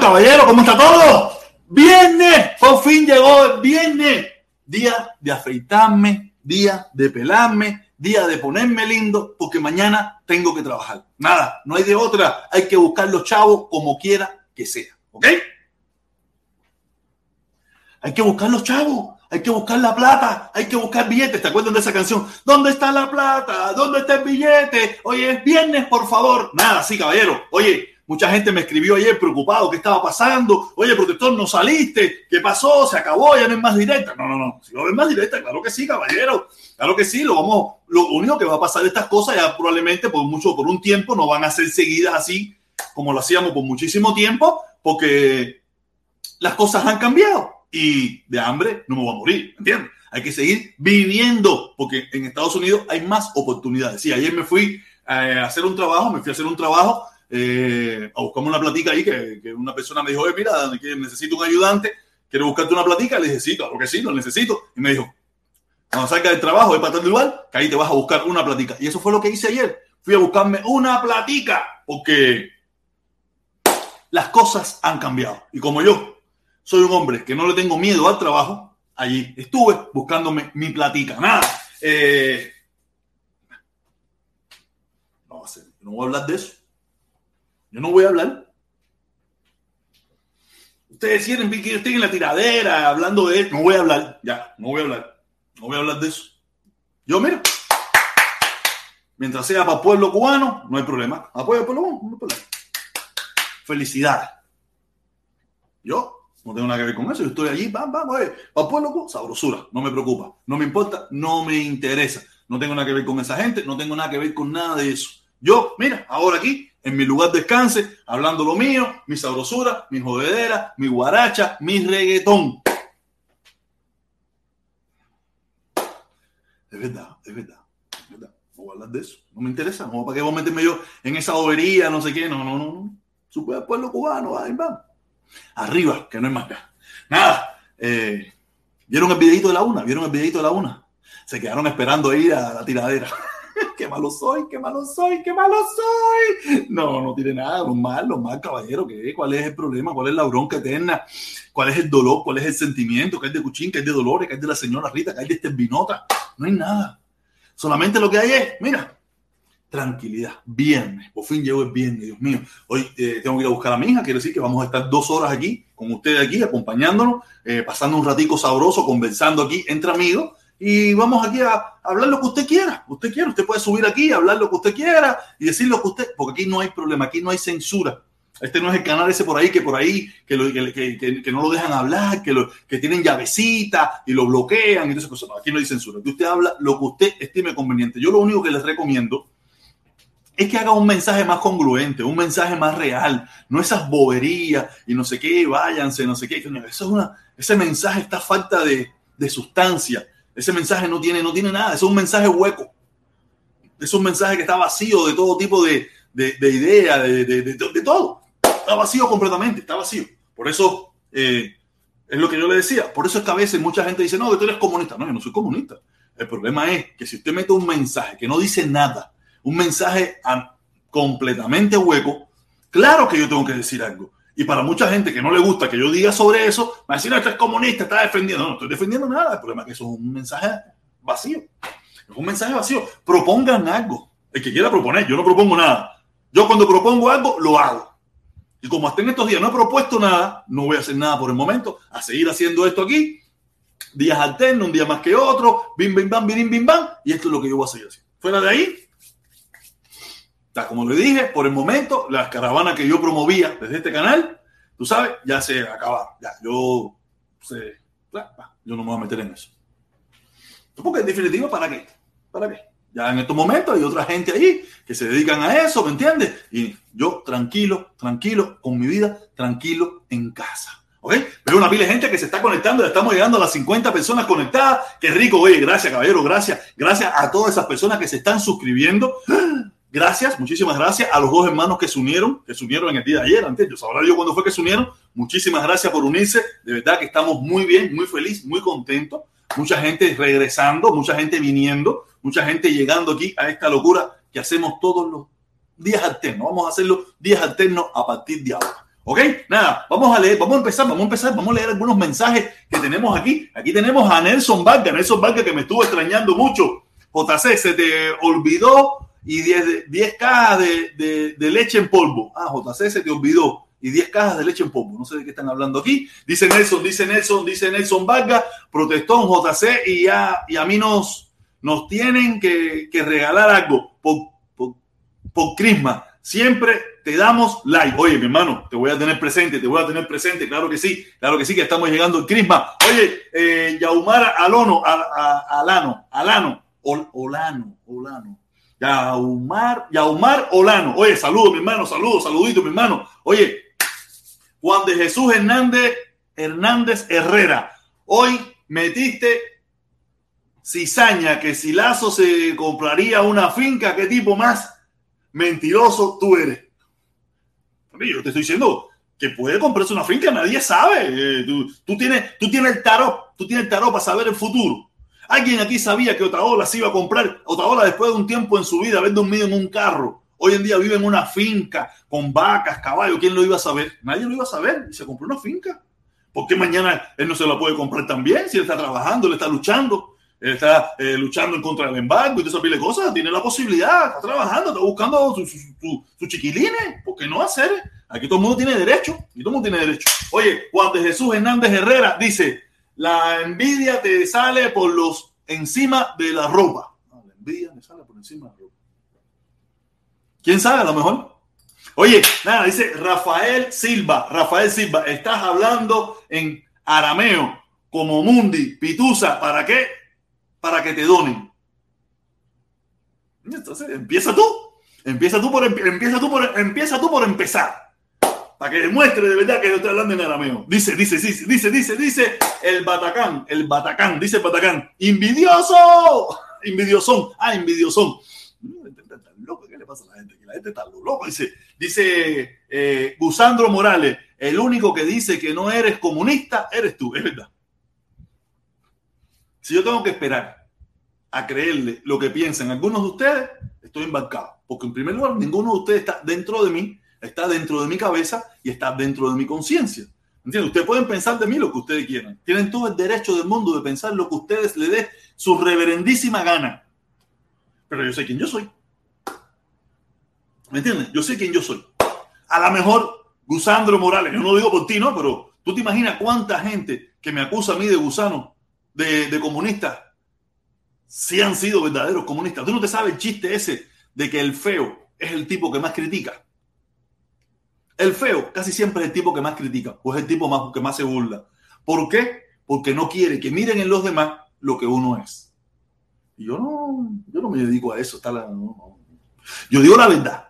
Oye, ¿cómo está todo? Viernes, por fin llegó el viernes. Día de afeitarme, día de pelarme, día de ponerme lindo, porque mañana tengo que trabajar. Nada, no hay de otra. Hay que buscar los chavos como quiera que sea. ¿Ok? Hay que buscar los chavos. Hay que buscar la plata, hay que buscar billetes. ¿Te acuerdan de esa canción? ¿Dónde está la plata? ¿Dónde está el billete? Oye, es viernes, por favor. Nada, sí, caballero. Oye, Mucha gente me escribió ayer preocupado, ¿qué estaba pasando? Oye, protector, no saliste, ¿qué pasó? ¿Se acabó? ¿Ya no es más directa? No, no, no, si no es más directa, claro que sí, caballero, claro que sí, lo vamos, lo único que va a pasar de estas cosas ya probablemente por mucho, por un tiempo, no van a ser seguidas así como lo hacíamos por muchísimo tiempo, porque las cosas han cambiado y de hambre no me voy a morir, ¿entiendes? Hay que seguir viviendo, porque en Estados Unidos hay más oportunidades. Sí, ayer me fui a hacer un trabajo, me fui a hacer un trabajo eh, a buscarme una platica ahí, que, una persona me dijo, mira, necesito un ayudante, quiero buscarte una platica, le dije, sí, claro que sí, lo necesito. Y me dijo, cuando salga del trabajo, es para tal lugar, que ahí te vas a buscar una platica. Y eso fue lo que hice ayer. Fui a buscarme una platica, porque las cosas han cambiado. Y como yo soy un hombre que no le tengo miedo al trabajo, allí estuve buscándome mi platica. Nada. Eh, no, no voy a hablar de eso. Yo no voy a hablar. Ustedes quieren que yo esté en la tiradera hablando de esto. No voy a hablar. Ya, no voy a hablar. No voy a hablar de eso. Yo, mira. Mientras sea para el pueblo cubano, no hay problema. Apoyo al pueblo cubano. Felicidades. Yo no tengo nada que ver con eso. Yo estoy allí, vamos, vamos, para el pueblo cubano, sabrosura. No me preocupa. No me importa. No me interesa. No tengo nada que ver con esa gente. No tengo nada que ver con nada de eso. Yo, mira, ahora aquí en mi lugar de descanse, hablando lo mío, mi sabrosura, mi jodedera, mi guaracha, mi reggaetón. Es verdad, es verdad, es verdad. No voy a hablar de eso. No me interesa. No, ¿Para qué voy a meterme yo en esa bobería, no sé qué? No, no, no. no. Supe al pueblo cubano, ahí va. Arriba, que no es más nada. Nada. Eh, ¿Vieron el videito de la una? ¿Vieron el videito de la una? Se quedaron esperando ir a la tiradera. qué malo soy, qué malo soy, qué malo soy. No, no tiene nada, lo mal, lo mal, caballero, ¿qué? ¿Cuál es el problema? ¿Cuál es la bronca eterna? ¿Cuál es el dolor? ¿Cuál es el sentimiento? ¿Qué es de Cuchín? ¿Qué es de Dolores? ¿Qué es de la señora Rita? ¿Qué es de Esterbinota? No hay nada. Solamente lo que hay es, mira, tranquilidad. Viernes, por fin llegó el viernes, Dios mío. Hoy eh, tengo que ir a buscar a mi hija, quiere decir que vamos a estar dos horas aquí con ustedes aquí, acompañándonos, eh, pasando un ratico sabroso, conversando aquí entre amigos y vamos aquí a hablar lo que usted quiera. Usted quiere, usted puede subir aquí, hablar lo que usted quiera y decir lo que usted, porque aquí no hay problema, aquí no hay censura. Este no es el canal ese por ahí que por ahí que, que, no lo dejan hablar, que, que tienen llavecita y lo bloquean y esas cosas. aquí no hay censura. Que usted habla lo que usted estime conveniente. Yo lo único que les recomiendo es que haga un mensaje más congruente, un mensaje más real, no esas boberías y no sé qué, váyanse, no sé qué. Eso es una, ese mensaje está falta de, de sustancia ese mensaje no tiene, no tiene nada, es un mensaje hueco. Es un mensaje que está vacío de todo tipo de, de, de idea, de, de, todo. Está vacío completamente, está vacío. Por eso eh, es lo que yo le decía. Por eso es que a veces mucha gente dice, no, tú eres comunista. No, yo no soy comunista. El problema es que si usted mete un mensaje que no dice nada, un mensaje completamente hueco, claro que yo tengo que decir algo. Y para mucha gente que no le gusta que yo diga sobre eso, a decir, no, es comunista, está defendiendo. No, no estoy defendiendo nada. El problema es que eso es un mensaje vacío. Es un mensaje vacío. Propongan algo. El que quiera proponer, yo no propongo nada. Yo cuando propongo algo, lo hago. Y como hasta en estos días no he propuesto nada, no voy a hacer nada por el momento, a seguir haciendo esto aquí, días alternos, un día más que otro, bim, bim, bam, bim, bim, bam, y esto es lo que yo voy a seguir haciendo. Fuera de ahí, como le dije, por el momento, las caravanas que yo promovía desde este canal, tú sabes, ya se acabaron. Ya, yo, yo no me voy a meter en eso. Porque en definitiva, ¿para qué? ¿Para qué? Ya en estos momentos hay otra gente ahí que se dedican a eso, ¿me entiendes? Y yo tranquilo, tranquilo, con mi vida, tranquilo en casa. ¿Ok? Veo una pila de gente que se está conectando, estamos llegando a las 50 personas conectadas. Qué rico, oye, gracias, caballero, gracias. Gracias a todas esas personas que se están suscribiendo. Gracias, muchísimas gracias a los dos hermanos que se unieron, que se unieron en el día de ayer, antes, yo sabrá yo cuándo fue que se unieron. Muchísimas gracias por unirse. De verdad que estamos muy bien, muy feliz, muy contentos. Mucha gente regresando, mucha gente viniendo, mucha gente llegando aquí a esta locura que hacemos todos los días alternos. Vamos a hacerlo días alternos a partir de ahora. ¿Ok? Nada, vamos a leer, vamos a empezar, vamos a empezar, vamos a leer algunos mensajes que tenemos aquí. Aquí tenemos a Nelson Vargas, Nelson Vargas que me estuvo extrañando mucho. JC, se te olvidó y 10, 10 cajas de, de, leche en polvo. Ah, JC se te olvidó y 10 cajas de leche en polvo. No sé de qué están hablando aquí. Dice Nelson, dice Nelson, dice Nelson Vargas, protestó en JC y, ya, y a mí nos, nos tienen que, que regalar algo por, por, por Crisma. Siempre te damos like. Oye, mi hermano, te voy a tener presente, te voy a tener presente. Claro que sí, claro que sí, que estamos llegando al Crisma. Oye, eh, Yaumar Alono, Alano, Alano, Olano, Olano. Yaumar, Yaumar Olano. Oye, saludos, mi hermano, saludos, saluditos, mi hermano. Oye, Juan de Jesús Hernández, Hernández Herrera. Hoy metiste cizaña que si Lazo se compraría una finca, ¿qué tipo más mentiroso tú eres? Yo te estoy diciendo que puede comprarse una finca, nadie sabe. Eh, tú, tienes, tú tienes el tarot, tú tienes el tarot para saber el futuro. Alguien aquí sabía que Otaola se iba a comprar. Otaola, después de un tiempo en su vida, haber dormido en un carro, hoy en día vive en una finca con vacas, caballos. ¿Quién lo iba a saber? Nadie lo iba a saber. Se compró una finca. ¿Por qué mañana él no se la puede comprar también? Si él está trabajando, él está luchando, él está eh, luchando en contra del embargo y todas esas cosas. Tiene la posibilidad, está trabajando, está buscando sus su, su, chiquilines. ¿Por qué no hacer? Aquí todo el mundo tiene derecho. Y todo el mundo tiene derecho. Oye, Juan de Jesús Hernández Herrera dice: La envidia te sale por los encima de la ropa. la envidia me sale por encima de la ropa. ¿Quién sabe? A lo mejor. Oye, nada, dice Rafael Silva. Rafael Silva, estás hablando en arameo como Mundi, Pitusa. ¿Para qué? Para que te donen. Entonces, empieza tú. Empieza tú por, empieza tú por, empieza tú por empezar para que demuestre de verdad que yo estoy hablando en arameo. Dice, dice, dice, dice, dice, dice el Batacán, el Batacán, dice el Batacán, ¡invidioso! Invidiosón, ah, invidiosón. ¿Qué le pasa a la gente? Está loco. Dice, dice eh, Gusandro Morales, el único que dice que no eres comunista eres tú, es verdad. Si yo tengo que esperar a creerle lo que piensan algunos de ustedes, estoy embarcado. Porque en primer lugar, ninguno de ustedes está dentro de mí está dentro de mi cabeza y está dentro de mi conciencia. ¿Entienden? Ustedes pueden pensar de mí lo que ustedes quieran. Tienen todo el derecho del mundo de pensar lo que ustedes le dé su reverendísima gana. Pero yo sé quién yo soy. ¿Me entiendes? Yo sé quién yo soy. A lo mejor Gusandro Morales, yo no lo digo por ti, ¿no? Pero tú te imaginas cuánta gente que me acusa a mí de gusano, de, de comunista, si han sido verdaderos comunistas. Tú no te sabes el chiste ese de que el feo es el tipo que más critica. El feo casi siempre es el tipo que más critica o es el tipo más, que más se burla. ¿Por qué? Porque no quiere que miren en los demás lo que uno es. Y yo no, yo no me dedico a eso. Yo digo la verdad.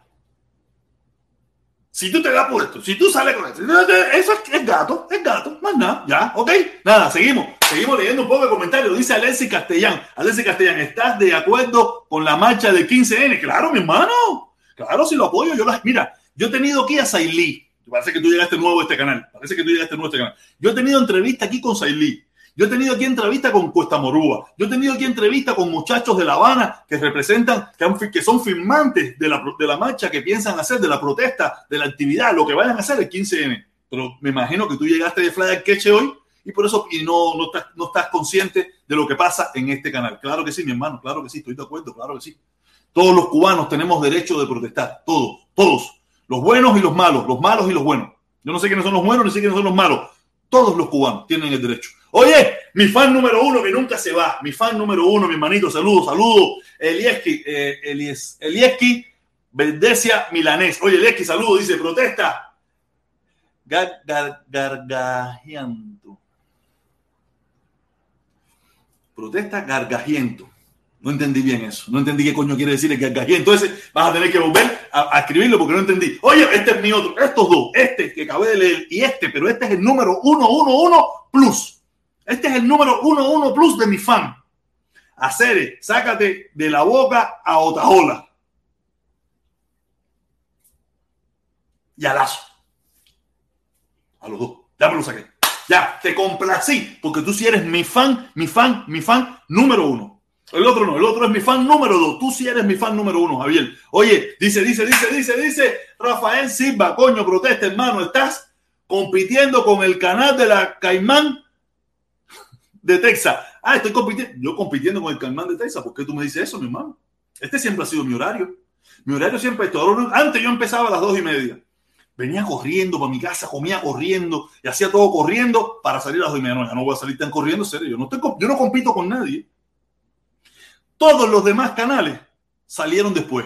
Si tú te das puesto, si tú sales con eso, eso es, gato, es gato, más nada, ya, ok, nada, seguimos, seguimos leyendo un poco de comentarios. Dice Alexis Castellán, Alexis Castellán, ¿estás de acuerdo con la marcha de 15N? Claro, mi hermano, claro, si lo apoyo, yo las, mira, yo he tenido aquí a Sailí. Parece que tú llegaste nuevo a este canal. Parece que tú llegaste nuevo a este canal. Yo he tenido entrevista aquí con Sailí. Yo he tenido aquí entrevista con Cuesta Morúa. Yo he tenido aquí entrevista con muchachos de La Habana que representan, que, son firmantes de la, de la marcha, que piensan hacer, de la protesta, de la actividad, lo que vayan a hacer el 15M. Pero me imagino que tú llegaste de Flyer Queche hoy y por eso y no, no, estás, no estás consciente de lo que pasa en este canal. Claro que sí, mi hermano, claro que sí, estoy de acuerdo, claro que sí. Todos los cubanos tenemos derecho de protestar, todos, todos. Los buenos y los malos, los malos y los buenos. Yo no sé quiénes son los buenos ni sé quiénes son los malos. Todos los cubanos tienen el derecho. Oye, mi fan número uno que nunca se va. Mi fan número uno, mi hermanito. Saludos, saludos. Elieski, eh, Elies, Elieski, Verdecia Milanés. Oye, Elieski, saludos. Dice, protesta. Gar, gargajiento. Protesta gargajiento. No entendí bien eso. No entendí qué coño quiere decir el gargajiento. Entonces vas a tener que volver a, escribirlo porque no entendí. Oye, este es mi otro. Estos dos. Este que acabé de leer y este, pero este es el número 111 plus. Este es el número 11 plus de mi fan. Hacer, sácate de la boca a Otaola. Y a Lazo. A los dos. Ya me lo saqué. Ya, te complací, porque tú sí eres mi fan, mi fan, mi fan número uno. El otro no, el otro es mi fan número dos. Tú sí eres mi fan número uno, Javier. Oye, dice, dice, dice, dice, dice, Rafael Silva, coño, protesta, hermano, estás compitiendo con el canal de la Caimán de Texas. Ah, estoy compitiendo. Yo compitiendo con el Caimán de Texas. ¿Por qué tú me dices eso, mi hermano? Este siempre ha sido mi horario. Mi horario siempre es todo. Antes yo empezaba a las dos y media. Venía corriendo para mi casa, comía corriendo y hacía todo corriendo para salir a las dos y media. No, ya no voy a salir tan corriendo, serio. Yo no, estoy, yo no compito con nadie. Todos los demás canales salieron después.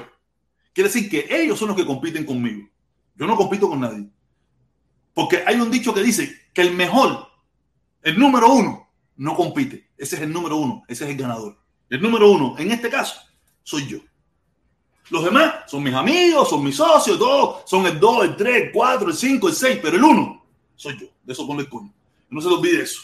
Quiere decir que ellos son los que compiten conmigo. Yo no compito con nadie. Porque hay un dicho que dice que el mejor, el número uno, no compite. Ese es el número uno, ese es el ganador. El número uno, en este caso, soy yo. Los demás son mis amigos, son mis socios, todos son el 2, el 3, el 4, el 5, el 6, pero el 1 soy yo. De eso ponle el coño. No se lo olvide eso.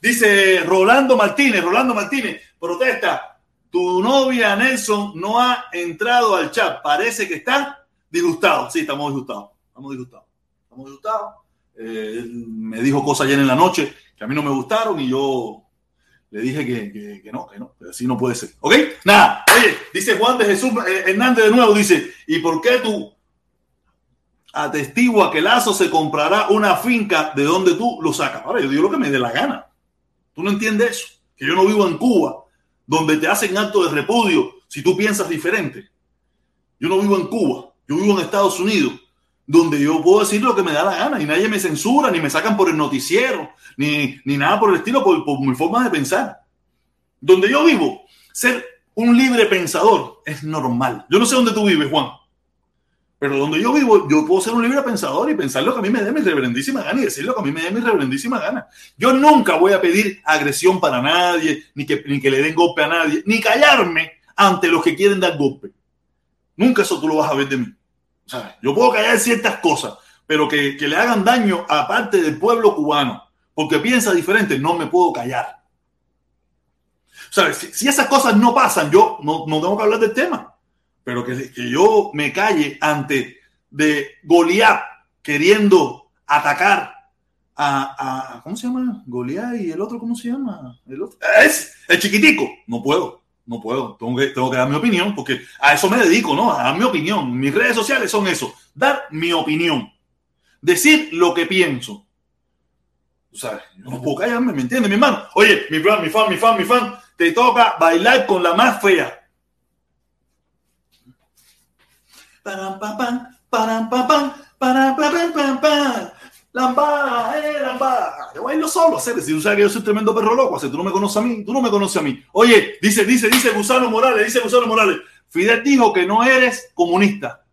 Dice Rolando Martínez, Rolando Martínez, protesta, tu novia Nelson no ha entrado al chat. Parece que está disgustado. Sí, estamos disgustados. Estamos disgustados. Estamos disgustados. Eh, me dijo cosas ayer en la noche que a mí no me gustaron y yo le dije que, que, no, que no, que así no puede ser. ¿Ok? Nada. Oye, dice Juan de Jesús Hernández de nuevo, dice, ¿y por qué tú atestigua que Lazo se comprará una finca de donde tú lo sacas? Ahora, yo digo lo que me dé la gana. Tú no entiendes eso. Que yo no vivo en Cuba donde te hacen acto de repudio si tú piensas diferente. Yo no vivo en Cuba, yo vivo en Estados Unidos, donde yo puedo decir lo que me da la gana y nadie me censura, ni me sacan por el noticiero, ni, ni nada por el estilo, por, por mi forma de pensar. Donde yo vivo, ser un libre pensador es normal. Yo no sé dónde tú vives, Juan. Pero donde yo vivo, yo puedo ser un libre pensador y pensar lo que a mí me dé mi reverendísima gana y decir lo que a mí me dé mi reverendísima gana. Yo nunca voy a pedir agresión para nadie, ni que, ni que le den golpe a nadie, ni callarme ante los que quieren dar golpe. Nunca eso tú lo vas a ver de mí. Yo puedo callar ciertas cosas, pero que, que le hagan daño a parte del pueblo cubano porque piensa diferente, no me puedo callar. Si esas cosas no pasan, yo no, no tengo que hablar del tema pero que, que yo me calle ante de Goliat queriendo atacar a, a, ¿cómo se llama? Goliat y el otro, ¿cómo se llama? El otro. Es el chiquitico. No puedo, no puedo. Tengo que, tengo que dar mi opinión porque a eso me dedico, ¿no? A dar mi opinión. Mis redes sociales son eso, dar mi opinión, decir lo que pienso. O sea, no puedo callarme, ¿me entiendes, mi hermano? Oye, mi fan, mi fan, mi fan, mi fan, te toca bailar con la más fea. Param, pam, pam, param, pam, pam, param, pam, pam, pam, Lamba, eh, lamba. Yo bailo solo, hacer. Si tú sabes que yo soy tremendo perro loco, si tú no me conoces a mí, tú no me conoces a mí. Oye, dice, dice, dice Gusano Morales, dice Gusano Morales. Fidel dijo que no eres comunista.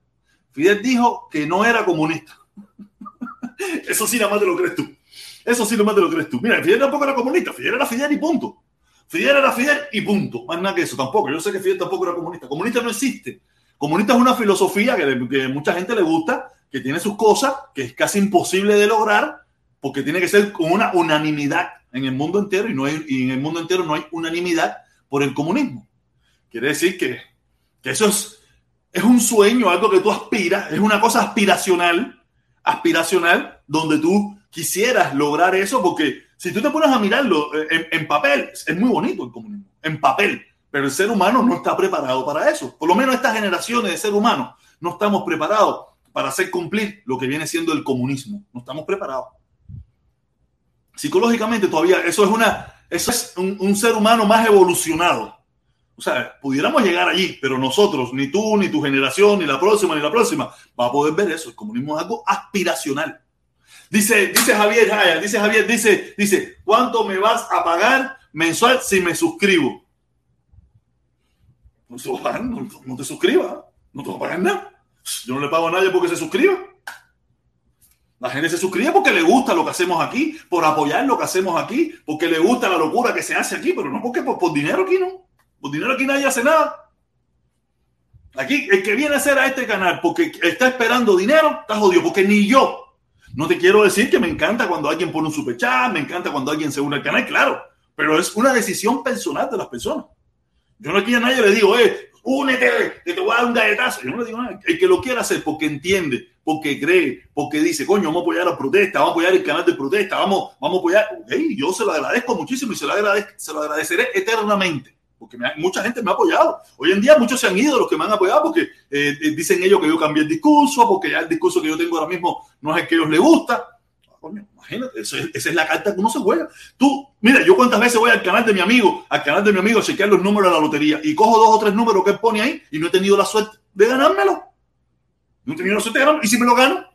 Fidel dijo que no era comunista. Eso sí, nada más te lo crees tú. Eso sí, nada más te lo crees tú. Mira, Fidel tampoco era comunista. Fidel era Fidel y punto. Fidel era Fidel y punto. Más nada que eso tampoco. Yo sé que Fidel tampoco era comunista. Comunista no existe. Comunista es una filosofía que, que mucha gente le gusta, que tiene sus cosas, que es casi imposible de lograr, porque tiene que ser con una unanimidad en el mundo entero y, no hay, y en el mundo entero no hay unanimidad por el comunismo. Quiere decir que, que eso es, es un sueño, algo que tú aspiras, es una cosa aspiracional, aspiracional, donde tú quisieras lograr eso, porque si tú te pones a mirarlo eh, en, en papel, es muy bonito el comunismo, en papel, pero el ser humano no está preparado para eso. Por lo menos estas generaciones de ser humanos no estamos preparados para hacer cumplir lo que viene siendo el comunismo. No estamos preparados. Psicológicamente todavía eso es una eso es un, ser humano más evolucionado. O sea, pudiéramos llegar allí, pero nosotros, ni tú, ni tu generación, ni la próxima, ni la próxima, va a poder ver eso. El comunismo es algo aspiracional. Dice, dice Javier dice Javier, dice, dice, ¿cuánto me vas a pagar mensual si me suscribo? No, te, no, no te suscribas, no te va a pagar nada. Yo no le pago a nadie porque se suscriba. La gente se suscribe porque le gusta lo que hacemos aquí, por apoyar lo que hacemos aquí, porque le gusta la locura que se hace aquí, pero no porque por, dinero aquí no. Por dinero aquí nadie hace nada. Aquí, el que viene a hacer a este canal porque está esperando dinero, está jodido, porque ni yo. No te quiero decir que me encanta cuando alguien pone un super chat, me encanta cuando alguien se une al canal, claro, pero es una decisión personal de las personas. Yo no aquí a nadie le digo, eh, únete, que te voy a dar un galletazo. Yo no le digo nada. El que lo quiera hacer porque entiende, porque cree, porque dice, coño, vamos a apoyar la protesta, vamos a apoyar el canal de protesta, vamos, vamos a apoyar. Hey, yo se lo agradezco muchísimo y se lo, agradezco, se lo agradeceré eternamente. porque mucha gente me ha apoyado. Hoy en día muchos se han ido los que me han apoyado porque eh, eh, dicen ellos que yo cambié el discurso, porque ya el discurso que yo tengo ahora mismo no es el que a ellos les gusta. Imagínate, esa es la carta que uno se juega. Tú, mira, yo cuántas veces voy al canal de mi amigo, al canal de mi amigo a chequear los números de la lotería y cojo dos o tres números que pone ahí y no he tenido la suerte de ganármelo. No he tenido la suerte de ganármelo. Y si me lo gano,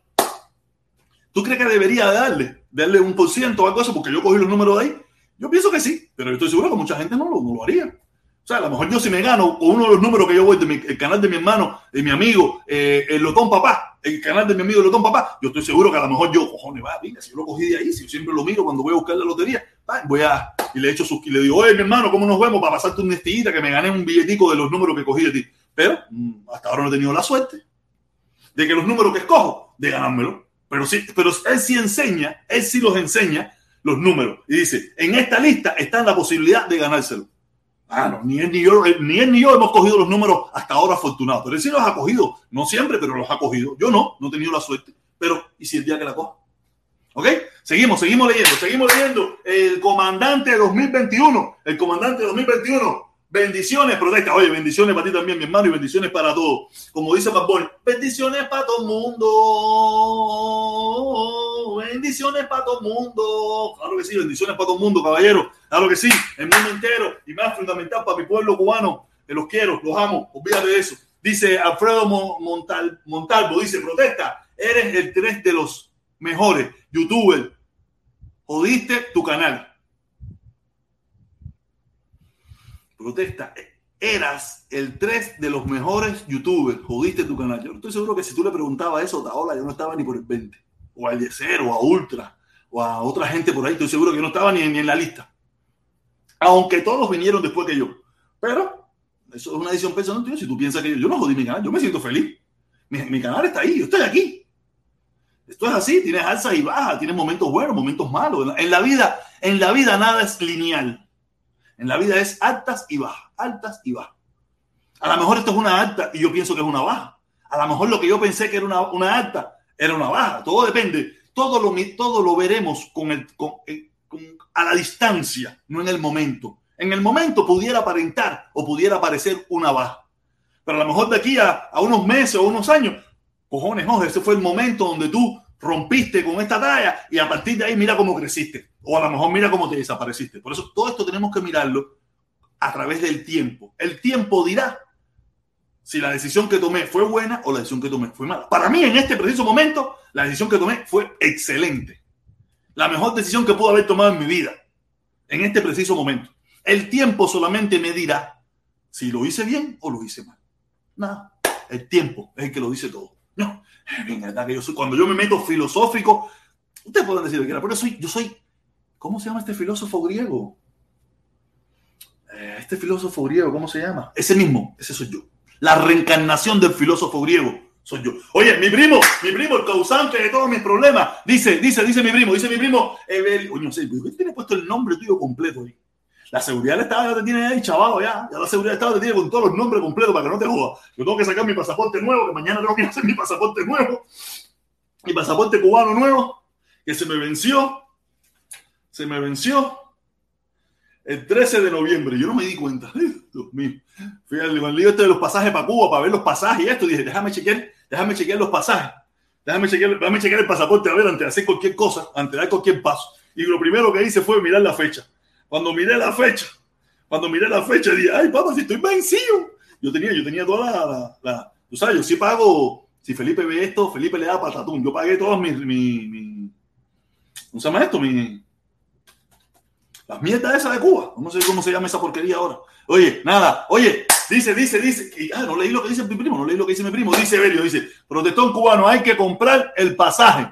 ¿tú crees que debería darle, darle un por ciento o algo porque yo cogí los números de ahí? Yo pienso que sí, pero yo estoy seguro que mucha gente no lo, no lo haría. O sea, a lo mejor yo si me gano con uno de los números que yo voy del canal de mi hermano, de mi amigo, eh, el Lotón Papá, el canal de mi amigo Lotón Papá, yo estoy seguro que a lo mejor yo, cojones, va, venga, si yo lo cogí de ahí, si yo siempre lo miro cuando voy a buscar la lotería, voy a, y le echo sus, y le digo, oye, mi hermano, ¿cómo nos vemos para pasarte un nestillita que me gané un billetico de los números que cogí de ti? Pero mm, hasta ahora no he tenido la suerte de que los números que escojo, de ganármelo. Pero sí, pero él sí enseña, él sí los enseña los números. Y dice, en esta lista está la posibilidad de ganárselo. Ni él ni yo, eh, ni él ni yo hemos cogido los números hasta ahora afortunados. Pero él sí los ha cogido. No siempre, pero los ha cogido. Yo no, no he tenido la suerte. Pero, ¿y si el día que la coja? ¿Ok? Seguimos, seguimos leyendo, seguimos leyendo. El comandante 2021, el comandante 2021. Bendiciones, protesta. Oye, bendiciones para ti también, mi hermano, y bendiciones para todos. Como dice Bad bendiciones para todo el mundo. Bendiciones para todo el mundo. Claro que sí, bendiciones para todo el mundo, caballero. Claro que sí, el mundo entero. Y más fundamental para mi pueblo cubano. Que los quiero, los amo. Olvídate de eso. Dice Alfredo Montal, Montalvo, dice, protesta. Eres el tres de los mejores youtubers. Jodiste tu canal protesta, eras el 3 de los mejores youtubers, jodiste tu canal. Yo estoy seguro que si tú le preguntabas eso a Ola, yo no estaba ni por el 20, o al Yeser, o a Ultra, o a otra gente por ahí, estoy seguro que yo no estaba ni, ni en la lista. Aunque todos vinieron después que yo. Pero eso es una decisión personal. Si tú piensas que yo, yo no jodí mi canal, yo me siento feliz. Mi, mi canal está ahí, yo estoy aquí. Esto es así, tienes alzas y bajas, tienes momentos buenos, momentos malos. En la vida, en la vida nada es lineal. En la vida es altas y bajas, altas y bajas. A lo mejor esto es una alta y yo pienso que es una baja. A lo mejor lo que yo pensé que era una, una alta era una baja. Todo depende. Todo lo, todo lo veremos con el, eh, a la distancia, no en el momento. En el momento pudiera aparentar o pudiera parecer una baja. Pero a lo mejor de aquí a, a unos meses o unos años, cojones, no, ese fue el momento donde tú rompiste con esta talla y a partir de ahí mira cómo creciste. O a lo mejor mira cómo te desapareciste. Por eso todo esto tenemos que mirarlo a través del tiempo. El tiempo dirá si la decisión que tomé fue buena o la decisión que tomé fue mala. Para mí, en este preciso momento, la decisión que tomé fue excelente. La mejor decisión que pude haber tomado en mi vida. En este preciso momento. El tiempo solamente me dirá si lo hice bien o lo hice mal. Nada. El tiempo es el que lo dice todo. No. Venga, que yo soy, cuando yo me meto filosófico, ustedes pueden decir lo que quieran, pero yo soy, yo soy ¿Cómo se llama este filósofo griego? Eh, este filósofo griego, ¿cómo se llama? Ese mismo, ese soy yo. La reencarnación del filósofo griego soy yo. Oye, mi primo, mi primo, el causante de todos mis problemas. Dice, dice, dice mi primo, dice mi primo. Eh, oye, sé, ¿por qué tiene puesto el nombre tuyo completo ahí? La seguridad del Estado ya te tiene ahí, chaval, ya. Ya la seguridad del Estado te tiene con todos los nombres completos para que no te jodas. Yo tengo que sacar mi pasaporte nuevo, que mañana tengo que hacer mi pasaporte nuevo. Mi pasaporte cubano nuevo, que se me venció se me venció el 13 de noviembre. Yo no me di cuenta. Dios mío. Fui al lío este de los pasajes para Cuba para ver los pasajes y esto. Dije, déjame chequear, déjame chequear los pasajes. Déjame chequear, déjame chequear el pasaporte a ver antes de hacer cualquier cosa, antes de dar cualquier paso. Y lo primero que hice fue mirar la fecha. Cuando miré la fecha, cuando miré la fecha, dije, ay, papá, si estoy vencido. Yo tenía, yo tenía toda la, la, tú sabes, yo sí pago, si Felipe ve esto, Felipe le da patatún. Yo pagué todas mis, mi, ¿cómo se llama esto? Mi, las mierdas esa de Cuba. No sé cómo se llama esa porquería ahora. Oye, nada, oye, dice, dice, dice. ah, no leí lo que dice mi primo, no leí lo que dice mi primo. Dice Belio, dice, protestón cubano, hay que comprar el pasaje.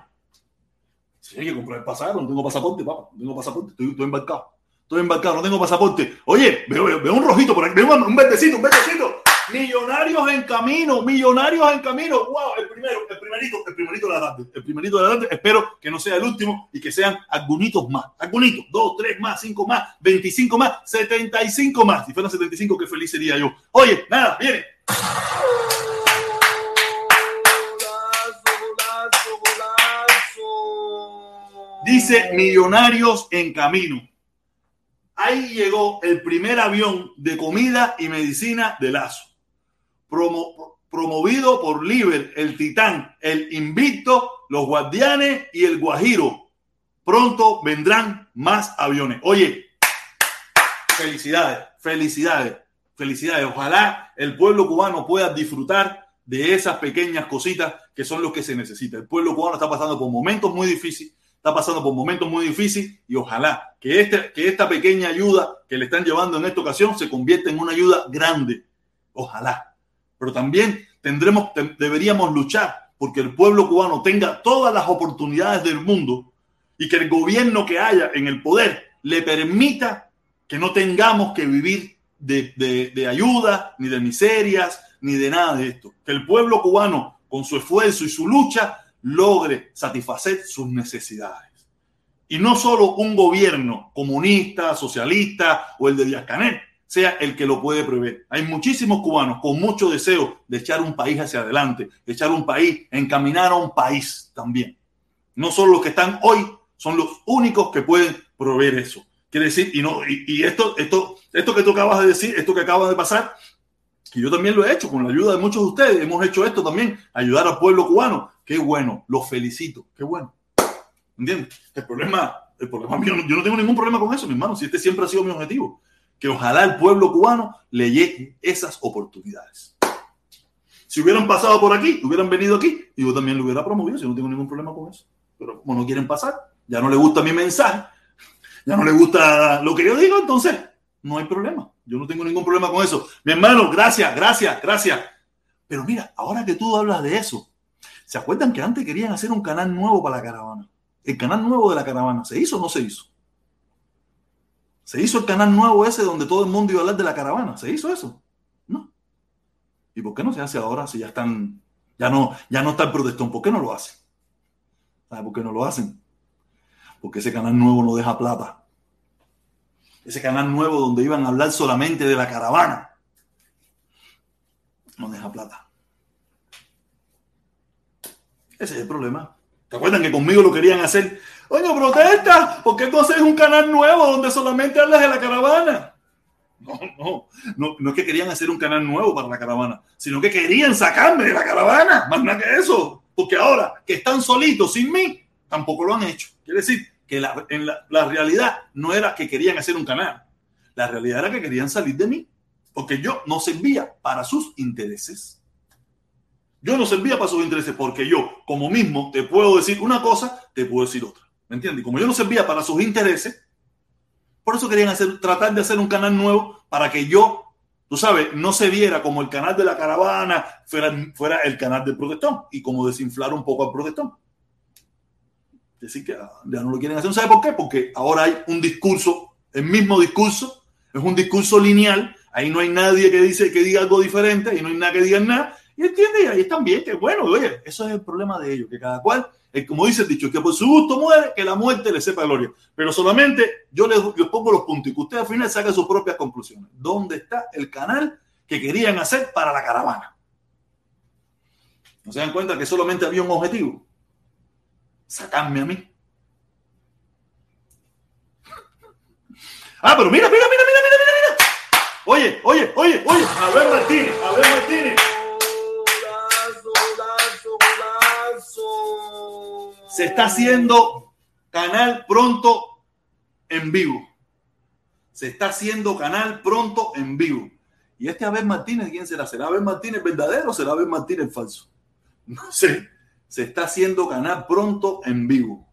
Sí, hay que comprar el pasaje, no tengo pasaporte, papá. No tengo pasaporte, estoy, embarcado. Estoy embarcado, no tengo pasaporte. Oye, veo, un rojito por aquí, veo un, un verdecito, un verdecito. Millonarios en camino, millonarios en camino. Wow, el primero, el primerito, el primerito de la tarde, el primerito de la tarde. Espero que no sea el último y que sean algunitos más, algunitos, dos, tres más, cinco más, veinticinco más, setenta y cinco más. Si fueran setenta y cinco, qué feliz sería yo. Oye, nada, viene. Dice millonarios en camino. Ahí llegó el primer avión de comida y medicina de Lazo, promovido por Liber, el Titán, el Invicto, los Guardianes y el Guajiro. Pronto vendrán más aviones. Oye, felicidades, felicidades, felicidades. Ojalá el pueblo cubano pueda disfrutar de esas pequeñas cositas que son lo que se necesita. El pueblo cubano está pasando por momentos muy difíciles, está pasando por momentos muy difíciles y ojalá que, este, que esta pequeña ayuda que le están llevando en esta ocasión se convierta en una ayuda grande. Ojalá. Pero también tendremos, deberíamos luchar porque el pueblo cubano tenga todas las oportunidades del mundo y que el gobierno que haya en el poder le permita que no tengamos que vivir de, de, de ayuda, ni de miserias, ni de nada de esto. Que el pueblo cubano, con su esfuerzo y su lucha, logre satisfacer sus necesidades. Y no solo un gobierno comunista, socialista o el de Díaz Canel sea el que lo puede prever. Hay muchísimos cubanos con mucho deseo de echar un país hacia adelante, de echar un país, encaminar a un país también. No solo los que están hoy son los únicos que pueden proveer eso. Quiere decir, y, no, y, esto, esto, esto que tú acabas de decir, esto que acaba de pasar, que yo también lo he hecho con la ayuda de muchos de ustedes, hemos hecho esto también, ayudar al pueblo cubano. Qué bueno, los felicito, qué bueno. ¿Entiendes? El problema, el problema mío, yo no tengo ningún problema con eso, mi hermano, si este siempre ha sido mi objetivo, que ojalá el pueblo cubano le llegue esas oportunidades. Si hubieran pasado por aquí, hubieran venido aquí, yo también lo hubiera promovido, si no tengo ningún problema con eso. Pero como no quieren pasar, ya no le gusta mi mensaje, ya no le gusta lo que yo digo, entonces no hay problema. Yo no tengo ningún problema con eso. Mi hermano, gracias, gracias, gracias. Pero mira, ahora que tú hablas de eso, ¿se acuerdan que antes querían hacer un canal nuevo para la caravana? El canal nuevo de la caravana, ¿se hizo o no se hizo? Se hizo el canal nuevo ese donde todo el mundo iba a hablar de la caravana. ¿Se hizo eso? No. ¿Y por qué no se hace ahora si ya están, ya no, ya no está el protestón? ¿Por qué no lo hacen? ¿Sabe por qué no lo hacen? Porque ese canal nuevo no deja plata ese canal nuevo donde iban a hablar solamente de la caravana, no deja plata. Ese es el problema. ¿Te acuerdan que conmigo lo querían hacer? Oye, protesta, ¿por qué entonces es un canal nuevo donde solamente hablas de la caravana? No, no, no, es que querían hacer un canal nuevo para la caravana, sino que querían sacarme de la caravana, más nada que eso, porque ahora que están solitos sin mí, tampoco lo han hecho. Quiere decir que la, en la, realidad no era que querían hacer un canal, la realidad era que querían salir de mí, porque yo no servía para sus intereses. Yo no servía para sus intereses porque yo, como mismo, te puedo decir una cosa, te puedo decir otra. ¿Me entiendes? Como yo no servía para sus intereses, por eso querían hacer, tratar de hacer un canal nuevo para que yo, tú sabes, no se viera como el canal de la caravana, fuera, fuera el canal del protestón y como desinflar un poco al protestón decir que ya no lo quieren hacer. ¿Sabe por qué? Porque ahora hay un discurso, el mismo discurso, es un discurso lineal. Ahí no hay nadie que dice que diga algo diferente, y no hay nada que diga nada. Y entiende, y ahí están bien, que bueno, oye, eso es el problema de ellos, que cada cual, como dice el dicho, que por su gusto muere, que la muerte le sepa gloria. Pero solamente yo les, les pongo los puntos y que usted al final saque sus propias conclusiones. ¿Dónde está el canal que querían hacer para la caravana? ¿No se dan cuenta que solamente había un objetivo? sacarme a mí. Ah, pero mira, mira, mira, mira, mira, mira, mira. Oye, oye, oye, oye, a ver Martínez, a ver Martínez. Se está haciendo canal pronto en vivo. Se está haciendo canal pronto en vivo. Y este Abel Martínez, ¿quién será? ¿Será Abel Martínez verdadero o será Abel Martínez falso? No sé se está haciendo ganar pronto en vivo.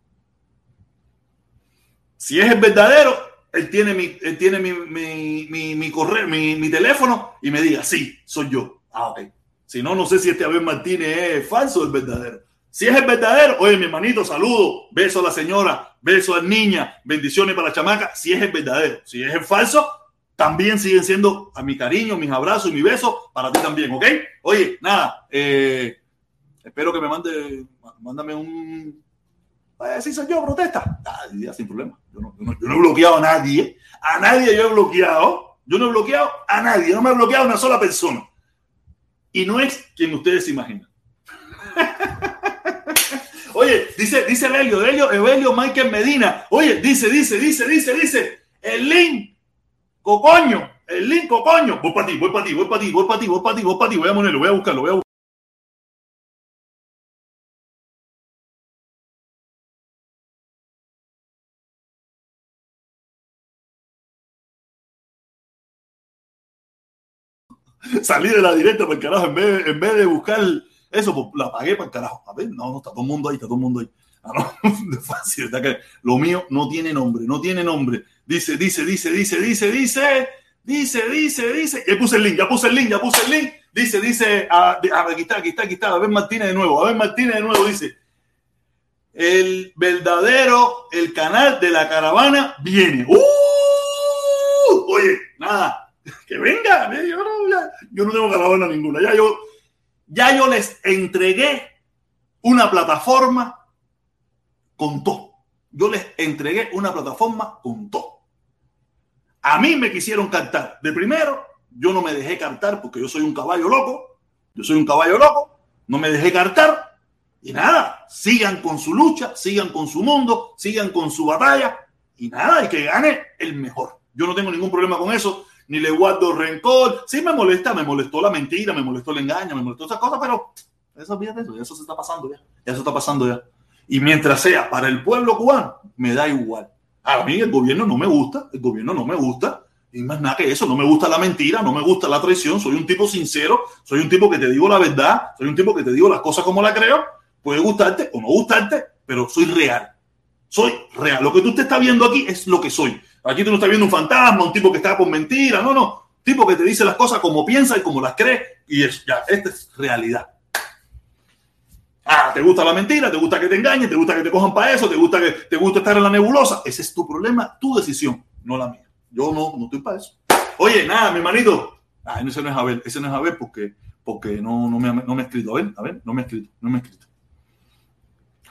Si es el verdadero, él tiene mi, él tiene mi, mi, mi, correo, mi, teléfono y me diga, sí, soy yo. Ah, ok. Si no, no sé si este Abel Martínez es falso o es verdadero. Si es el verdadero, oye, mi hermanito, saludo, beso a la señora, beso a la niña, bendiciones para la chamaca. Si es el verdadero, si es el falso, también siguen siendo a mi cariño, mis abrazos y mi beso para ti también, ¿ok? Oye, nada, eh, Espero que me mande, mándame un. Si soy yo, protesta. Sin problema. Yo no, he bloqueado a nadie. A nadie yo he bloqueado. Yo no he bloqueado a nadie. No me he bloqueado a una sola persona. Y no es quien ustedes imaginan. Oye, dice, dice Evelio, Evelio, Evelio Michael Medina. Oye, dice, dice, dice, dice, dice. El link cocoño, el link, cocoño. Voy para ti, voy para ti, voy para ti, voy para ti, voy para ti, voy para ti, voy a ponerlo, voy a buscarlo, voy a buscarlo. Salí de la directa para el carajo, en vez, de, en vez de buscar eso, pues la pagué para el carajo. A ver, no, no, está todo el mundo ahí, está todo el mundo ahí. Ah, no, está que lo mío no tiene nombre, no tiene nombre. Dice, dice, dice, dice, dice, dice, dice, dice, dice. Ya puse el link, ya puse el link, ya puse el link. Dice, dice, a, a, aquí está, aquí está, aquí está. A ver Martínez de nuevo, a ver Martínez de nuevo, dice. El verdadero, el canal de la caravana viene. ¡Uh! Oye, nada, que venga. Yo no, yo no tengo caravana ninguna. Ya yo, ya yo les entregué una plataforma con todo. Yo les entregué una plataforma con todo. A mí me quisieron cantar. De primero, yo no me dejé cantar porque yo soy un caballo loco. Yo soy un caballo loco. No me dejé cantar. Y nada, sigan con su lucha, sigan con su mundo, sigan con su batalla. Y nada, y que gane el mejor. Yo no tengo ningún problema con eso, ni le guardo rencor. Sí me molesta, me molestó la mentira, me molestó el engaño, me molestó esas cosas, pero eso, fíjate, eso, eso se está pasando ya. Eso está pasando ya. Y mientras sea para el pueblo cubano, me da igual. A mí el gobierno no me gusta, el gobierno no me gusta. Y más nada que eso, no me gusta la mentira, no me gusta la traición, soy un tipo sincero, soy un tipo que te digo la verdad, soy un tipo que te digo las cosas como las creo, puede gustarte o no gustarte, pero soy real. Soy real. Lo que tú te estás viendo aquí es lo que soy. Aquí tú no estás viendo un fantasma, un tipo que está con mentira, no, no. Tipo que te dice las cosas como piensa y como las cree, y es ya, esta es realidad. Ah, te gusta la mentira, te gusta que te engañen, te gusta que te cojan para eso, te gusta que te gusta estar en la nebulosa. Ese es tu problema, tu decisión, no la mía. Yo no, no estoy para eso. Oye, nada, mi hermanito. Ah, ese no es Abel, ese no es Abel porque, porque no, no, me, no me ha escrito. A ver, a ver, no me ha escrito, no me ha escrito.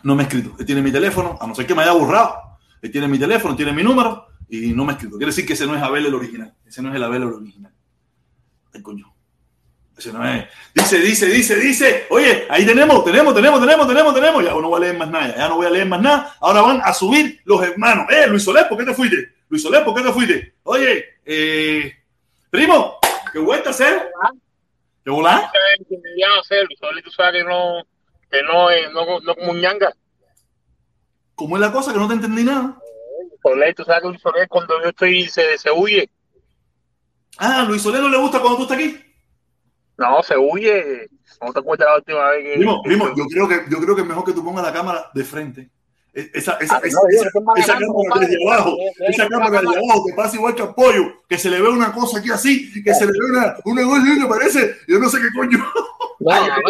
No me ha escrito. Él tiene mi teléfono, a no ser que me haya borrado. Él tiene mi teléfono, tiene mi número y no me escrito. Quiere decir que ese no es Abel el original. Ese no es el Abel el original. Ay, coño. Ese no es. Dice, dice, dice, dice. Oye, ahí tenemos, tenemos, tenemos, tenemos, tenemos, tenemos. Ya no voy a leer más nada. Ya no voy a leer más nada. Ahora van a subir los hermanos. Eh, Luis Soler, ¿por qué te fuiste? Luis Soler, ¿por qué te fuiste? Oye, eh, primo, ¿qué vuelta a hacer? ¿Qué volá? Ya hacer, Luis Soler, tú sabes que no, que no, no, no como un ñanga. ¿Cómo es la cosa? Que no te entendí nada. Soler, tú sabes que Luis Soler cuando yo estoy se, se huye. Ah, Luis Soler no le gusta cuando tú estás aquí. No, se huye. ¿No te acuerdas la última vez que.? Primo, primo, yo creo que, yo creo que es mejor que tú pongas la cámara de frente. Esa, esa, esa, esa, esa cámara desde abajo, esa cámara desde abajo, te pasa igual que a Pollo, que se le ve una cosa aquí así, que se le ve una, una cosa que parece, yo no sé qué coño. La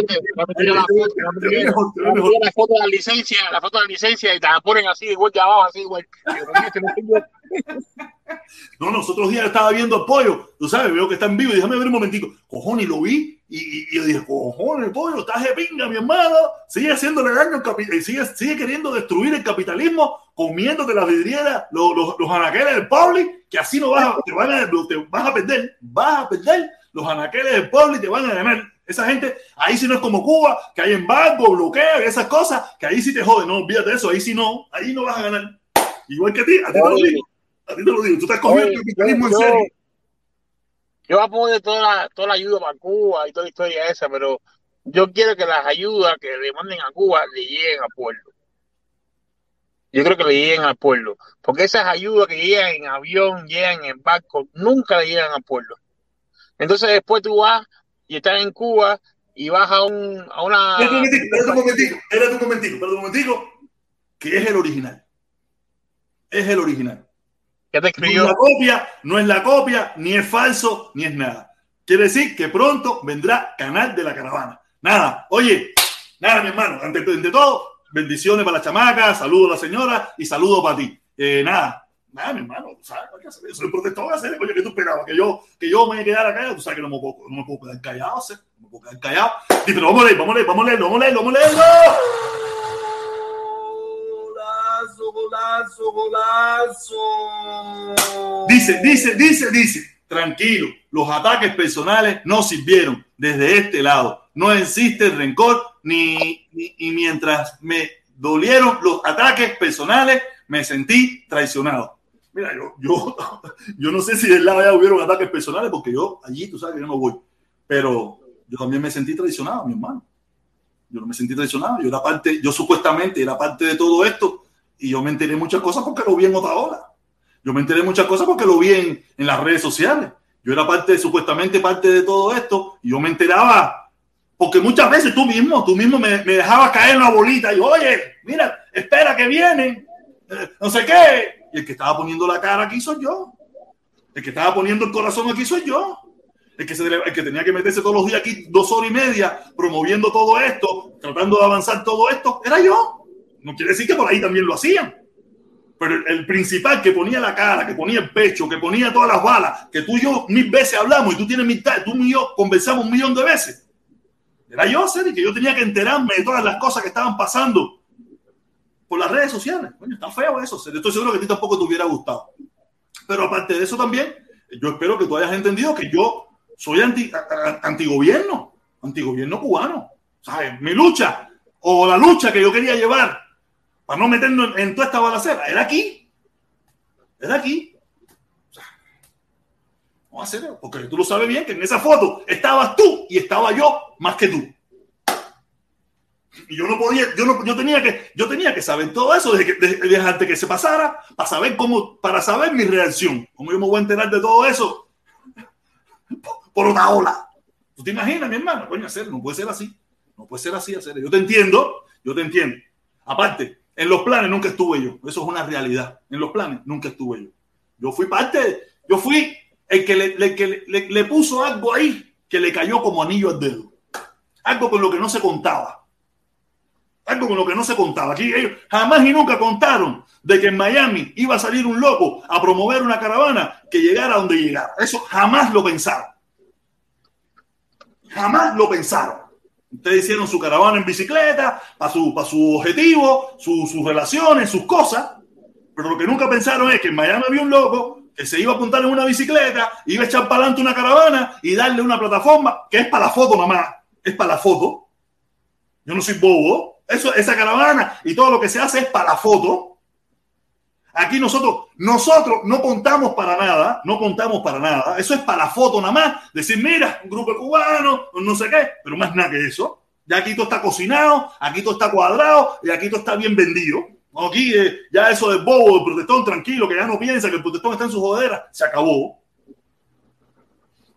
foto de la licencia, la foto de la licencia y te la ponen así, igual de abajo, así, igual. No, no, otros días estaba viendo a Pollo, tú sabes, veo que está en vivo y déjame ver un momentico. Cojones, lo vi y, y, y yo dije, cojones, Pollo, estás de pinga, mi hermano. Sigue haciéndole daño al capitalismo, sigue, sigue queriendo destruir el capitalismo, comiéndote las vidrieras, los, los, los anaqueles del public, que así no vas a, te, van a, te vas a perder, vas a perder los anaqueles del public, te van a ganar. Esa gente, ahí sí no es como Cuba, que hay embargo, bloqueo y esas cosas, que ahí sí te jode. No, olvídate de eso, ahí sí no, ahí no vas a ganar. Igual que a ti, a ti te lo digo. A ti te lo digo, tú estás cogiendo el capitalismo en serio. Yo apoyo toda la, toda la ayuda para Cuba y toda la historia esa, pero yo quiero que las ayudas que le manden a Cuba le lleguen al pueblo. Yo creo que le lleguen al pueblo, porque esas ayudas que llegan en avión, llegan en barco, nunca le llegan al pueblo. Entonces después tú vas y estás en Cuba y vas a, un, a una... Espérate un momentico, espérate un momentico, un momentico, espérate un momentico, que es el original. Es el original. ¿Qué te No es escribió? la copia, no es la copia, ni es falso, ni es nada. Quiere decir que pronto vendrá Canal de la Caravana. Nada, oye, nada, mi hermano, ante, ante todo, bendiciones para la chamaca, saludo a la señora y saludo para ti. Eh, nada, nada, mi hermano, tú sabes, hay que hacer eso. Soy protector, hacer, oye, que tú esperabas que yo, que yo me quedara callado, tú sabes que no me puedo, no me puedo quedar callado, ¿sí? no me puedo quedar callado. Sí, pero vamos a leer, vamos a leer, vamos a leer, vamos a leer, vamos a leerlo. Golazo, golazo, golazo. Dice, dice, dice, dice, tranquilo, los ataques personales no sirvieron desde este lado. No existe rencor ni, ni y mientras me dolieron los ataques personales, me sentí traicionado. Mira, yo, yo, yo no sé si del lado allá hubieron ataques personales, porque yo allí, tú sabes que yo no voy. Pero yo también me sentí traicionado, mi hermano. Yo no me sentí traicionado. Yo era parte, yo supuestamente era parte de todo esto y yo me enteré muchas cosas porque lo vi en otra hora. Yo me enteré muchas cosas porque lo vi en, en las redes sociales. Yo era parte, supuestamente parte de todo esto y yo me enteraba porque muchas veces tú mismo, tú mismo me, me dejabas caer una bolita y oye, mira, espera que viene, eh, no sé qué. El que estaba poniendo la cara aquí soy yo. El que estaba poniendo el corazón aquí soy yo. El que, se, el que tenía que meterse todos los días aquí dos horas y media promoviendo todo esto, tratando de avanzar todo esto, era yo. No quiere decir que por ahí también lo hacían. Pero el, el, principal que ponía la cara, que ponía el pecho, que ponía todas las balas, que tú y yo mil veces hablamos y tú tienes mitad, tú y yo conversamos un millón de veces. Era yo, Seri, que yo tenía que enterarme de todas las cosas que estaban pasando por las redes sociales. Coño, está feo eso. Estoy seguro que a ti tampoco te hubiera gustado. Pero aparte de eso también, yo espero que tú hayas entendido que yo soy anti, antigobierno, antigobierno cubano. ¿Sabes? Mi lucha o la lucha que yo quería llevar para no meternos en, en toda esta balacera era aquí. Era aquí. O sea, vamos a hacer, porque tú lo sabes bien que en esa foto estabas tú y estaba yo más que tú. Y yo no podía, yo no, yo tenía que, yo tenía que saber todo eso desde, que, desde, desde antes que se pasara, para saber cómo, para saber mi reacción. ¿Cómo yo me voy a enterar de todo eso? Por una ola. ¿Tú te imaginas, mi hermano? Coño, hacer, no puede ser así. No puede ser así, hacer. Yo te entiendo, yo te entiendo. Aparte, en los planes nunca estuve yo. Eso es una realidad. En los planes nunca estuve yo. Yo fui parte, yo fui el que le, le, que le, le puso algo ahí que le cayó como anillo al dedo. Algo con lo que no se contaba algo con lo que no se contaba. Aquí ellos jamás y nunca contaron de que en Miami iba a salir un loco a promover una caravana que llegara donde llegara. Eso jamás lo pensaron. Jamás lo pensaron. Ustedes hicieron su caravana en bicicleta, para su, para su objetivo, su, sus relaciones, sus cosas. Pero lo que nunca pensaron es que en Miami había un loco que se iba a apuntar en una bicicleta, iba a echar para adelante una caravana y darle una plataforma que es para la foto más. Es para la foto. Yo no soy bobo. Eso, esa caravana y todo lo que se hace es para la foto. Aquí nosotros, nosotros no contamos para nada, no contamos para nada. Eso es para la foto nada más. Decir, mira, un grupo cubano, no sé qué, pero más nada que eso. Ya aquí todo está cocinado, aquí todo está cuadrado y aquí todo está bien vendido. Aquí eh, ya eso de bobo, el protestón tranquilo, que ya no piensa que el protestón está en su jodera, se acabó.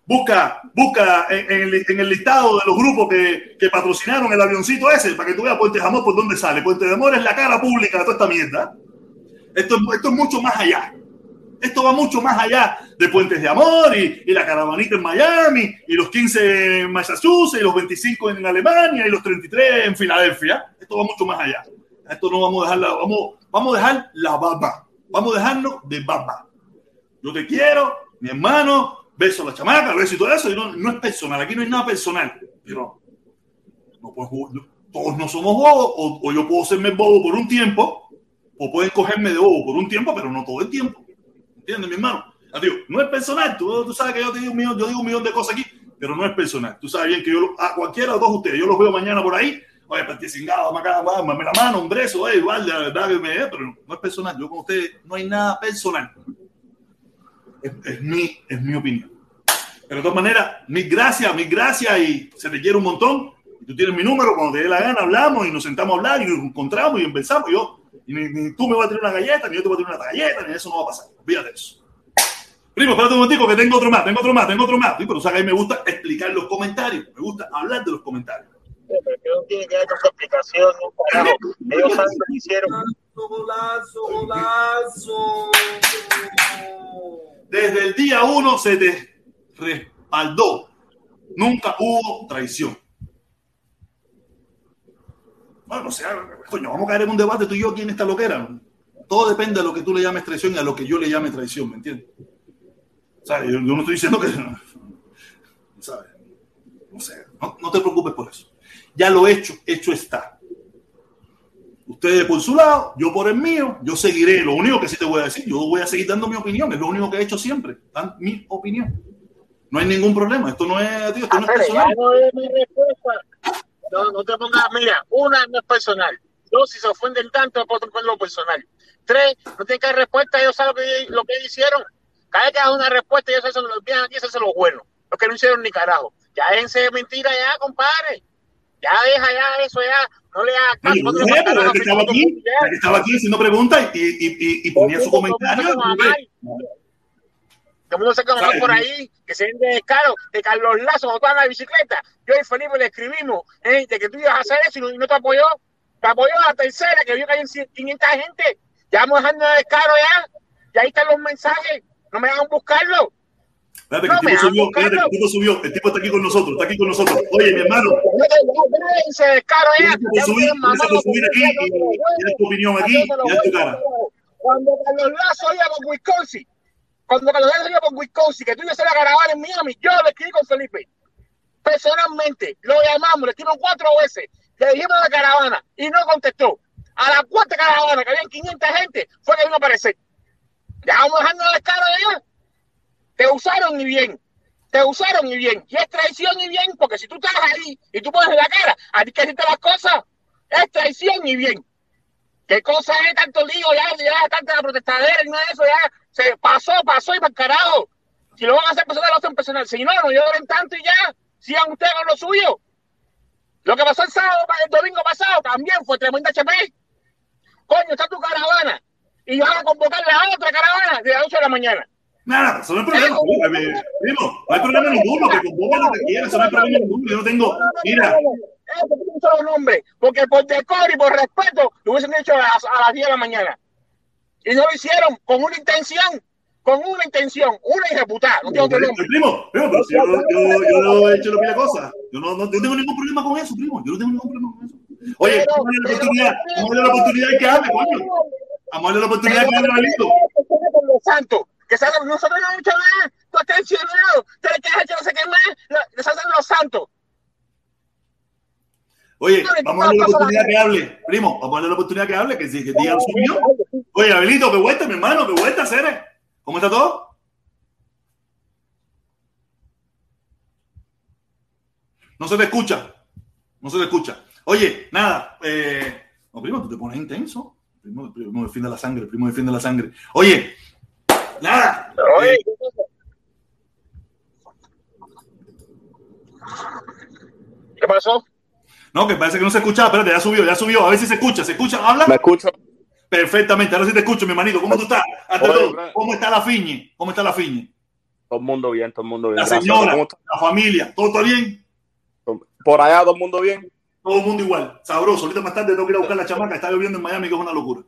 Busca, busca en, el, listado de los grupos que, patrocinaron el avioncito ese para que tú veas Puente de Amor por dónde sale. Puente de Amor es la cara pública de toda esta mierda. Esto, es mucho más allá. Esto va mucho más allá de Puentes de Amor y, la caravanita en Miami y los 15 en Massachusetts y los 25 en Alemania y los 33 en Filadelfia. Esto va mucho más allá. Esto no vamos a dejar vamos, vamos a dejar la baba. Vamos a dejarnos de baba. Yo te quiero, mi hermano, beso a la chamaca, beso y todo eso, y no, no, es personal, aquí no hay nada personal. Pero no puedo, todos no somos bobos, o, o, yo puedo serme bobo por un tiempo, o pueden cogerme de bobo por un tiempo, pero no todo el tiempo. ¿Entiendes, mi hermano? Adiós, no es personal, tú, tú sabes que yo, te digo un millón, yo digo un millón de cosas aquí, pero no es personal. Tú sabes bien que yo, a cualquiera de ustedes, yo los veo mañana por ahí, oye, cingado, me la mano, beso, eh, igual, la verdad que me, pero no es personal. Yo con ustedes no hay nada personal. Es, es, mi, es mi opinión. Pero de todas maneras, mil gracias, mil gracias y se te quiere un montón. Y tú tienes mi número, cuando te dé la gana hablamos y nos sentamos a hablar y nos encontramos y empezamos. Yo, y ni, ni, tú me vas a tener una galleta, ni yo te voy a tener una galleta, ni eso no va a pasar. Olvídate de eso. Primo, espérate un momentico que tengo otro más, tengo otro más, tengo otro más. Sí, pero sabes, a mí me gusta explicar los comentarios, me gusta hablar de los comentarios. Pero no tiene que dar explicación, carajo. Ellos saben lo que hicieron. Golazo, golazo. Desde el día uno se te respaldó. Nunca hubo traición. Bueno, o sea, coño, vamos a caer en un debate tú y yo aquí en esta loquera. Todo depende de lo que tú le llames traición y a lo que yo le llame traición, ¿me entiendes? O sea, yo, no estoy diciendo que. ¿sabes? No sé, no, no te preocupes por eso. Ya lo hecho, hecho está. Ustedes por su lado, yo por el mío, yo seguiré. Lo único que sí te voy a decir, yo voy a seguir dando mi opinión, es lo único que he hecho siempre, dan mi opinión. No hay ningún problema, esto no es, tío, esto no es personal. No, es no, te pongas, mira, una no es personal. Dos, si se ofenden tanto, por lo personal. Tres, no tienen que dar respuesta, ellos saben lo que, lo que hicieron. Cada vez que hagan una respuesta, ellos hacen los bien aquí, eso es lo bueno. Los que no hicieron ni carajo. Ya déjense de mentira ya, compadre. Ya deja ya eso ya. No le hagas caso. No, pero que estaba aquí, que estaba aquí haciendo preguntas y, y, y, y ponía su comentario. Todo el mundo se conoce por ahí, que se vende de caro, de Carlos Lazo, botaban la bicicleta. Yo y Felipe le escribimos eh, de que tú ibas a hacer eso y no, y no te apoyó. Te apoyó la tercera, que vio que hay 500 gente. Ya vamos dejando de caro ya. Y ahí están los mensajes. No me hagan buscarlo. Espérate, que No, el tipo me subió, hago espérate, que el tipo subió, el tipo está aquí con nosotros, está aquí con nosotros. Oye, mi hermano, Déjense de caro ya. Gracias por subir, gracias por subir aquí y, y dar tu opinión aquí y dar tu cara. Cuando Carlos Lazo iba por Wisconsin, cuando Carlos Lazo iba por Wisconsin, que tú ibas a la caravana en Miami, yo le escribí con Felipe. Personalmente, lo llamamos, le escribimos cuatro veces, le dijimos la caravana y no contestó. A la cuarta caravana, que había 500 gente, fue que vino a aparecer. Vamos dejando la cara ya. Te usaron y bien. Te usaron y bien. Y es traición y bien, porque si tú estás ahí y tú pones la cara, a ti que decirte las cosas, es traición y bien. ¿Qué cosa es tanto lío? Ya, ya tanta protestadera y nada de eso, ya se pasó, pasó y para carajo. Si lo van a hacer personal, lo hacen personal. Si no, no lloren tanto y ya. Sigan ustedes con lo suyo. Lo que pasó el sábado, el domingo pasado, también fue tremenda HP. Coño, está tu caravana. Y van a convocar la otra caravana de las 8 de la mañana. Nada, eso no hay problema. Mira, Primo, no hay problema ninguno, que convoque lo que quiera, eso no hay problema ninguno. Yo no tengo, mira, un solo nombre, porque por decoro y por respeto lo hubiesen hecho a las, a las 10 de la mañana. Y no lo hicieron con una intención, con una intención, una irreputada, no tiene otro nombre. primo, primo, pero si yo, yo, yo he hecho la cosa. Yo no, no, yo no tengo ningún problema con eso, primo. Yo no tengo ningún problema con eso. Oye, vamos a darle la oportunidad, vamos a darle la oportunidad que hable, coño. Vamos a darle la oportunidad que hable, Abelito. Con que saben, nosotros no hecho nada, tú estás tú le quieres echar no sé qué más, lo- les hacen los santos. Oye, vamos a darle la oportunidad que hable, primo. Vamos a darle la oportunidad que hable, que, sí, que diga su opinión. Oye, Abelito, qué vuelta, mi hermano, qué vuelta, Cere. ¿Cómo está todo? No se te escucha. No se te escucha. Oye, nada. Eh, no, primo, tú te pones intenso. Primo, primo defiende la sangre, primo defiende la sangre. Oye, nada. Oye, ¿qué pasó? no, que parece que no se escuchaba. Espérate, ya subió, ya subió. A ver si se escucha. ¿Se escucha? ¿Habla? ¿Me escucho? Perfectamente. Ahora sí te escucho, mi hermanito. ¿Cómo tú estás? Oye, todo. ¿cómo está la fiñe? ¿Cómo está la fiñe? Todo el mundo bien, todo el mundo bien. La Gracias. señora, la familia, ¿todo está bien? Por allá todo el mundo bien. Todo el mundo igual. Sabroso. Ahorita más tarde tengo que ir a buscar la chamaca. Está lloviendo en Miami, que es una locura.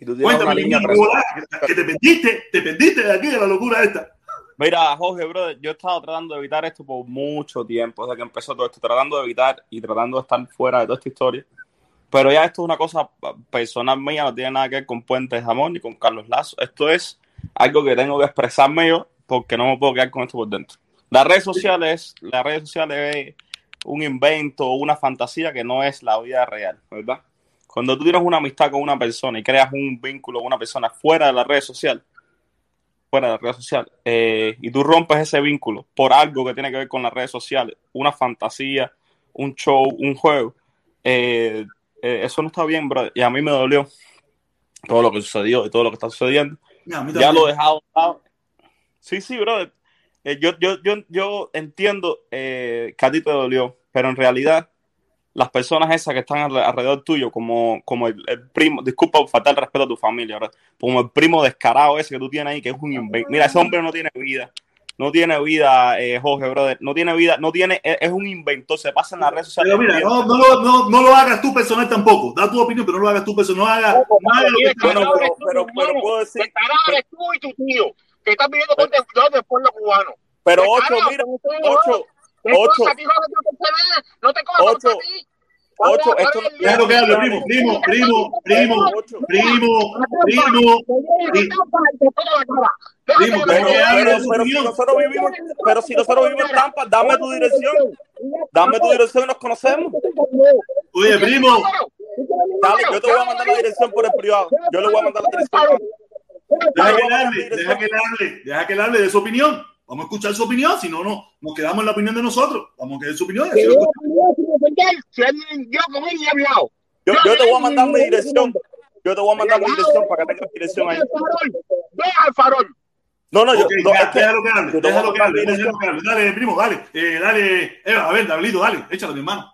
Y tú tienes una Cuéntame, presa. volá, que te perdiste, te perdiste de aquí de la locura esta. Mira, Jorge, brother, yo he estado tratando de evitar esto por mucho tiempo, desde que empezó todo esto, tratando de evitar y tratando de estar fuera de toda esta historia. Pero ya esto es una cosa personal mía, no tiene nada que ver con Puente de Jamón ni con Carlos Lazo. Esto es algo que tengo que expresarme yo porque no me puedo quedar con esto por dentro. Las redes sociales, las redes sociales es un invento o una fantasía que no es la vida real, ¿verdad? Cuando tú tienes una amistad con una persona y creas un vínculo con una persona fuera de la red social, fuera de la red social, eh, y tú rompes ese vínculo por algo que tiene que ver con las redes sociales, una fantasía, un show, un juego, eh, eh, eso no está bien, bro. Y a mí me dolió todo lo que sucedió y todo lo que está sucediendo. Ya, lo he dejado. Sí, sí, brother. Eh, yo, yo, yo, yo entiendo eh, que a ti te dolió, pero en realidad las personas esas que están alre- alrededor tuyo, como, como el, el primo, disculpa por faltar el respeto a tu familia, ¿verdad? como el primo descarado ese que tú tienes ahí, que es un invento. Mira, ese hombre no tiene vida. No tiene vida, eh, Jorge, brother. No tiene vida, no tiene, es, es un inventor, se pasa en las redes sociales. Pero mira, no, no, lo- no, no lo hagas tú personal tampoco. Da tu opinión, pero no lo hagas tú personal. No hagas, no hagas lo que Bueno, pero, pero, pero puedo decir, tarado eres tú y tu tío, que estás viviendo con el pueblo cubano. pero ocho, mira, dos, ocho, ¿qué ocho. cosa, tío, no te Ocho. tanto a ti. ¿Cuál Ocho, esto no- que hable, primo, primo, primo, primo, ocho. primo, primo. Primo, Pero, si nosotros vivimos, pero si nosotros vivimos en Tampa, dame tu dirección, dame tu dirección y nos conocemos. Oye, primo, Dale, yo te voy a mandar la dirección por el privado. Yo le voy a mandar la dirección. deja que él hable, deja que él hable, deja que él hable de su opinión. Vamos a escuchar su opinión, si no, no, nos quedamos en la opinión de nosotros. Vamos a quedar su opinión y yo con él y he hablado, Yo, yo te voy a mandar mi dirección. Yo te voy a mandar mi dirección para que tengas dirección ahí. Ve al farol. No, no, yo, no, ya, déjalo que hable, yo déjalo que hable, déjalo que hable. Dale, primo, dale, eh, dale, Eva, a ver, Davidito, dale, échalo, mi hermano.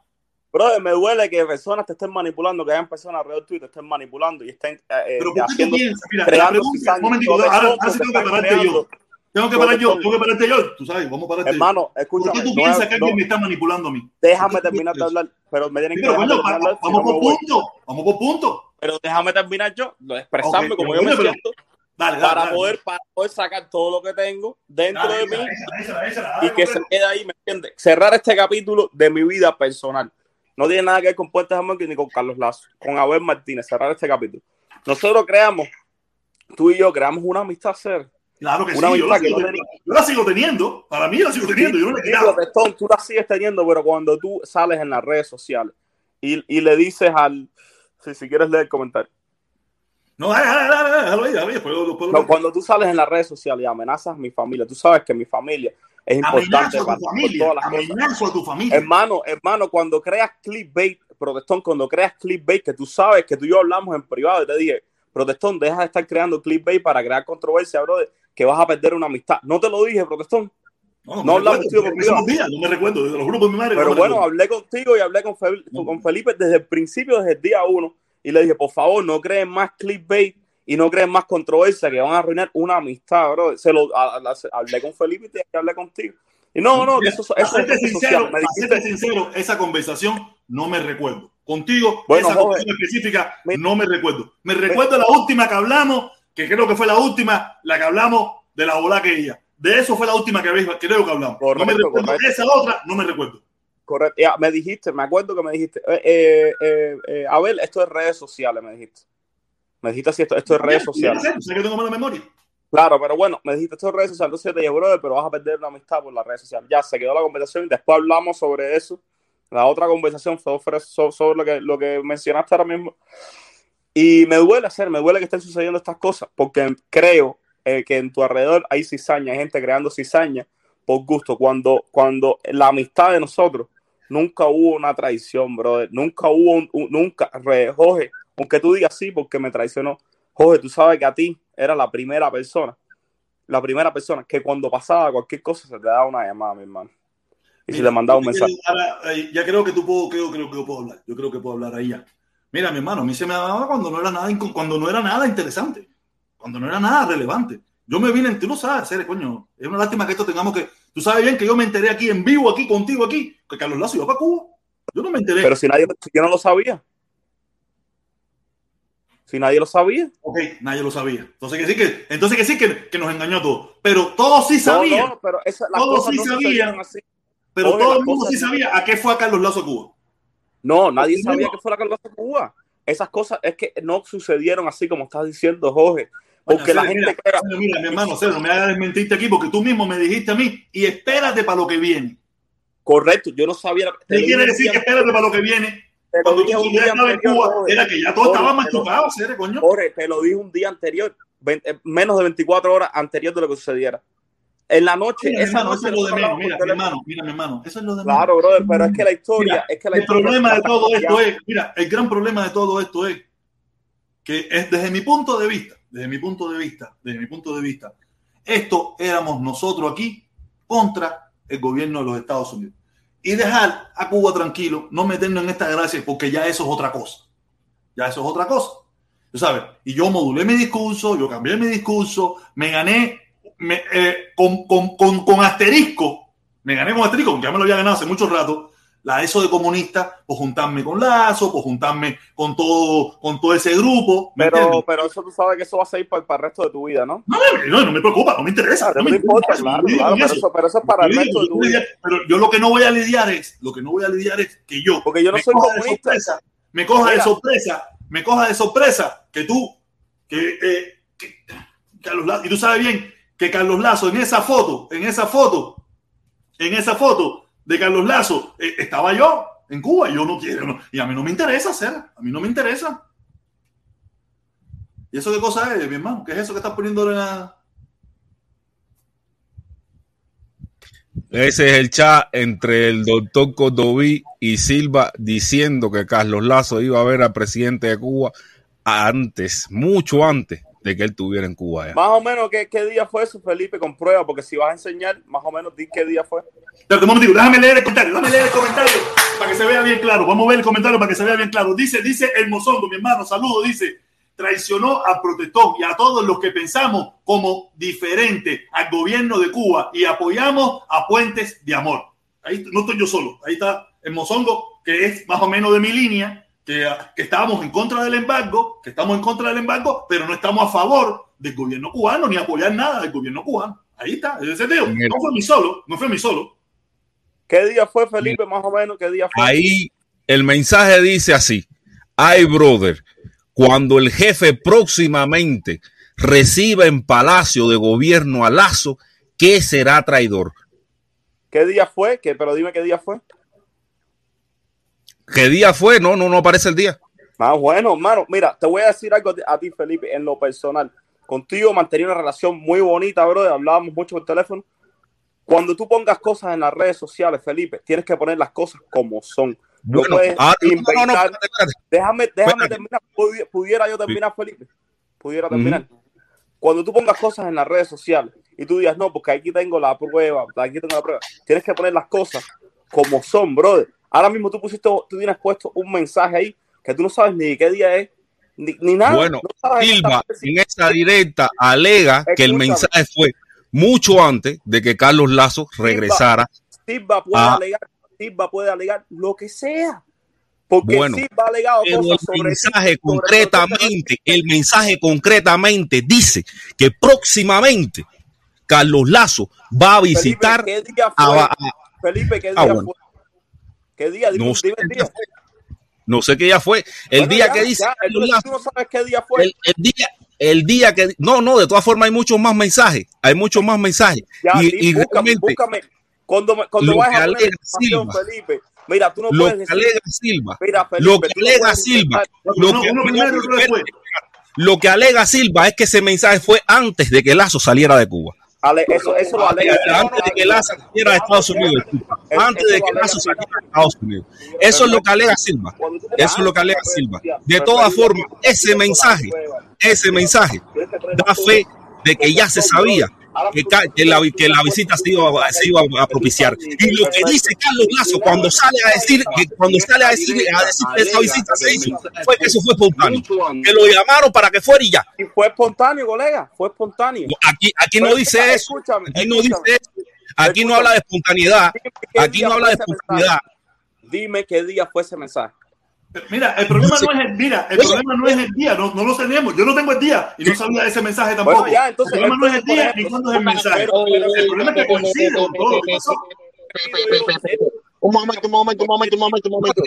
Brother, me duele que personas te estén manipulando, que hayan personas alrededor tuyo te estén manipulando y estén eh, eh, Pero ¿por qué tú haciendo, piensas? Mira, la pregunta, un momentito, ahora, ahora sí te tengo que pararte yo. Tengo que parar yo, tengo que pararte yo. Tú sabes, vamos a pararte. Hermano, ¿Por escúchame. qué tú no piensas que alguien no- me está manipulando a mí? déjame ¿Por terminar de hablar, pero me tienen Sí, que pero si vamos no me por punto, vamos por punto. Pero déjame terminar yo, expresarme Ok, como yo me siento, Dale, dale. para dale. poder, para poder sacar todo lo que tengo dentro de mí y que se quede ahí, ¿me entiendes? Cerrar este capítulo de mi vida personal. No tiene nada que ver con Puertas Amor ni con Carlos Lazo, con Abel Martínez, cerrar este capítulo. Nosotros creamos, tú y yo creamos una amistad ser. Claro que sí, yo la, que no teniendo. yo la sigo teniendo. Para mí la sigo teniendo, yo no le Sí, tú la sigues teniendo, pero cuando tú sales en las redes sociales y, y le dices al. Si, si quieres leer el comentario. No, dale, dale, dale, dale, déjalo ahí, déjalo ahí, No, cuando tú sales en las redes sociales y amenazas a mi familia, tú sabes que mi familia es importante para familia, todas las cosas. a tu familia. Hermano, hermano, cuando creas clickbait, protestón, cuando creas clickbait, que tú sabes que tú y yo hablamos en privado y te dije, protestón, deja de estar creando clickbait para crear controversia, brother, que vas a perder una amistad. No te lo dije, protestón. No, no me hablamos, tío, porque no me recuerdo, te lo juro por mi madre. Pero no me bueno, recuerdo. hablé contigo y hablé con, Fe- con Felipe desde el principio, desde el día uno, y le dije, por favor, no creen más clickbait y no creen más controversia que van a arruinar una amistad, bro. Se lo, a- a- hablé con Felipe y hablé contigo. Y no, no, eso, eso es sincero. Me dijiste, sincero, esa conversación no me recuerdo. Contigo, Bueno, esa joven. conversación específica Me- no me recuerdo. Me recuerdo la última que hablamos, que creo que fue la última, la que hablamos de la bola que ella. De eso fue la última que creo que hablamos. no me recuerdo. Esa otra no me recuerdo. correcto, ya, me dijiste, me acuerdo que me dijiste, eh, eh, eh, eh, Abel, esto es redes sociales, me dijiste. Me dijiste así, esto, esto es redes sociales. Sé, sé que tengo mala memoria. Claro, pero bueno, me dijiste esto es redes sociales, entonces te dije, brother, pero vas a perder una amistad por las redes sociales. Ya se quedó la conversación y después hablamos sobre eso. La otra conversación fue sobre, so- sobre lo, que, lo que mencionaste ahora mismo. Y me duele hacer, me duele que estén sucediendo estas cosas, porque creo eh, que en tu alrededor hay cizaña, hay gente creando cizaña por gusto. Cuando, cuando la amistad de nosotros nunca hubo una traición, brother. Nunca hubo un, un- nunca, re, Jorge, aunque tú digas sí porque me traicionó, Jorge, tú sabes que a ti era la primera persona, la primera persona que cuando pasaba cualquier cosa se te daba una llamada, mi hermano. Y se Mira, le mandaba un mensaje. creo- ahora, eh, ya creo que tú puedo, creo, creo que yo puedo hablar. Yo creo que puedo hablar ahí ya. Mira, mi hermano, a mí se me daba cuando no era nada, cuando no era nada interesante, cuando no era nada relevante. Yo me vine, tú lo sabes, coño. Es una lástima que esto tengamos que. Tú sabes bien que yo me enteré aquí en vivo, aquí contigo, aquí, que Carlos Lazo iba para Cuba. Yo no me enteré. Pero si nadie, si yo no lo sabía. Si nadie lo sabía. ok, nadie lo sabía. Entonces que sí que, entonces que sí que, que nos engañó a todos. Pero todos sí sabían. No, no, pero esa, Todos sí no sabían. pero Oye, todo el mundo sí- sabía a qué fue a Carlos Lazo a Cuba. No, nadie sabía que fue la Carlos de Cuba. Esas cosas es que no sucedieron así como estás diciendo, Jorge. Porque la gente mira, mira, mi hermano, Cero, no me hagas desmentirte aquí porque tú mismo me dijiste a mí y espérate para lo que viene. Correcto, yo no sabía. ¿Qué quiere decir que espérate para lo que viene? Cuando tú estaba en Cuba, Jorge. era que ya todo Jorge, estaba machucado, Cere, coño. Jorge, te lo dije un día anterior, menos de 24 horas anterior de lo que sucediera. En la noche, Mira, mi esa hermano, noche. eso es lo de menos. Mira, mi hermano, mira, mi hermano, eso es lo de menos. Claro, brother, pero es que la historia. Mira, es que la el historia problema de todo esto es, mira, el gran problema de todo esto es que es desde mi punto de vista, desde mi punto de vista, desde mi punto de vista, esto éramos nosotros aquí contra el gobierno de los Estados Unidos. Y dejar a Cuba tranquilo, no meternos en esta gracia, porque ya eso es otra cosa. Ya eso es otra cosa. Sabes, y yo modulé mi discurso, yo cambié mi discurso, me gané me, eh, con, con, con, con asterisco, me gané con asterisco, aunque ya me lo había ganado hace mucho rato, la eso de comunista, por juntarme con Lazo, por juntarme con todo, con todo ese grupo. ¿me Pero, entiendes? pero eso tú sabes que eso va a seguir para, para el resto de tu vida, ¿no? No, no, no me preocupa, no me interesa. Claro, no me importa, interesa, claro, claro, pero eso. pero eso es para el resto de tu vida. Pero yo lo que no voy a lidiar es, lo que no voy a lidiar es que yo, Porque yo no me soy coja de comunista. sorpresa, me coja de Mira. sorpresa, me coja de sorpresa que tú, que, eh, que- Carlos Lazo, y tú sabes bien que Carlos Lazo en esa foto, en esa foto, en esa foto de Carlos Lazo, eh, estaba yo en Cuba, yo no quiero, no, y a mí no me interesa hacer, a mí no me interesa. ¿Y eso qué cosa es, mi hermano? ¿Qué es eso que estás poniendo en la... Ese es el chat entre el doctor Cordoví y Silva diciendo que Carlos Lazo iba a ver al presidente de Cuba antes, mucho antes de que él estuviera en Cuba. Ya. Más o menos, ¿qué, ¿qué, día fue eso, Felipe? Comprueba, porque si vas a enseñar, más o menos, di qué día fue. Pero un momentito, déjame leer el comentario, déjame leer el comentario para que se vea bien claro. Vamos a ver el comentario para que se vea bien claro. Dice, dice el mozongo, mi hermano, saludo, dice, traicionó a Protestón y a todos los que pensamos como diferente al gobierno de Cuba y apoyamos a Puentes de Amor. Ahí no estoy yo solo, ahí está el mozongo, que es más o menos de mi línea, que, que estábamos en contra del embargo, que estamos en contra del embargo, pero no estamos a favor del gobierno cubano ni apoyar nada del gobierno cubano. Ahí está, ese tío. No fue mi solo, no fue mi solo. ¿Qué día fue, Felipe, más o menos? ¿Qué día fue? Ahí el mensaje dice así: Ay, brother, cuando el jefe próximamente reciba en Palacio de Gobierno a Lazo, ¿qué será traidor? ¿Qué día fue? ¿Qué, pero dime qué día fue. ¿Qué día fue? No, no, no aparece el día. Ah, bueno, hermano, mira, te voy a decir algo a ti, Felipe, en lo personal. Contigo mantenía una relación muy bonita, bro. Hablábamos mucho por teléfono. Cuando tú pongas cosas en las redes sociales, Felipe, tienes que poner las cosas como son. Bueno, ah, no, no, no, espérate, espérate. Déjame, déjame espérate. terminar. ¿Pudiera yo terminar, sí. Felipe? ¿Pudiera terminar? -huh. Cuando tú pongas cosas en las redes sociales y tú digas, no, porque aquí tengo la prueba, aquí tengo la prueba, tienes que poner las cosas como son, brother. Ahora mismo tú pusiste, tú tienes puesto un mensaje ahí que tú no sabes ni qué día es, ni, ni nada. Bueno, no Silva en esa directa alega Escúchame. que el mensaje fue mucho antes de que Carlos Lazo regresara. Silva puede, a, alegar, Silva puede alegar lo que sea. Porque bueno, Silva ha alegado pero cosas el sobre mensaje concretamente, el mensaje concretamente dice que próximamente Carlos Lazo va a visitar Felipe, ¿qué día a, fue? a, Felipe, ¿qué día Ah, bueno. fue? ¿Qué día? Dime, no sé dime el qué día. No sé qué día fue. El Bueno, día ya, que dice ya, tú no sabes qué día fue. el, el día, el día que no, no, de todas formas hay muchos más mensajes, hay muchos más mensajes. Ya, y, sí, y búscame, realmente búscame. Cuando, me- cuando vayas a Silva, Felipe, mira, tú no lo puedes que decir, alega Silva, mira, Felipe, lo que alega Silva, lo que, lo que alega Silva es que ese mensaje fue antes de que Lazo saliera de Cuba. Ale- eso, eso lo alega. Antes de que Lazo saliera de Estados Unidos. Antes de que Lazo saliera de Estados Unidos. Eso es lo que alega Silva. Eso es lo que alega Silva. De todas formas, ese mensaje, ese mensaje da fe de que ya se sabía que, que la, que la visita se iba, se iba a propiciar. Y lo que dice Carlos Lazo cuando sale a decir que cuando sale a decir, a decir que esa visita se hizo, fue que eso fue espontáneo. Que lo llamaron para que fuera y ya. Y fue espontáneo, colega, fue espontáneo. Aquí, aquí no dice eso. Aquí no dice eso. Aquí no habla de espontaneidad. ¿Qué Aquí no habla de espontaneidad. Dime qué día fue ese mensaje. Mira, el problema No es el día, el problema no es el día, no, no lo tenemos. Yo no tengo el día y no sabía ese mensaje tampoco. Bueno, ya, entonces, el problema no es el día ni cuándo es el mensaje. pero- el problema es que coincide con todo lo que pasó. Un momento, un momento, un momento, un momento, un momento.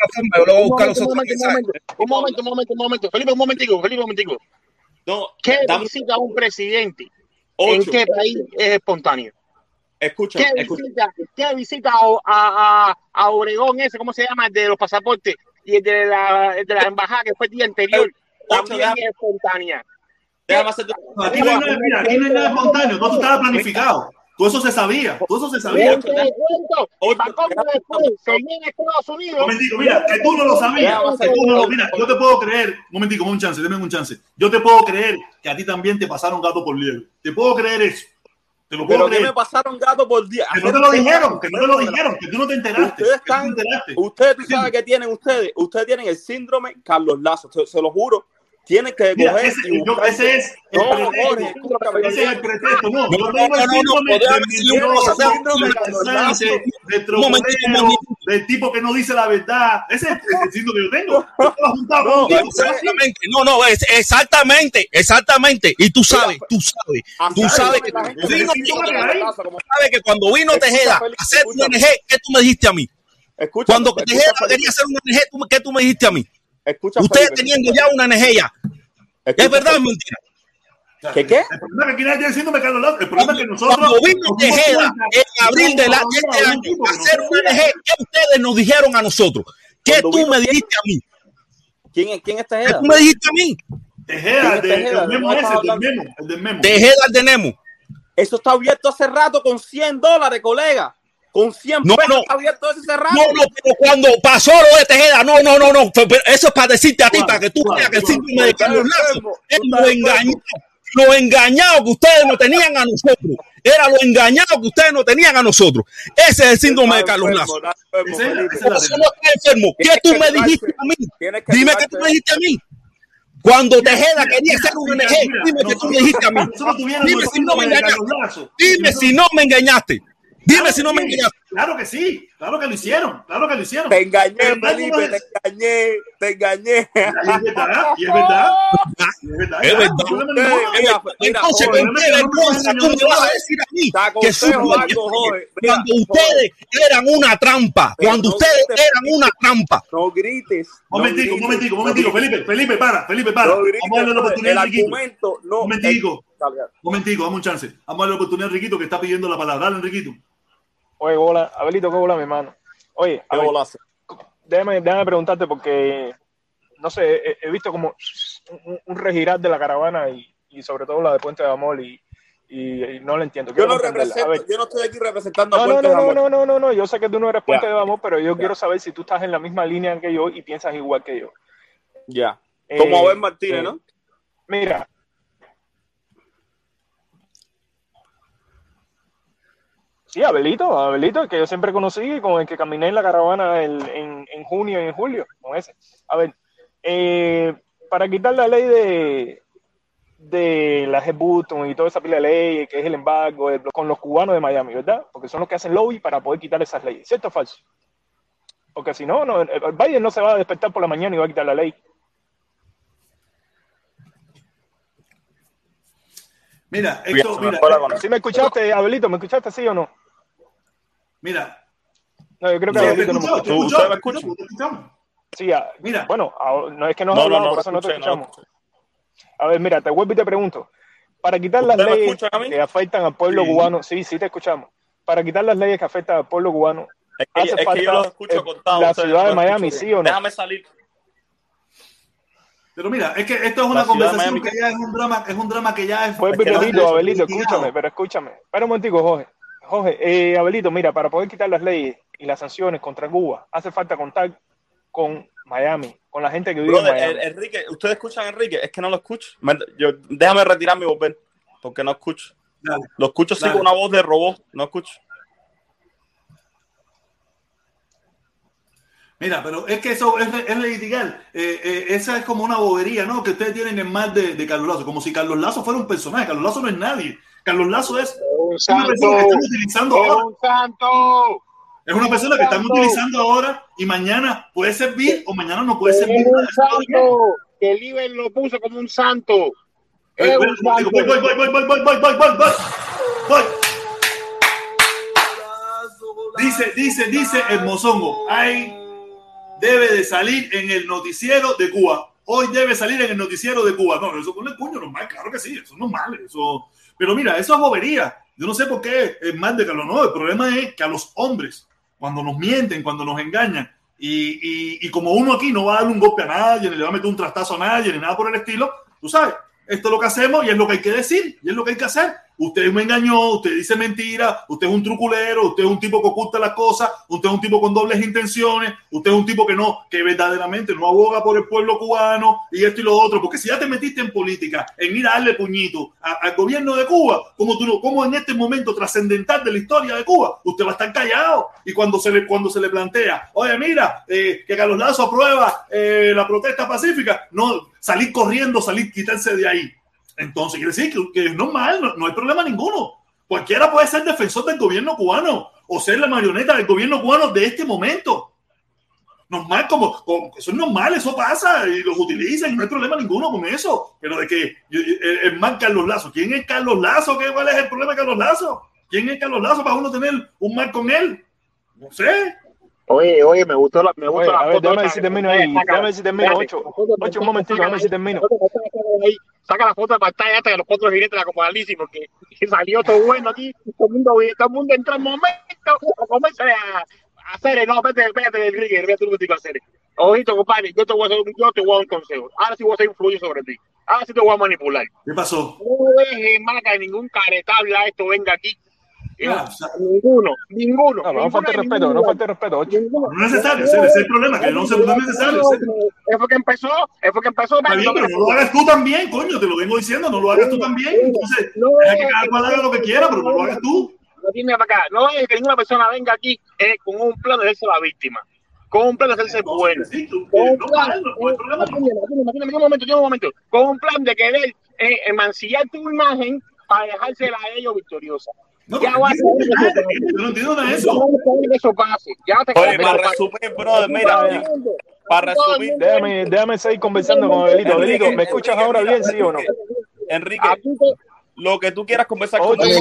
Un momento, un momento, un momento, un. Felipe, un momentico, Felipe, un momentico. No, ¿Qué visita un presidente? ¿En qué país es espontáneo? Escúchame, ¿Qué visita, qué visita a, a, a- a Obregón ese, ¿cómo se llama? El de los pasaportes y el de la, el de la embajada que fue el día anterior. Ocho, También es espontánea. Déjame hacerte No, Aquí no hay nada, mira, aquí no hay nada espontáneo, todo eso estaba planificado. Todo eso se sabía, todo eso se sabía. Estados Unidos. Momentico, mira, que tú no lo sabías, que tú no lo, mira, yo te puedo creer, momentico, un chance, denme un chance. Yo te puedo creer que a ti también te pasaron gato por liebre. Te puedo creer eso. Te lo puedo Pero que me pasaron gato por día. Que no te lo dijeron, que no te lo dijeron, que tú no te enteraste. Ustedes no están, te enteraste. ustedes, tú sabes que tienen ustedes, ustedes tienen el síndrome Carlos Lazo, se, se lo juro. Tienen que Mira, coger ese, y yo- ese es el No, pretexto. Jorge, Ese es el pretexto. No, No, yo no, tengo no, no, síndrome no, del tipo que no dice la verdad. Ese es el, síndrome que yo tengo. No. Exactamente, no, no, es exactamente, exactamente. Y tú sabes, tú sabes, tú sabes es, que cuando vino, sabes que cuando vino Tejeda a hacer una. ONG, ¿qué tú me dijiste a mí? Escúchame, Cuando Tejeda quería hacer una ¿tú- ¿qué tú me dijiste a mí? Escucha, Ustedes Felipe, teniendo ya una escucha, ¿Es verdad o es mentira? ¿Qué, qué? El problema que. El problema es nosotros. Cuando dimos Tejeda en abril de, la, de este año a hacer una. ONG, ¿qué ustedes nos dijeron a nosotros? ¿Qué tú me dijiste a mí? ¿Quién, es- ¿Quién es ¿Qué Tejeda? tú me dijiste a mí? Tejeda, el, de, Tejeda? el memo ¿De qué ese, el del memo. El del memo. Tejeda al de Nemo. Eso está abierto hace rato con 100 dólares, colega. Con 100 No, pesos no. abierto ese cerrado. No, no, pero cuando pasó lo de Tejeda, no, no, no, no. Eso es para decirte a ti, para que tú veas que el síndrome de Carlos Lazo es lo engañado, lo engañado que ustedes no tenían a nosotros. Era lo engañado que ustedes no tenían a nosotros. Ese es el síndrome de Carlos Lazo. Eso no está enfermo. ¿Qué tú que me dijiste a mí? Que Dime qué tú me dijiste a mí. Cuando Tejeda quería ser un Mira, NG, mira, dime qué tú me dijiste a mí. Dime si no me engañaste. Dime si no me engañaste. Dime si no me engañaste. Claro que sí, claro que lo hicieron, claro que lo hicieron. Te engañé, Felipe, es- te engañé, te engañé. Y es verdad, y es verdad. y es verdad. Es Entonces, ¿con qué vergüenza tú me vas a decir a mí que cuando ustedes eran una trampa, cuando ustedes eran una trampa. No grites. no Momentico, grites, momentico, no momentico. Felipe, Felipe, para, Felipe, para. Vamos a darle la joven, oportunidad Riquito. no. Momentico, dale. momentico, dame un chance. Vamos a darle la oportunidad a Riquito que está pidiendo la palabra. Dale, Enriquito. Oye, hola, Abelito, ¿qué hola, mi hermano? Oye, Qué Abel, golazo. déjame, déjame preguntarte porque, no sé, he, he visto como un, un regirar de la caravana y, y sobre todo la de Puente de Amor y, y- y no lo entiendo. Yo no. A represento, yo no estoy aquí representando a no, no, Puente no, de no, Amor. no, no, no, no, yo sé que tú no eres Puente de Amor, pero yo quiero saber si tú estás en la misma línea que yo y piensas igual que yo. Ya. Como Eh, Abel Martínez, eh, ¿no? Mira. Sí, Abelito, Abelito, el que yo siempre conocí con el que caminé en la caravana en, en junio y en julio, con ese. A ver, eh, para quitar la ley de, de la Button y toda esa pila de leyes, que es el embargo, con los cubanos de Miami, ¿verdad? Porque son los que hacen lobby para poder quitar esas leyes. ¿Cierto o falso? Porque si no, no, el Biden no se va a despertar por la mañana y va a quitar la ley. Mira, esto, mira, fue la gana. ¿Sí me escuchaste, Abelito? ¿Me escuchaste sí o no? mira. No, yo creo que Abelito no me escuchó, te escuchó. ¿Tú- escuchó, ustedes me escuchan? Sí, Mira. bueno, no es que nos No, has no, por no eso no te escuchamos. A ver, mira, te vuelvo y te pregunto. Para quitar las ¿Ustedes me leyes que afectan al pueblo Sí. cubano, sí, sí te escuchamos. Para quitar las leyes que afectan al pueblo cubano, Es que, hace es que falta yo los escucho eh, la ciudad de Miami, ¿sí o no? Déjame salir. Pero mira, es que esto es una conversación que ya es un drama, es un drama que ya es. Vuelvo y que te ya digo, es Abelito, litigado. escúchame, pero escúchame. Espera un momentico, Jorge. Jorge, eh, Abelito, mira, para poder quitar las leyes y las sanciones contra Cuba, hace falta contar con Miami, con la gente que vive Brother, en Miami. Enrique, ¿ustedes escucan a Enrique? Es que no lo escucho. Me- yo- déjame retirarme y volver, porque no escucho. Dale. Lo escucho Dale. con una voz de robot, no escucho. Mira, pero es que eso es, es litigar. Eh, eh, esa es como una bobería, ¿no? Que ustedes tienen en más de, de Carlos Lazo. Como si Carlos Lazo fuera un personaje. Carlos Lazo no es nadie. Carlos Lazo es Un una santo. persona que están utilizando Es ahora. un santo. Es una persona que están utilizando ahora y mañana puede servir o mañana no puede servir. un santo. Que el Iber lo puso como un santo. Es voy, un voy, santo. voy, voy, voy, voy, voy, voy, voy, voy, voy, voy. Voy. Dice, dice, dice el mozongo. Ay, debe de salir en el noticiero de Cuba. Hoy debe salir en el noticiero de Cuba. No, eso con el puño normal, claro que sí, eso es normal. Eso... Pero mira, eso es bobería. Yo no sé por qué es más de Carlos. No, el problema es que a los hombres, cuando nos mienten, cuando nos engañan, y, y, y como uno aquí no va a darle un golpe a nadie, ni le va a meter un trastazo a nadie, ni nada por el estilo, tú sabes, esto es lo que hacemos y es lo que hay que decir, y es lo que hay que hacer. Usted me engañó, usted dice mentira, usted es un truculero, usted es un tipo que oculta las cosas, usted es un tipo con dobles intenciones, usted es un tipo que no, que verdaderamente no aboga por el pueblo cubano y esto y lo otro, porque si ya te metiste en política, en ir a darle puñito al gobierno de Cuba, como tú como en este momento trascendental de la historia de Cuba, usted va a estar callado y cuando se le, cuando se le plantea, oye, mira, eh, que Carlos Lazo aprueba eh, la protesta pacífica, no, salir corriendo, salir, quitarse de ahí. Entonces quiere decir que, que es normal, no, no hay problema ninguno. Cualquiera puede ser defensor del gobierno cubano o ser la marioneta del gobierno cubano de este momento. Normal, como, como- eso es normal, eso pasa y los utilizan y no hay problema ninguno con eso. Pero de que el, el Carlos Lazo, ¿quién es Carlos Lazo? ¿Qué, ¿Cuál es el problema de Carlos Lazo? ¿Quién es Carlos Lazo para uno tener un mal con él? No sé. Oye, oye, me gustó la, me Oye, gustó la a ver, foto déjame ver si que termino ahí, saca- déjame ver si termino, ocho. la foto de Ocho, un momentito, déjame ver si termino. Saca la foto de pantalla esta de los cuatro jinetes de la Comodalísima, porque salió todo bueno aquí, todo el mundo, todo el mundo entró en momento a comerse a, a hacer, no, vete, vete del Rigger, vete un momentico a hacer. Ojito, compadre, yo te voy a hacer un, yo te voy a dar un consejo. Ahora sí voy a hacer influir sobre ti. Ahora sí te voy a manipular. ¿Qué pasó? No dejes más que ningún caretable a esto venga aquí Ah, o sea, Ninguno, ninguno. No, no falta respeto, no falta respeto. Ninguno. no es necesario, ese es el problema, que no, se, no es necesario. ese- Él fue que empezó, él fue que empezó. Está bien, pero no lo hagas tú también, coño, te lo vengo diciendo, no lo hagas tú también. Entonces, No, deja que cada cual haga lo que quiera, pero no lo hagas tú. No tiene para acá. No es que ninguna persona venga aquí eh, con un plan de hacerse la víctima. Con un plan de hacerse bueno. Sí, tú, Con eh, un plan, un momento, un momento. Con un plan de querer eh, mancillar tu imagen para dejársela a ellos victoriosa. No, Ya pero va a entiendo, ser eso. yo no entiendo nada de eso. Oye, para pa- resumir, brother, mira, para resumir, Déjame, déjame seguir conversando con Abelito. Abelito, ¿me escuchas ahora bien, sí o no? Enrique, lo que tú quieras conversar conmigo, Oye,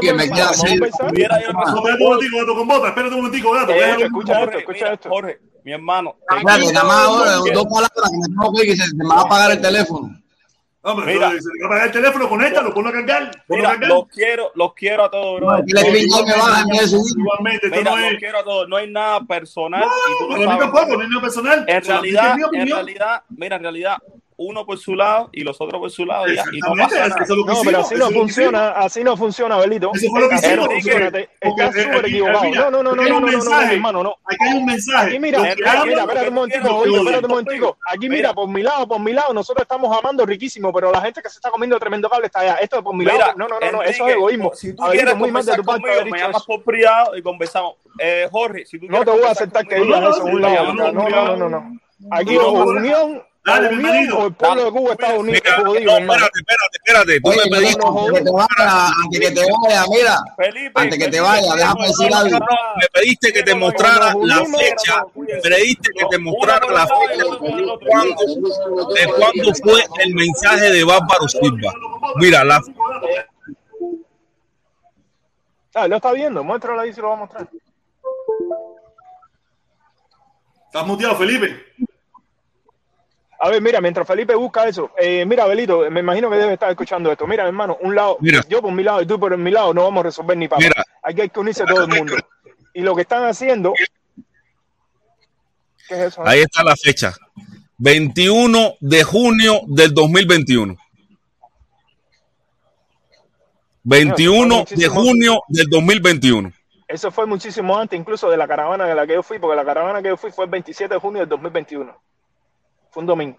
que me espérate un momentico, gato con. Eh, escucha esto, Jorge, escucha esto. Jorge, mi hermano, Espérate, nada más ahora, dos palabras que me tengo que ir, que se, se me va a apagar el teléfono. Hombre, Mira. se a apagar el teléfono, conéctalo, ponlo a cargar. Ponlo a mira, cargar. los quiero, los quiero a todos, subir. Igualmente, esto Mira, no los es. quiero a todos. No hay nada personal y tú lo mí sabes. tampoco, no es nada personal. En realidad, en realidad, mira, en realidad, uno por su lado y los otros por su lado y, no pasa eso nada. es lo que No, pero así eso no funciona, así no funciona, Abelito. Eso fue lo que hicimos, Estás aquí- súper equivocado. mira, No, no, no, no, aquí hay no, un no, no, hermano, no. Aquí hay un mensaje. Aquí mira, espérate un momentico, espérate un momentico. Aquí mira, por mi lado, por mi lado, nosotros estamos amando riquísimo, pero la gente que se está comiendo tremendo cable está allá. Esto es por mi lado. No, no, no, no, eso es egoísmo. Si tú quieres muy mal de conversar tu parte conmigo, me llamas eso. por privado y conversamos. Eh, Jorge, si tú No te voy a aceptar que digas eso un lado. no, No, no, no, no, no. Aquí No, o no, no. unión, Dale, bienvenido. o el pueblo de Cuba, Estados Unidos, Mira, jodido, no, espérate, espérate, espérate. Tú Oye, me pediste, no, antes que te vaya, antes que te vaya, mira, Felipe, Antes que te Felipe, vaya, déjame decir algo. me pediste que te mostrara la fecha, me pediste que te mostrara la fecha de cuándo, de cuándo fue el mensaje de Bárbaro Silva. Mira, la, Ah, lo está viendo, muéstralo ahí si lo va a mostrar. Estás muteado, Felipe. A ver, mira, mientras Felipe busca eso, eh, mira, Belito, me imagino que debe estar escuchando esto. Mira, hermano, un lado, Mira. yo por mi lado y tú por mi lado no vamos a resolver ni para. Mira. Aquí hay que unirse todo el mundo. Y lo que están haciendo. ¿Qué es eso? ahí está la fecha. 21 de junio del 2021. 21 de junio del 2021. Eso fue muchísimo antes, incluso de la caravana de la que yo fui, porque la caravana que yo fui fue el 27 de junio del 2021. Fue un domingo.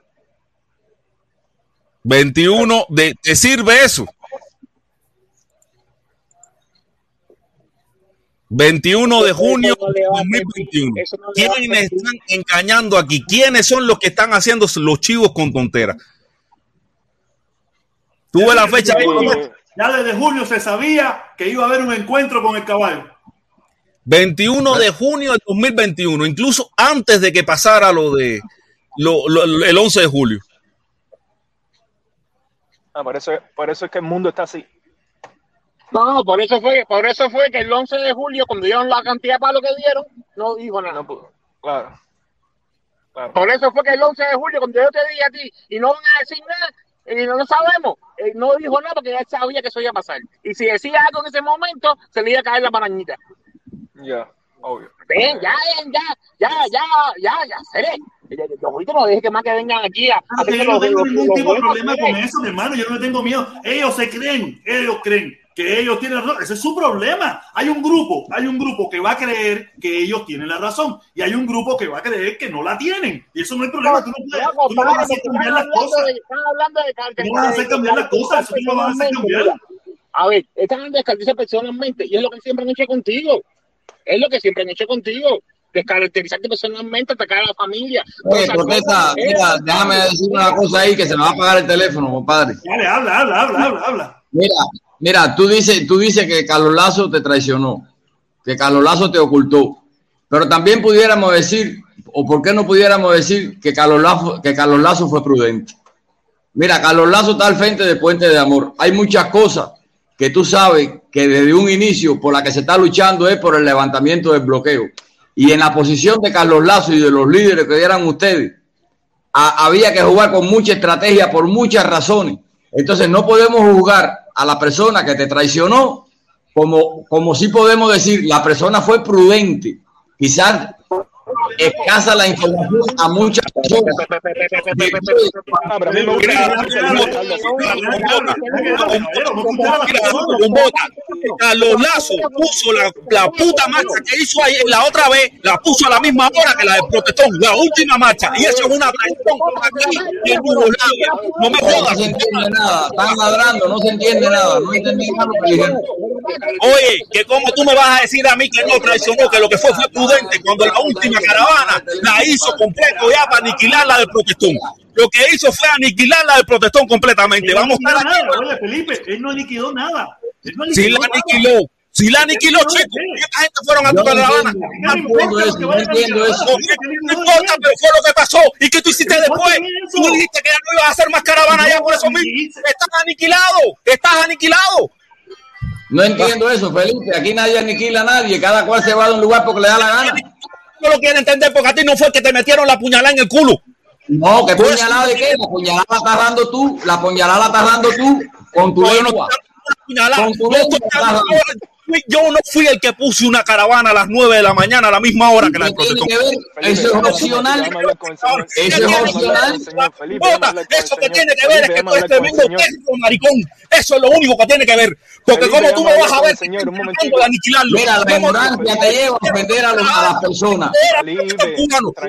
21 de ¿te sirve eso? 21 de junio de 2021. Eso no le va a ¿Quiénes están engañando aquí? ¿Quiénes son los que están haciendo los chivos con tonteras? Tuve la fecha Ya desde junio se sabía que iba a haber un encuentro con el caballo. 21 de junio del 2021, incluso antes de que pasara lo de lo- lo- el 11 de julio. ah, por, eso, por eso es que el mundo está así. No, por eso fue, por eso fue que el 11 de julio, cuando dieron la cantidad de palos que dieron, no dijo nada. No pudo. Claro. Claro. Por eso fue que el 11 de julio, cuando yo te dije a ti, y no van a decir nada, y no lo sabemos, él no dijo nada porque ya sabía que eso iba a pasar. Y si decía algo en ese momento, se le iba a caer la marañita. Ya, obvio. Ven, ya, ya, ya, ya, ya, ya, seré. Los juguitos no dejes que más que vengan aquí a Claro que hacer yo no tengo ningún tipo de problema con eso, mi hermano. Yo no le tengo miedo. Ellos se creen, ellos creen que ellos tienen razón. Ese es su problema. Hay un grupo, hay un grupo que va a creer que ellos tienen la razón y hay un grupo que va a creer que no la tienen. Y eso no es problema. Tú no puedes, tú no vas a hacer cambiar las cosas. no vas a hacer cambiar las cosas. Eso no vas a hacer cambiar. A ver, están hablando de descartarse personalmente y es lo que siempre han hecho contigo. Es lo que siempre han hecho contigo. Descaracterizarte personalmente, atacar a la familia. Oye, cosas. mira, déjame decir una cosa ahí que se me va a apagar el teléfono, compadre. Dale, habla, habla, habla, habla, habla. Mira, mira, tú dices, tú dices que Carlos Lazo te traicionó, que Carlos Lazo te ocultó, pero también pudiéramos decir, o por qué no pudiéramos decir que Carlos Lazo, que Carlos Lazo fue prudente. Mira, Carlos Lazo está al frente de Puente de Amor. Hay muchas cosas que tú sabes que desde un inicio por la que se está luchando es por el levantamiento del bloqueo. Y en la posición de Carlos Lazo y de los líderes que eran ustedes, había que jugar con mucha estrategia por muchas razones. Entonces no podemos juzgar a la persona que te traicionó como, como si podemos decir, la persona fue prudente. Quizás escasa la información a muchas personas. Ah, a mí me gusta Carlos Lazo puso la, la puta marcha que hizo ahí la otra vez, la puso a la misma hora que la del protestón, la última marcha, y eso es una traición aquí en Yugoslavia. No me No jodas. se entiende nada, están ladrando, no se entiende nada, no entendí nada lo que dijeron. Oye, que como tú me vas a decir a mí que no traicionó, que lo que fue fue prudente cuando la última caravana la hizo completo ya para aniquilar la del protestón. Lo que hizo fue aniquilar la del protestón completamente. Vamos a estar aquí. nada, oye, Felipe, él no liquidó nada. Él no Si la nada. aniquiló, si la aniquiló, chico, esta gente fueron a no caravana. entiendo, no entiendo eso, no entiendo eso. No, no importa, pero fue lo que pasó. ¿Y qué tú hiciste después? Tú dijiste que ya no ibas a hacer más caravana ya por eso mismo. Estás aniquilado, estás aniquilado. No entiendo eso, Felipe. Aquí nadie aniquila a nadie, cada cual se va de un lugar porque le da la gana. No lo quiere entender porque a ti no fue que te metieron la puñalada en el culo. No, que puñalada de qué? La puñalada la estás dando tú, la puñalada la estás dando tú con tu lengua. Con tu lengua, carajo. Yo no fui el que puse una caravana a las 9 de la mañana a la misma hora que la ¿Qué del tiene protestón. que ver? Eso es opcional. Eso es opcional. Eso que tiene que ver es que tú eres tremendo perro maricón. Eso es lo único que tiene que ver. Porque como tú me vas a ver señor, un de aniquilarlo. Mira, la ¿Cómo- ignorancia te lleva a ofender a, las personas.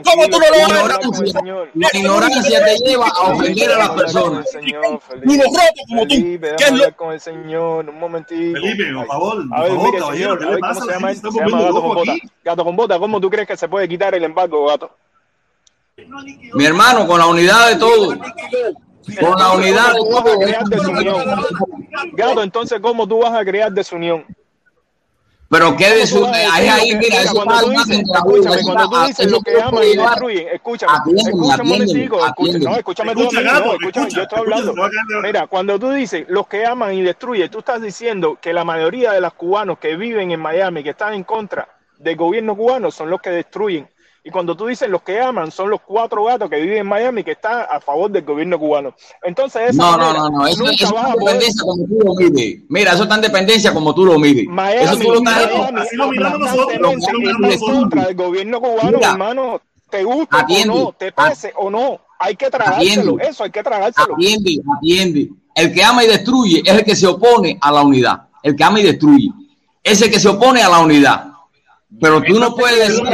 ¿Cómo tú no lo La vas a ver? ignorancia, la ignorancia te lleva a ofender a las personas. Culo roto como tú. Felipe, ¿Qué es lo con el señor, un momentito. Felipe, por favor, A ver, cómo se La llama, se llama Gato con Bota. Gato con Bota, ¿cómo tú crees que se puede quitar el embargo, Gato? Mi hermano, con la unidad de todo. Con la unidad de ¿Cómo tú vas a todo. Gato, entonces, ¿cómo tú vas a crear desunión? Pero qué de su. ¿Cómo tú vas a Ahí, ahí, mira, eso cuando está tú al margen dices, de la escúchame, cuando tú dices lo que aman y destruyen, escúchame, escúchame un momentico, no, escúchame tú no, escúchame, escucha, yo estoy hablando. Mira, cuando tú dices los que aman y destruyen, tú estás diciendo que la mayoría de los cubanos que viven en Miami, que están en contra del gobierno cubano, son los que destruyen. Y cuando tú dices los que aman, son los cuatro gatos que viven en Miami que están a favor del gobierno cubano. Entonces, No, no, manera, no, no, eso, nunca eso vas está a en poder dependencia como tú lo mides. Mira, eso está en dependencia como tú lo mides. Miami, Eso tú lo estás Miami así lo miramos nosotros, lo contra del gobierno cubano, Mira, hermano. Te guste atiende, o no, te pese o no, hay que tragárselo. atiende. Eso hay que tragárselo. Atiende, atiende. El que ama y destruye es el que se opone a la unidad. El que ama y destruye. Es el que se opone a la unidad. Pero tú no puedes decir.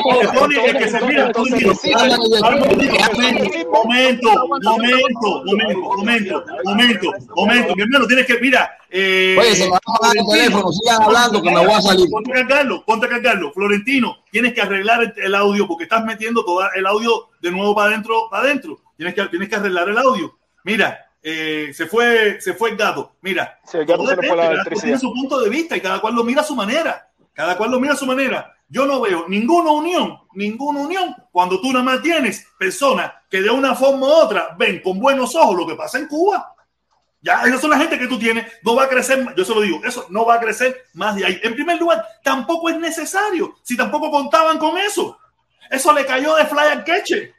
Momento, momento, momento, momento, momento, momento. Mi hermano, tienes que, mira. Eh, Oye, se me va a apagar el teléfono. Sigan hablando que me voy a salir. Ponte a cargarlo, ponte a cargarlo. Florentino, tienes que arreglar el, audio porque estás metiendo todo el audio de nuevo para adentro, para adentro. Tienes que, tienes que arreglar el audio. Mira, eh, se fue, se fue el gato. Mira, Sí, el gato todo se fue depende, la cada cual electricidad. tiene su punto de vista y cada cual lo mira a su manera. Cada cual lo mira a su manera. Yo no veo ninguna unión, ninguna unión cuando tú nada más tienes personas que de una forma u otra ven con buenos ojos lo que pasa en Cuba. Ya, esas son la gente que tú tienes. No va a crecer, yo se lo digo, eso no va a crecer más de ahí. En primer lugar, tampoco es necesario. Si tampoco contaban con eso. Eso le cayó de Fly al Queche.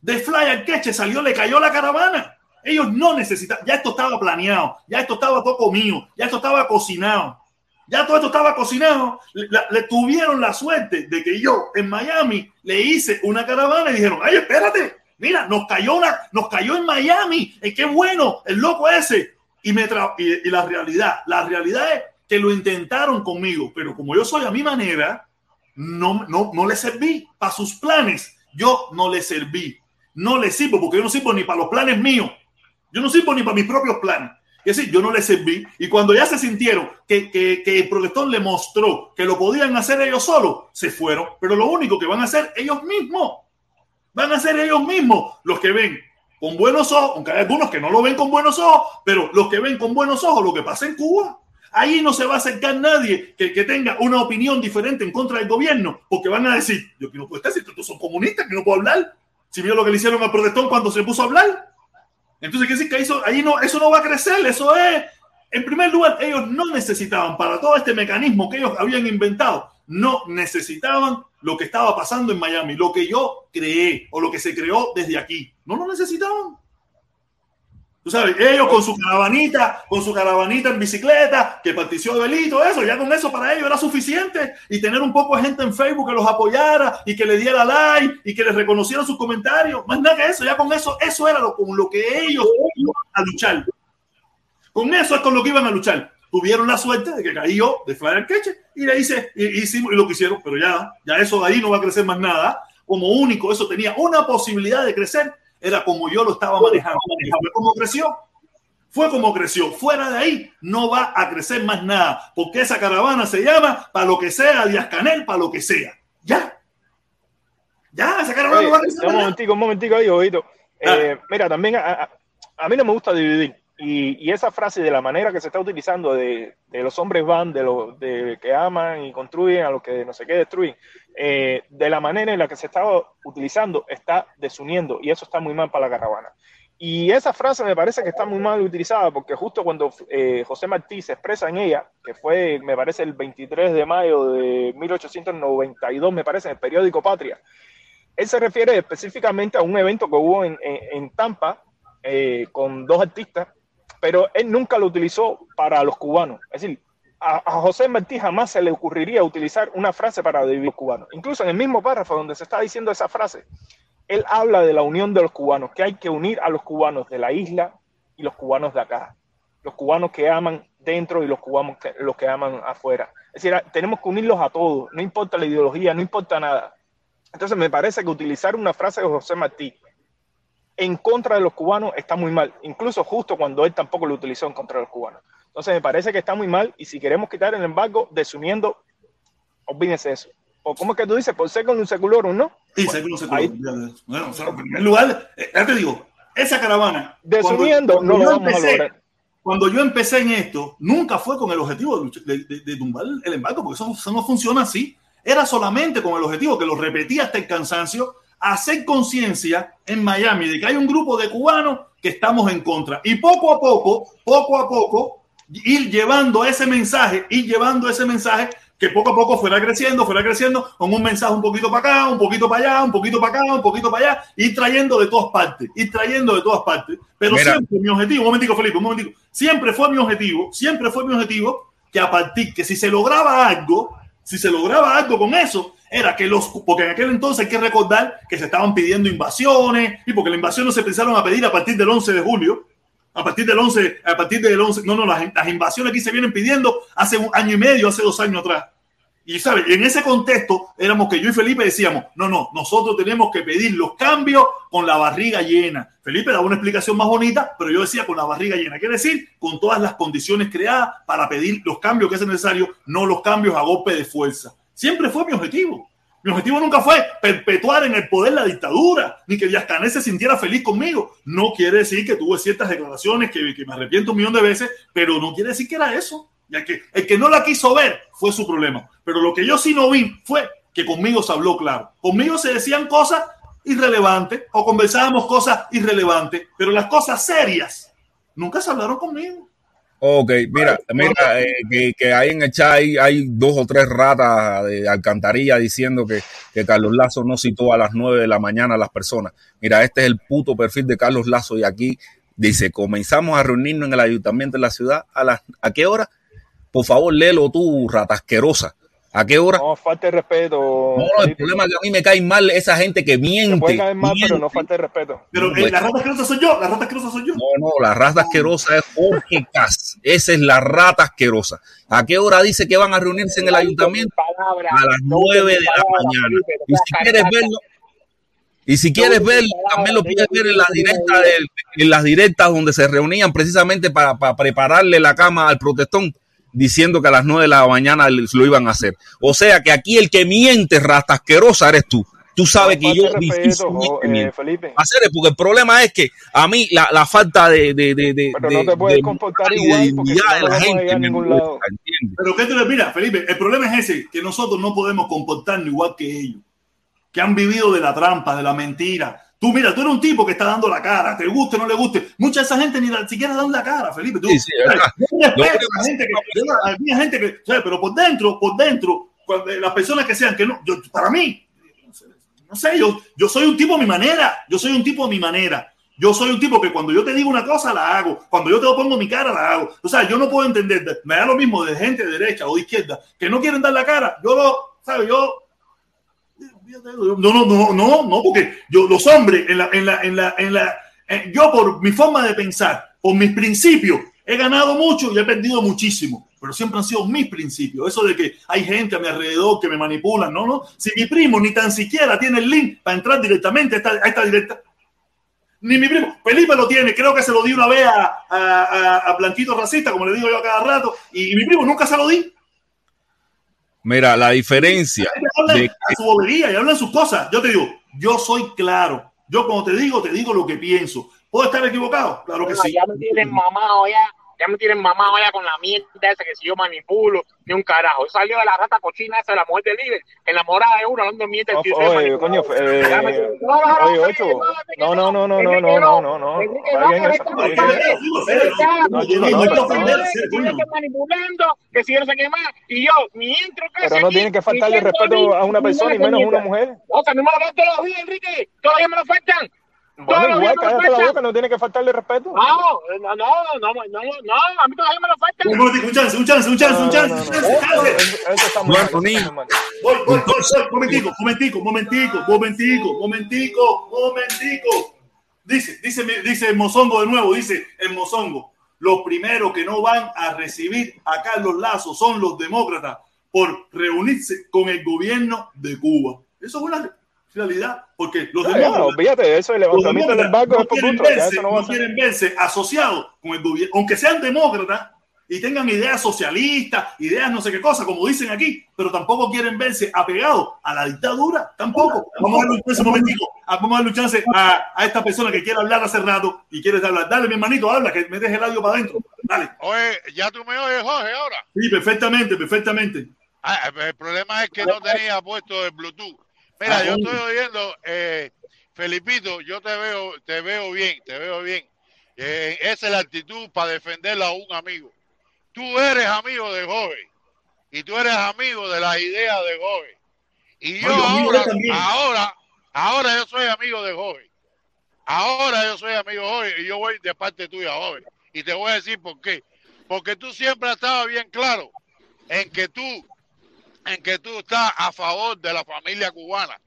De Fly al Queche salió, le cayó la caravana. Ellos no necesitaban, ya esto estaba planeado, ya esto estaba todo comido, ya esto estaba cocinado. Ya todo esto estaba cocinado. Le, tuvieron la suerte de que yo en Miami le hice una caravana y dijeron, ay, espérate, mira, nos cayó una, nos cayó en Miami, eh, qué bueno, el loco ese. Y, me tra- y, y la realidad, la realidad es que lo intentaron conmigo, pero como yo soy a mi manera, no, no, no le serví para sus planes. Yo no le serví. No le sirvo porque yo no sirvo ni para los planes míos. Yo no sirvo ni para mis propios planes. Es decir, yo no les serví. Y cuando ya se sintieron que, que, que el protestón le mostró que lo podían hacer ellos solos, se fueron. Pero lo único que van a hacer ellos mismos. Van a ser ellos mismos los que ven con buenos ojos, aunque hay algunos que no lo ven con buenos ojos, pero los que ven con buenos ojos lo que pasa en Cuba. Ahí no se va a acercar nadie que, que tenga una opinión diferente en contra del gobierno, porque van a decir, yo que no puedo estar, si estos son comunistas, que no puedo hablar. Si vio lo que le hicieron al protestón cuando se puso a hablar. Entonces, ¿qué que eso, ahí no, eso no va a crecer? Eso es, en primer lugar, ellos no necesitaban para todo este mecanismo que ellos habían inventado, no necesitaban lo que estaba pasando en Miami, lo que yo creé o lo que se creó desde aquí. No lo necesitaban. Ellos con su caravanita, con su caravanita en bicicleta, que partició de Belito, eso, ya con eso para ellos era suficiente. Y tener un poco de gente en Facebook que los apoyara y que le diera like y que les reconociera sus comentarios. Más nada que eso, ya con eso, eso era lo, con lo que ellos iban a luchar. Con eso es con lo que iban a luchar. Tuvieron la suerte de que cayó de Flyer Queche y le hice, y, hicimos y lo que hicieron, pero ya, ya eso de ahí no va a crecer más nada. Como único, eso tenía una posibilidad de crecer era como yo lo estaba manejando. fue como creció. Fue como creció. Fuera de ahí no va a crecer más nada, porque esa caravana se llama para lo que sea, Díaz Canel, para lo que sea. Ya. Ya, esa caravana no va a crecer. Un momentico, un momentico ahí, ojito. Ah. Eh, mira, también a, a, mí no me gusta dividir. Y, y, esa frase de la manera que se está utilizando de, de los hombres van, de los de que aman y construyen a los que no sé qué destruyen, eh, de la manera en la que se estaba utilizando, está desuniendo y eso está muy mal para la caravana. Y esa frase me parece que está muy mal utilizada porque justo cuando eh, José Martí se expresa en ella, que fue, me parece, el 23 de mayo de 1892, me parece, en el periódico Patria, él se refiere específicamente a un evento que hubo en, en, Tampa eh, con dos artistas pero él nunca lo utilizó para los cubanos. Es decir, a, José Martí jamás se le ocurriría utilizar una frase para dividir los cubanos. Incluso en el mismo párrafo donde se está diciendo esa frase, él habla de la unión de los cubanos, que hay que unir a los cubanos de la isla y los cubanos de acá. Los cubanos que aman dentro y los cubanos que, los que aman afuera. Es decir, tenemos que unirlos a todos, no importa la ideología, no importa nada. Entonces me parece que utilizar una frase de José Martí en contra de los cubanos está muy mal, incluso justo cuando él tampoco lo utilizó en contra de los cubanos. Entonces me parece que está muy mal y si queremos quitar el embargo, desuniendo, olvídense eso. ¿O cómo es que tú dices? Por ser con un seculorum, ¿no? Sí, bueno, seculorum. Bueno, o sea, en primer lugar, eh, ya te digo, esa caravana. Desuniendo, no lo vamos a lograr. Cuando yo empecé en esto, nunca fue con el objetivo de, de, tumbar el embargo, porque eso, eso no funciona así. Era solamente con el objetivo que lo repetía hasta el cansancio hacer conciencia en Miami de que hay un grupo de cubanos que estamos en contra. Y poco a poco, poco a poco, ir llevando ese mensaje, ir llevando ese mensaje que poco a poco fuera creciendo, fuera creciendo, con un mensaje un poquito para acá, un poquito para allá, un poquito para acá, un poquito para allá, ir trayendo de todas partes, ir trayendo de todas partes. Pero siempre mi objetivo, un momentico, Felipe, un momentico, siempre fue mi objetivo, siempre fue mi objetivo que a partir que si se lograba algo, si se lograba algo con eso, era que los, porque en aquel entonces hay que recordar que se estaban pidiendo invasiones y porque la invasión no se pensaron a pedir a partir del 11 de julio, a partir del 11, a partir del 11, no, no, las, las invasiones aquí se vienen pidiendo hace un año y medio, hace dos años atrás. Y sabes, en ese contexto éramos que yo y Felipe decíamos, no, no, nosotros tenemos que pedir los cambios con la barriga llena. Felipe daba una explicación más bonita, pero yo decía con la barriga llena. Quiere decir, con todas las condiciones creadas para pedir los cambios que es necesario, no los cambios a golpe de fuerza. Siempre fue mi objetivo. Mi objetivo nunca fue perpetuar en el poder la dictadura, ni que Díaz Canel se sintiera feliz conmigo. No quiere decir que tuve ciertas declaraciones que, me arrepiento un millón de veces, pero no quiere decir que era eso. Ya que el que no la quiso ver fue su problema. Pero lo que yo sí no vi fue que conmigo se habló claro. Conmigo se decían cosas irrelevantes o conversábamos cosas irrelevantes, pero las cosas serias nunca se hablaron conmigo. Ok, mira, mira, eh, que, que, hay en el chat hay, dos o tres ratas de alcantarilla diciendo que, que, Carlos Lazo no citó a las nueve de la mañana a las personas. Mira, este es el puto perfil de Carlos Lazo y aquí dice, comenzamos a reunirnos en el ayuntamiento de la ciudad a las, ¿a qué hora? Por favor, léelo tú, rata asquerosa. ¿A qué hora? No, falta de respeto. No, el problema es que a mí me cae mal esa gente que miente. puede caer mal, pero no falta de respeto. Pero eh, la rata asquerosa soy yo, la rata asquerosa soy yo. No, no, la rata asquerosa es Jorge Cas. Esa es la rata asquerosa. ¿A qué hora dice que van a reunirse en el ayuntamiento? a las nueve de la mañana. Y si quieres verlo, y si quieres verlo, también lo puedes ver en las directas, en las directas donde se reunían precisamente para, para prepararle la cama al protestón diciendo que a las 9 de la mañana lo iban a hacer. O sea que aquí el que miente, rata asquerosa, eres tú. Tú sabes que yo respeto, eh, Felipe. Hacer porque el problema es que a mí la, la falta de, de, de, Pero no te puedes comportar igual porque no la gente a ningún lado. Pero qué te mira, Felipe, el problema es ese, que nosotros no podemos comportarnos igual que ellos, que han vivido de la trampa, de la mentira, Tú, mira, tú eres un tipo que está dando la cara, te guste o no le guste. Mucha de esa gente ni siquiera dan la cara, Felipe. Tú, sí, sí, a gente que, gente que, pero por dentro, por dentro, las personas que sean que no, para mí, no sé, yo, yo soy un tipo a mi manera, yo soy un tipo a mi manera. Yo soy un tipo que cuando yo te digo una cosa la hago, cuando yo te pongo mi cara la hago. O sea, yo no puedo entender, me da lo mismo de gente de derecha o de izquierda que no quieren dar la cara. Yo lo, ¿sabes? Yo no, no, no, no, no, porque yo, los hombres, en la, en la, en la, en la, yo por mi forma de pensar, por mis principios, he ganado mucho y he perdido muchísimo, pero siempre han sido mis principios. Eso de que hay gente a mi alrededor que me manipulan, no, no. Si mi primo ni tan siquiera tiene el link para entrar directamente a esta, a esta directa, ni mi primo, Felipe lo tiene, creo que se lo di una vez a, a, a Blanquito Racista, como le digo yo a cada rato, y, y mi primo nunca se lo di. Mira, la diferencia. Hablan de su bobería y hablan sus cosas. Yo te digo, yo soy claro. Yo, como te digo, te digo lo que pienso. ¿Puedo estar equivocado? Claro que No, sí. Ya me tienen mamado ya. Ya me tienen mamado ya con la mierda esa que si yo manipulo, ni un carajo. Salió de la rata cochina esa de la mujer del líder, enamorada de uno, hablando mierda. el tío se Oye, manipula. coño, eh, No, no, no, oye, no, ocho. no, No, no, no, no, no, Enrique, no, no, no, no. Está no, bien eso. no No, No, no, no, no, no, no. ofender, que manipulando, que si yo no sé qué más, y yo, mi intro que Pero no tiene que faltarle respeto a una persona y menos a una mujer. O sea, mí me lo todos los días, Enrique. Todos los días me lo faltan. Bueno, igual cállate la boca, no tiene que faltarle respeto. No, no, no, no, no, no, a mí todavía me lo faltan. Un momentico, un chance, un chance, un chance, un chance, un chance, voy, voy, voy. Momentico, momentico, momentico, momentico, momentico, momentico. Dice, dice, dice el Mozongo de nuevo, dice el Mozongo. Los primeros que no van a recibir a Carlos Lazo son los demócratas por reunirse con el gobierno de Cuba. Eso es una realidad, porque los demócratas olvídate, eso el levantamiento del no quieren, verse, eso no no quieren asociados con el gobierno, aunque sean demócratas y tengan ideas socialistas, ideas no sé qué cosa, como dicen aquí, pero tampoco quieren verse apegados a la dictadura, tampoco. Vamos a darle un chance, un momentico, a- vamos a darle un chance a, a esta persona que quiere hablar hace rato y quiere hablar. Dale, mi hermanito, habla, que me deje el audio para adentro. Dale. Oye, ya tú me oyes, Jorge, ahora. Sí, perfectamente, perfectamente. Ah, el problema es que no tenía puesto el Bluetooth. Mira, Ah, yo estoy oyendo, eh, Felipito, yo te veo, te veo bien, te veo bien. Eh, esa es la actitud para defenderla a un amigo. Tú eres amigo de Jorge y tú eres amigo de las ideas de Jorge. Y yo ahora, ahora, ahora yo soy amigo de Jorge. Ahora yo soy amigo de Jorge y yo voy de parte tuya, Jorge. Y te voy a decir por qué. Porque tú siempre has estado bien claro en que tú en que tú estás a favor de la familia cubana.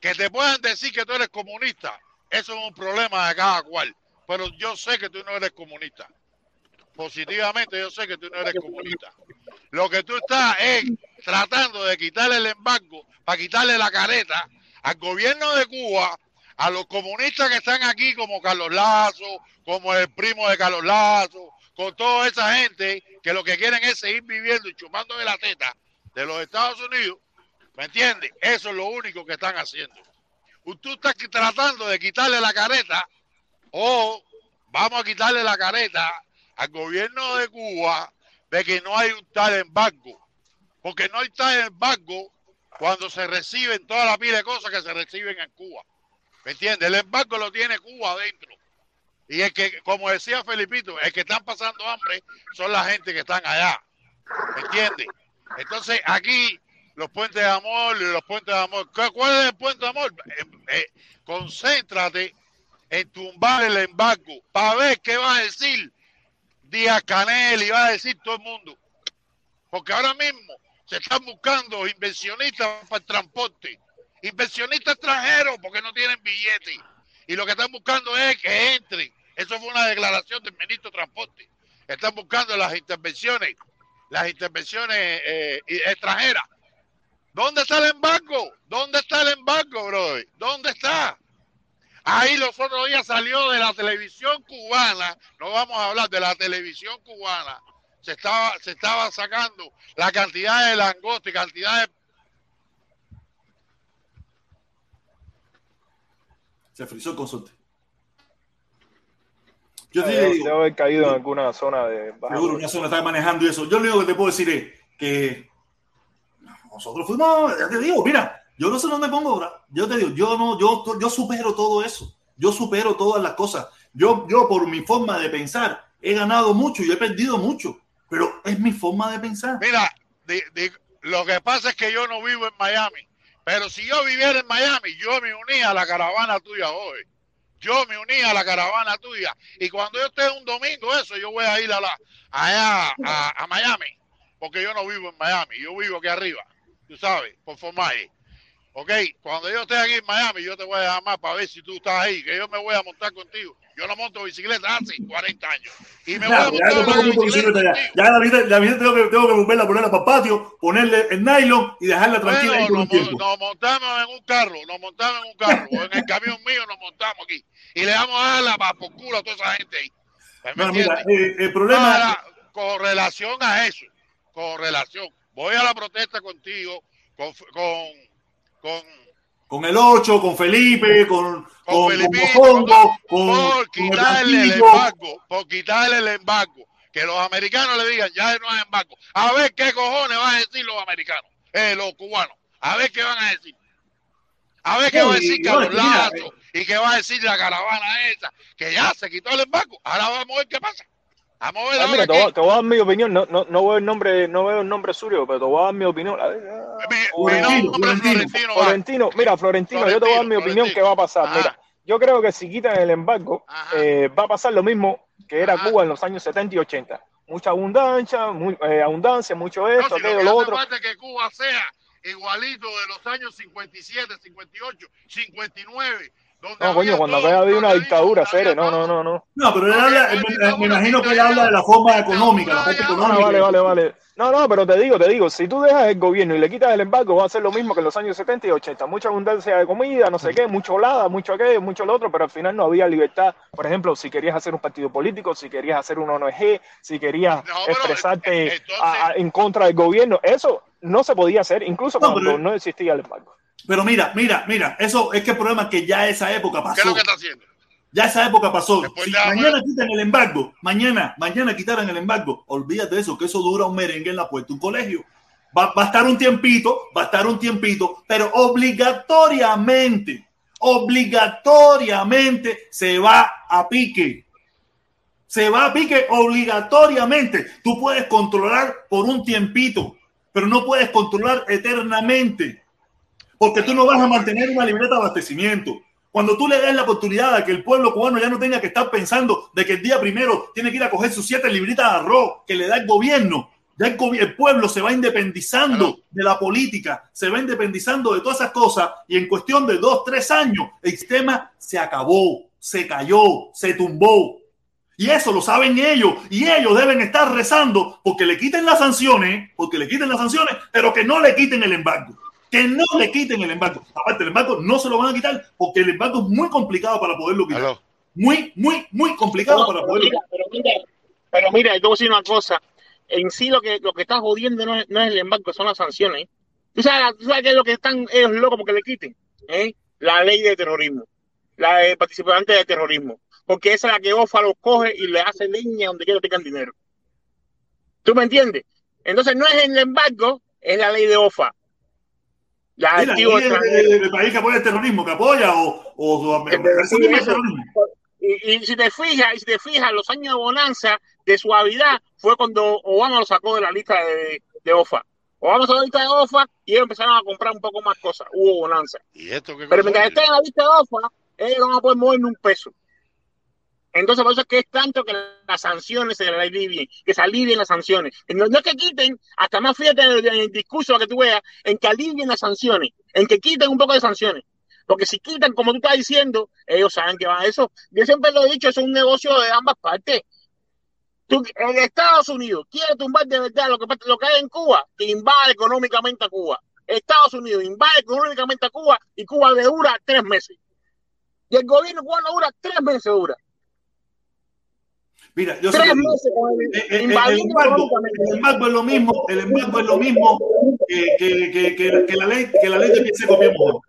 Que te puedan decir que tú eres comunista, eso es un problema de cada cual. Pero yo sé que tú no eres comunista. Positivamente yo sé que tú no eres comunista. Lo que tú estás es tratando de quitarle el embargo para quitarle la careta al gobierno de Cuba, a los comunistas que están aquí como Carlos Lazo, como el primo de Carlos Lazo, con toda esa gente que lo que quieren es seguir viviendo y chupando de la teta de los Estados Unidos, ¿me entiendes? Eso es lo único que están haciendo. Tú estás tratando de quitarle la careta o vamos a quitarle la careta al gobierno de Cuba de que no hay un tal embargo. Porque no hay tal embargo cuando se reciben toda la pila de cosas que se reciben en Cuba. ¿Me entiendes? El embargo lo tiene Cuba adentro. Y es que, como decía Felipito, el que están pasando hambre son la gente que están allá. ¿Me entiendes? Entonces aquí los puentes de amor los puentes de amor. ¿Cu- ¿Cuál es el puente de amor? Eh, eh, concéntrate en tumbar el embargo para ver qué va a decir Díaz Canel y va a decir todo el mundo. Porque ahora mismo se están buscando inversionistas para el transporte, inversionistas extranjeros porque no tienen billetes. Y lo que están buscando es que entren. Eso fue una declaración del ministro de Transporte. Están buscando las intervenciones, las intervenciones eh, extranjeras. ¿Dónde está el embargo? ¿Dónde está el embargo, brother? ¿Dónde está? Ahí los otros días salió de la televisión cubana, no vamos a hablar de la televisión cubana, se estaba, se estaba sacando la cantidad de langosta y cantidad de... Se frizó el consorte. Yo te Debe digo, debe haber caído en alguna zona de baja seguro una zona está manejando eso. Yo lo único que te puedo decir es que nosotros fuimos, ya te digo, mira, yo no sé dónde pongo, bra- yo te digo, yo no, yo, yo supero todo eso, yo supero todas las cosas. Yo, yo por mi forma de pensar he ganado mucho y he perdido mucho, pero es mi forma de pensar. Mira, di- di- lo que pasa es que yo no vivo en Miami, pero si yo viviera en Miami, yo me unía a la caravana tuya hoy. Yo me uní a la caravana tuya. Y cuando yo esté un domingo, eso, yo voy a ir a la, allá a, a Miami, porque yo no vivo en Miami, yo vivo aquí arriba, tú sabes, por Formaje. Ok, cuando yo esté aquí en Miami, yo te voy a llamar para ver si tú estás ahí, que yo me voy a montar contigo. Yo no monto bicicleta hace 40 años. Y me voy Ya, a ya montar no montar bicicleta ya. Ya la vida, la vida tengo que, tengo que volverla ponerla para el patio, ponerle el nylon y dejarla tranquila Bueno, nos, tiempo. nos montamos en un carro, nos montamos en un carro, o en el camión mío nos montamos aquí. Y le vamos a la por culo a toda esa gente ahí. ¿Me Bueno, mira, eh, el problema Ahora, con relación a eso, con relación, voy a la protesta contigo, con, con, con, con el 8, con Felipe, con, con con, Mofongo, con, por con el quitarle el Blanquillo. embargo, por quitarle el embargo, que los americanos le digan, ya no hay embargo. A ver qué cojones van a decir los americanos, eh, los cubanos, a ver qué van a decir. A ver qué va a decir Carlos Lazo y qué va a decir la caravana esa, que ya se quitó el embargo. Ahora vamos a ver qué pasa. Vamos a ver Ah, mira, te voy, a- te voy a dar mi opinión. No, no, no veo el nombre, no veo el nombre suyo, pero te voy a dar mi opinión. A ver, ah, Mi, Florentino, nombre es Florentino. Florentino. va. Florentino, mira, Florentino, yo te voy a dar mi Florentino, opinión qué va a pasar. Ajá. Mira, yo creo que si quitan el embargo, eh, va a pasar lo mismo que era Ajá. Cuba en los años 70 y 80. Mucha abundancia, muy, eh, abundancia, mucho No, esto, si lo aquello, que lo hace otro. que Cuba sea igualito de los años 57, 58, 59. No, coño, había cuando todo, había habido una dictadura, Cere, no, no, no, no. No, pero él No, habla, me, no imagino que él habla de la forma económica, la parte ya. Ah, económica. vale, vale, vale. No, no, pero te digo, te digo, si tú dejas el gobierno y le quitas el embargo, va a ser lo mismo que en los años 70 y 80. Mucha abundancia de comida, no sé qué, mucho lada, mucho aquello, mucho lo otro, pero al final no había libertad. Por ejemplo, si querías hacer un partido político, si querías hacer una ONG, si querías No, pero, expresarte entonces- a- a- en contra del gobierno, eso no se podía hacer, incluso No, cuando pero- no existía el embargo. Pero mira, mira, mira, eso es que el problema es que ya esa época ¿Qué es pasó. lo que está haciendo? Ya esa época pasó. Después Si de- mañana quitan el embargo, mañana, mañana quitaran el embargo, olvídate de eso, que eso dura un merengue en la puerta de un colegio. Va, va a estar un tiempito, va a estar un tiempito, pero obligatoriamente, obligatoriamente se va a pique. Se va a pique obligatoriamente. Tú puedes controlar por un tiempito, pero no puedes controlar eternamente. Porque tú no vas a mantener una libreta de abastecimiento. Cuando tú le das la oportunidad a que el pueblo cubano ya no tenga que estar pensando de que el día primero tiene que ir a coger sus siete libritas de arroz que le da el gobierno, ya el, pueblo se va independizando Claro. de la política, se va independizando de todas esas cosas y en cuestión de dos, tres años el sistema se acabó, se cayó, se tumbó. Y eso lo saben ellos. Y ellos deben estar rezando porque le quiten las sanciones, porque le quiten las sanciones, pero que no le quiten el embargo. Que no le quiten el embargo. Aparte, el embargo no se lo van a quitar porque el embargo es muy complicado para poderlo quitar. Muy, muy, muy complicado No, para pero poderlo mira, pero mira, pero mira, yo te voy a decir una cosa. En sí lo que lo que está jodiendo no es, no es el embargo, son las sanciones. ¿Tú sabes, tú sabes qué es lo que están ellos locos porque le quiten? ¿Eh? La ley de terrorismo, la de participantes de terrorismo. Porque esa es la que OFA los coge y le hace leña donde quiera que tengan dinero. ¿Tú me entiendes? Entonces no es el embargo, es la ley de OFA. La Mira, el, extranjero. el- el país que apoya el terrorismo, que apoya o, o, terrorismo. Y, y si te fijas, y si te fijas, los años de bonanza, de suavidad, fue cuando Obama lo sacó de la lista de, de OFA. Obama sacó de la lista de OFA y ellos empezaron a comprar un poco más cosas. Hubo bonanza. ¿Y esto qué Pero mientras es? estén en la lista de OFA, ellos no van a poder mover ni un peso. Entonces, por eso es que es tanto que las sanciones se alivien, que se alivien las sanciones. No, es que quiten, hasta más fíjate en el, discurso que tú veas, en que alivien las sanciones, en que quiten un poco de sanciones. Porque si quitan, como tú estás diciendo, ellos saben que va a eso. Yo siempre lo he dicho, es un negocio de ambas partes. Tú, en Estados Unidos quiere tumbar de verdad lo que, lo que hay en Cuba, que invade económicamente a Cuba. Estados Unidos invade económicamente a Cuba y Cuba le dura tres meses. Y el gobierno cubano dura tres meses, dura. Mira, yo sé Tres que- meses el- el, embargo, económicamente. el embargo es lo mismo, el embargo es lo mismo que, que, que, que- que la ley, que la ley de pie seco, pie mojado.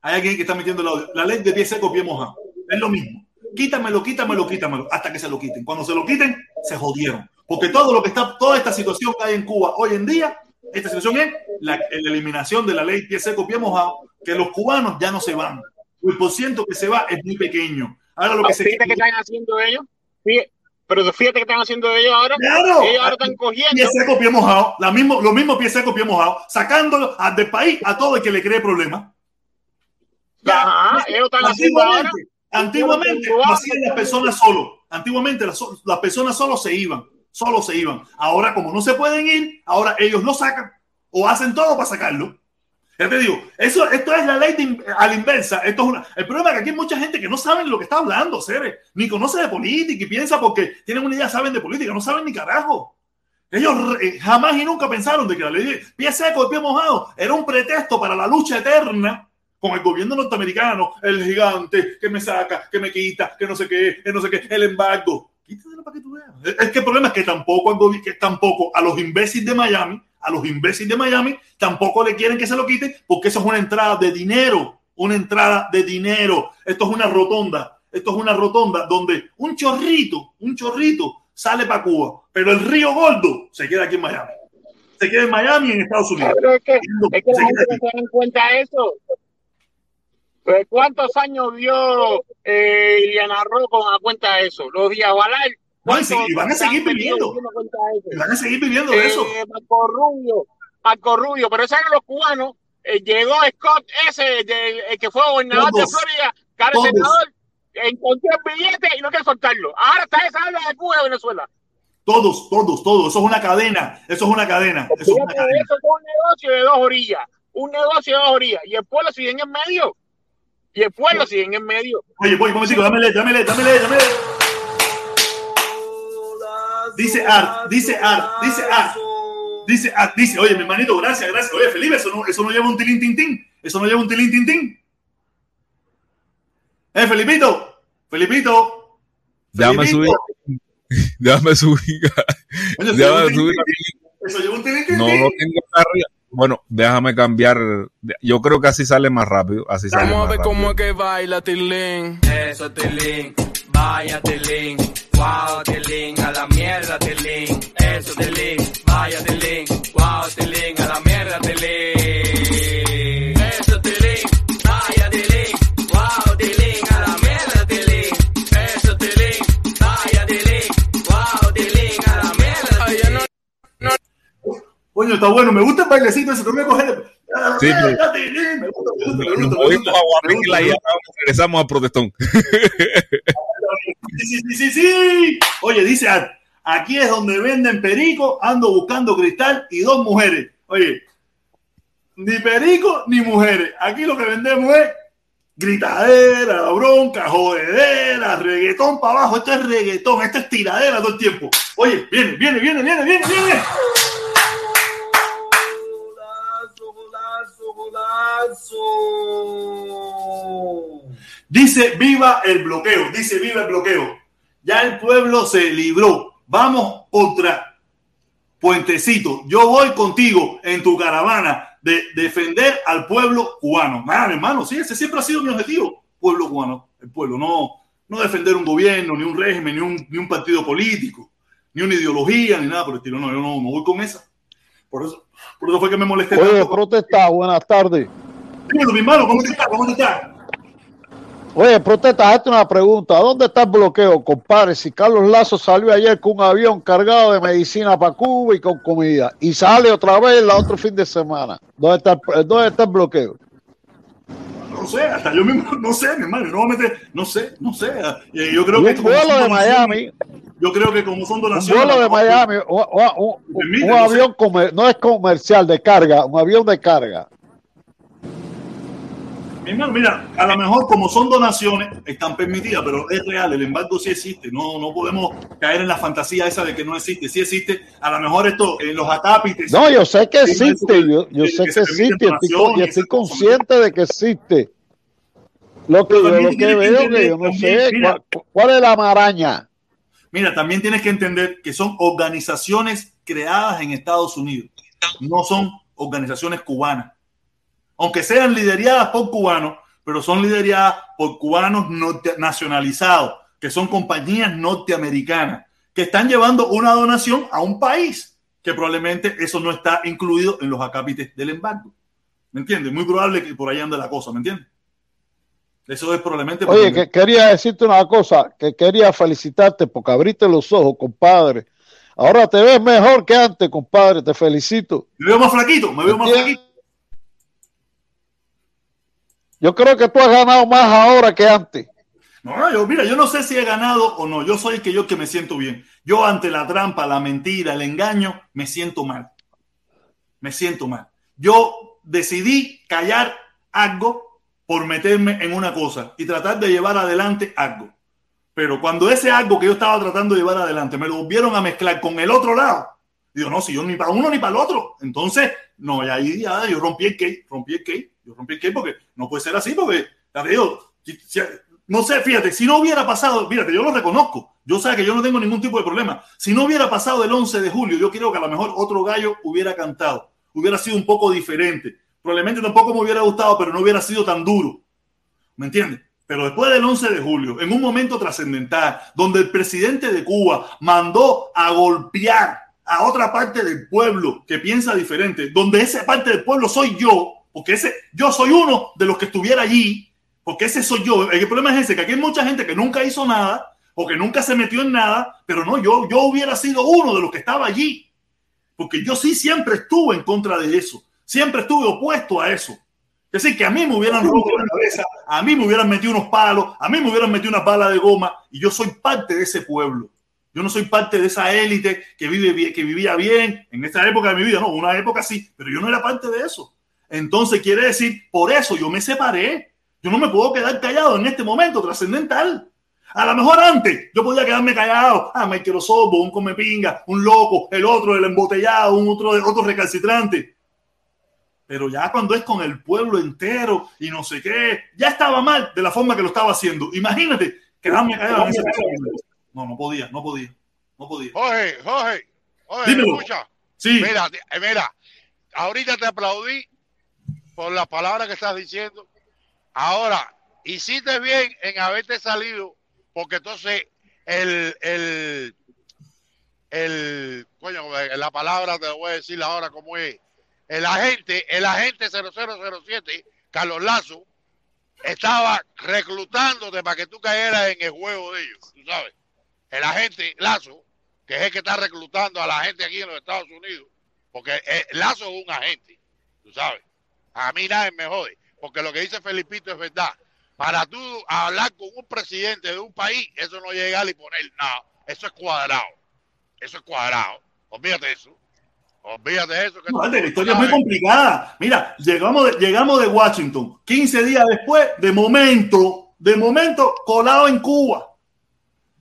Hay alguien que está metiendo audio. La ley de pie seco, pie mojado. Es lo mismo. Quítamelo, quítamelo, quítamelo, hasta que se lo quiten. Cuando se lo quiten, se jodieron. Porque todo lo que está, toda esta situación que hay en Cuba hoy en día, esta situación es la, la eliminación de la ley pie seco, pie mojado, que los cubanos ya no se van. El porciento que se va es muy pequeño. Ahora lo que se que están haciendo ellos. Fíjate- pero fíjate que están haciendo ellos ahora. Claro. Ellos ahora están cogiendo. Pie seco, pie mojado. La mismo, lo mismo pie seco, pie mojado. Sacándolo a- del país a todo el que le cree problemas. Ajá, ellos están haciendo ahora. Masivamente, Antiguamente lo hacían las personas solo. Antiguamente las, las personas solo se iban, solo se iban. Ahora, como no se pueden ir, ahora ellos lo sacan o hacen todo para sacarlo. Ya te digo, eso, esto es la ley de, a la inversa. Esto es una, el problema es que aquí hay mucha gente que no sabe lo que está hablando, Cere, ni conoce de política y piensa porque tienen una idea, saben de política, no saben ni carajo. Ellos eh, jamás y nunca pensaron de que la ley de pie seco, de pie mojado, era un pretexto para la lucha eterna con el gobierno norteamericano, el gigante que me saca, que me quita, que no sé qué, que no sé qué, el embargo. Quítatelo para que tú veas. Es que el problema es que tampoco, que tampoco a los imbéciles de Miami, a los imbéciles de Miami, tampoco le quieren que se lo quite porque eso es una entrada de dinero, una entrada de dinero. Esto es una rotonda, esto es una rotonda donde un chorrito, un chorrito sale para Cuba, pero el río Gordo se queda aquí en Miami. Se queda en Miami y en Estados Unidos. Pero es que, es que la gente no se da cuenta eso. Pues, ¿Cuántos años dio eh, Iliana Ro con la cuenta de eso? Los días Valar. No, y, van a seguir viviendo. Y van a seguir viviendo de eso. Eh, Marco Rubio, Marco Rubio, pero esos eran los cubanos. Eh, llegó Scott ese, el que fue gobernador Todos. de Florida, cara senador, encontró el billete y no quiere soltarlo. Ahora está esa habla de Cuba y de Venezuela. Todos, todos, todos. Eso es una cadena. Eso es una cadena. Eso es una Fíjate, cadena. eso es un negocio de dos orillas. Un negocio de dos orillas. Y el pueblo sigue en medio. Y el pueblo sigue en medio. Oye, voy, un momentico, dámele, dámele, dámele, dámele. Dice Art, dice Art, dice Art. Dice, Art, dice, oye, mi hermanito, gracias, gracias. Oye, Felipe, eso no, eso no lleva un tilín tintín. Eso no lleva un tilín tintín. Eh, Felipito, Felipito. Déjame subir. Déjame subir. Oye, eso lleva Déjame un tilín subir. Eso lleva un tilín tintín. No lo tengo arriba. Bueno, déjame cambiar. Yo creo que así sale más rápido. Así sale Vamos a más ver rápido. cómo es que baila Tilín. Eso, Tilín, vaya Tilín, wow Tilín, a la mierda Tilín, eso Tilín, vaya Tilín, wow Tilín, a la mierda Tilín, Coño, está bueno. Me gusta el bailecito ese. A coger. Ah, Sí, pero- Me gusta, me gusta, me gusta, gusta. a y regresamos a Protestón. Sí, sí, sí, sí, sí. Oye, dice, aquí es donde venden perico, ando buscando cristal y dos mujeres. Oye, ni perico ni mujeres. Aquí lo que vendemos es gritadera, bronca, jodedera, reggaetón para abajo. Esto es reggaetón, esto es tiradera todo el tiempo. Oye, viene, viene, viene, viene, viene, viene. Dice viva el bloqueo, dice viva el bloqueo. Ya el pueblo se libró. Vamos contra Puentecito. Yo voy contigo en tu caravana de defender al pueblo cubano. Madre, hermano, sí, ese siempre ha sido mi objetivo. Pueblo cubano, el pueblo, no, no defender un gobierno, ni un régimen, ni un, ni un partido político, ni una ideología, ni nada por el estilo. No, yo no, no voy con esa. Por eso, por eso fue que me molesté. Oye, tanto. protesta, buenas tardes. Mi hermano, ¿cómo te está? ¿Cómo te está? Oye, protesta, hazte una pregunta. ¿Dónde está el bloqueo, compadre? Si Carlos Lazo salió ayer con un avión cargado de medicina para Cuba y con comida, y sale otra vez el otro fin de semana. ¿Dónde está el, dónde está el bloqueo? No sé, hasta yo mismo no sé, mi hermano, no no sé, no sé. Y Yo creo que un vuelo de Miami, Yo creo que como son un donaciones. vuelo de Miami, un, un- un- un avión no es comercial de carga, un avión de carga. Mi hermano, mira, a lo mejor como son donaciones, están permitidas, pero es real, el embargo sí existe. No, no podemos caer en la fantasía esa de que no existe. Sí existe. A lo mejor esto en los atápites. No, yo sé que existe, yo, yo que- sé que existe, estoy, y estoy consciente de que existe. Lo que yo lo veo que yo no también, sé mira. cuál, cuál es la maraña. Mira, también tienes que entender que son organizaciones creadas en Estados Unidos, no son organizaciones cubanas. Aunque sean lideradas por cubanos, pero son lideradas por cubanos norte- nacionalizados, que son compañías norteamericanas, que están llevando una donación a un país, que probablemente eso no está incluido en los acápites del embargo. ¿Me entiendes? Muy probable que por ahí ande la cosa, ¿me entiendes? Eso es probablemente... Oye, porque- que quería decirte una cosa, que quería felicitarte porque abriste los ojos, compadre. Ahora te ves mejor que antes, compadre, te felicito. Me veo más flaquito, me veo más flaquito. Yo creo que tú has ganado más ahora que antes. No, yo, mira, yo no sé si he ganado o no. Yo soy el que yo que me siento bien. Yo ante la trampa, la mentira, el engaño, me siento mal. Me siento mal. Yo decidí callar algo por meterme en una cosa y tratar de llevar adelante algo. Pero cuando ese algo que yo estaba tratando de llevar adelante me lo volvieron a mezclar con el otro lado, digo, no, si yo ni para uno ni para el otro. Entonces, no, y ahí ya yo rompí el cake, rompí el cake, yo rompí el porque no puede ser así, porque, no sé, fíjate, si no hubiera pasado, fíjate, yo lo reconozco, yo sé que yo no tengo ningún tipo de problema. Si no hubiera pasado el 11 de julio, yo creo que a lo mejor otro gallo hubiera cantado, hubiera sido un poco diferente. Probablemente tampoco me hubiera gustado, pero no hubiera sido tan duro. ¿Me entiendes? Pero después del 11 de julio, en un momento trascendental, donde el presidente de Cuba mandó a golpear a otra parte del pueblo que piensa diferente, donde esa parte del pueblo soy yo, porque ese, yo soy uno de los que estuviera allí, porque ese soy yo. El problema es ese, que aquí hay mucha gente que nunca hizo nada, o que nunca se metió en nada, pero no, yo, yo hubiera sido uno de los que estaba allí, porque yo sí siempre estuve en contra de eso, siempre estuve opuesto a eso. Es decir, que a mí me hubieran roto la cabeza, a mí me hubieran metido unos palos, a mí me hubieran metido unas balas de goma, y yo soy parte de ese pueblo. Yo no soy parte de esa élite que, vive, que vivía bien en esta época de mi vida, no, una época sí, pero yo no era parte de eso. Entonces quiere decir, por eso yo me separé. Yo no me puedo quedar callado en este momento trascendental. A lo mejor antes yo podía quedarme callado. Ah, Michael Osorbo, un comepinga, un loco, el otro, el embotellado, un otro, otro recalcitrante. Pero ya cuando es con el pueblo entero y no sé qué, ya estaba mal de la forma que lo estaba haciendo. Imagínate quedarme callado en ese momento. No, no podía, no podía, no podía. Jorge, Jorge, Jorge, Dímelo. ¿me escucha? Sí. Mira, mira, ahorita te aplaudí por las palabras que estás diciendo. Ahora, hiciste bien en haberte salido, porque entonces el, el, el, coño, eh, la palabra te voy a decir ahora cómo es. El agente, el agente 0007, Carlos Lazo, estaba reclutándote para que tú cayeras en el juego de ellos, tú sabes. El agente Lazo, que es el que está reclutando a la gente aquí en los Estados Unidos, porque eh, Lazo es un agente, tú sabes. A mí nadie me jode, porque lo que dice Felipito es verdad. Para tú hablar con un presidente de un país, eso no llegar y poner nada, eso es cuadrado. Eso es cuadrado. Olvídate de eso. Olvídate de eso. Que No, la no historia es muy complicada. Mira, llegamos de, llegamos de Washington, 15 días después, de momento, de momento, colado en Cuba.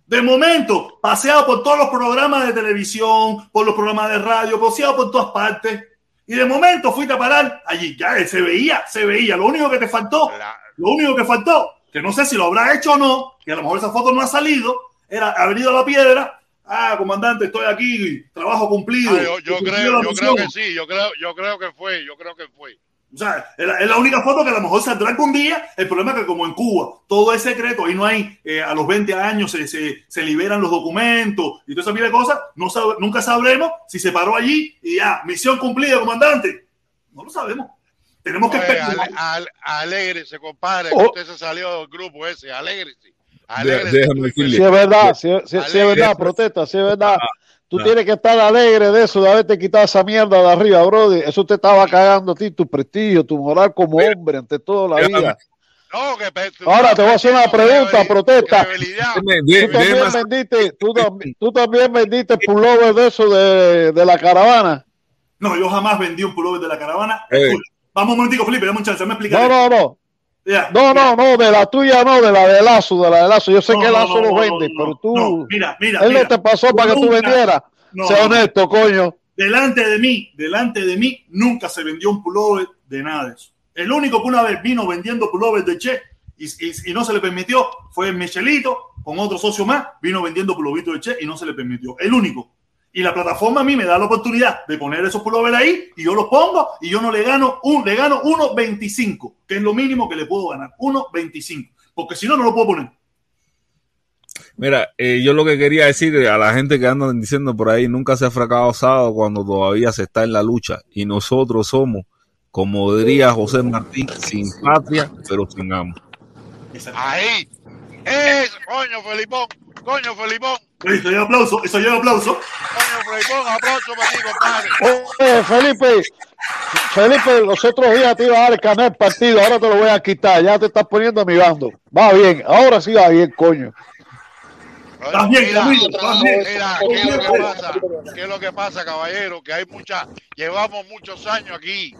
De momento, paseado por todos los programas de televisión, por los programas de radio, paseado por todas partes. Y de momento fuiste a parar allí. Ya eh, se veía, se veía. Lo único que te faltó, lo único que faltó, que no sé si lo habrá hecho o no, que a lo mejor esa foto no ha salido, era haber ido a la piedra. Ah, comandante, estoy aquí, trabajo cumplido. Ah, yo, creo, la yo creo que sí, yo creo, yo creo que fue, yo creo que fue. O sea, es la, es la única foto que a lo mejor saldrá algún día. El problema es que como en Cuba todo es secreto, ahí no hay, eh, a los 20 años se, se, se liberan los documentos y toda esa mil de cosas, no sab- nunca sabremos si se paró allí y ya, misión cumplida, comandante. No lo sabemos. Tenemos que esperar. ale, ale, alégrese, compadre, Oh. que usted se salió del grupo ese, alégrese. Alégrese. déjame y decirle. Si es verdad, si, si- si es verdad, protesta, si es verdad. Tú tienes que estar alegre de eso, de haberte quitado esa mierda de arriba, brother. Eso te estaba cagando a ti, tu prestigio, tu moral como hombre ante toda la vida. No, que tú- Ahora te voy a hacer una pregunta, protesta. Tú también vendiste, tú, tú también vendiste pullover de eso de, de la caravana. No, yo jamás vendí un pullover de la caravana. Eh. Vamos un momentico, Felipe, dame un chance, me explicar. No, no, no. No, no, no, de la tuya no, de la de Lazo, de la de Lazo. Yo sé No, que Lazo no, no, vende, pero tú. no, mira, mira, él mira. no te pasó para que tú vendieras. No. honesto, coño. delante de mí, delante de mí, nunca se vendió un pullover de nada de eso. El único que una vez vino vendiendo pullovers de Che y, y- y no se le permitió fue Michelito, con otro socio más, vino vendiendo pullovitos de Che y no se le permitió. El único. Y la plataforma a mí me da la oportunidad de poner esos pullovers ahí y yo los pongo y yo no le gano un, le gano 1.25, que es lo mínimo que le puedo ganar. 1.25. Porque si no, no lo puedo poner. Mira, eh, yo lo que quería decir a la gente que andan diciendo por ahí, nunca se ha fracasado cuando todavía se está en la lucha. Y nosotros somos, como diría José Martín, sin patria, pero sin amo. Ahí. Es, coño, Felipón, coño, Felipón. Eso lleva aplauso, eso lleva aplauso. Coño, Fleipón, aplauso para ti, compadre. Oye, Felipe, Felipe, los otros días te iba a dar el canal del partido, ahora te lo voy a quitar, ya te estás poniendo a mi bando. Va bien, ahora sí va bien, coño. Estás bien, Mira, Camilo, estás bien. Mira, ¿qué es lo que pasa? ¿Qué es lo que pasa, caballero? Que hay mucha, llevamos muchos años aquí,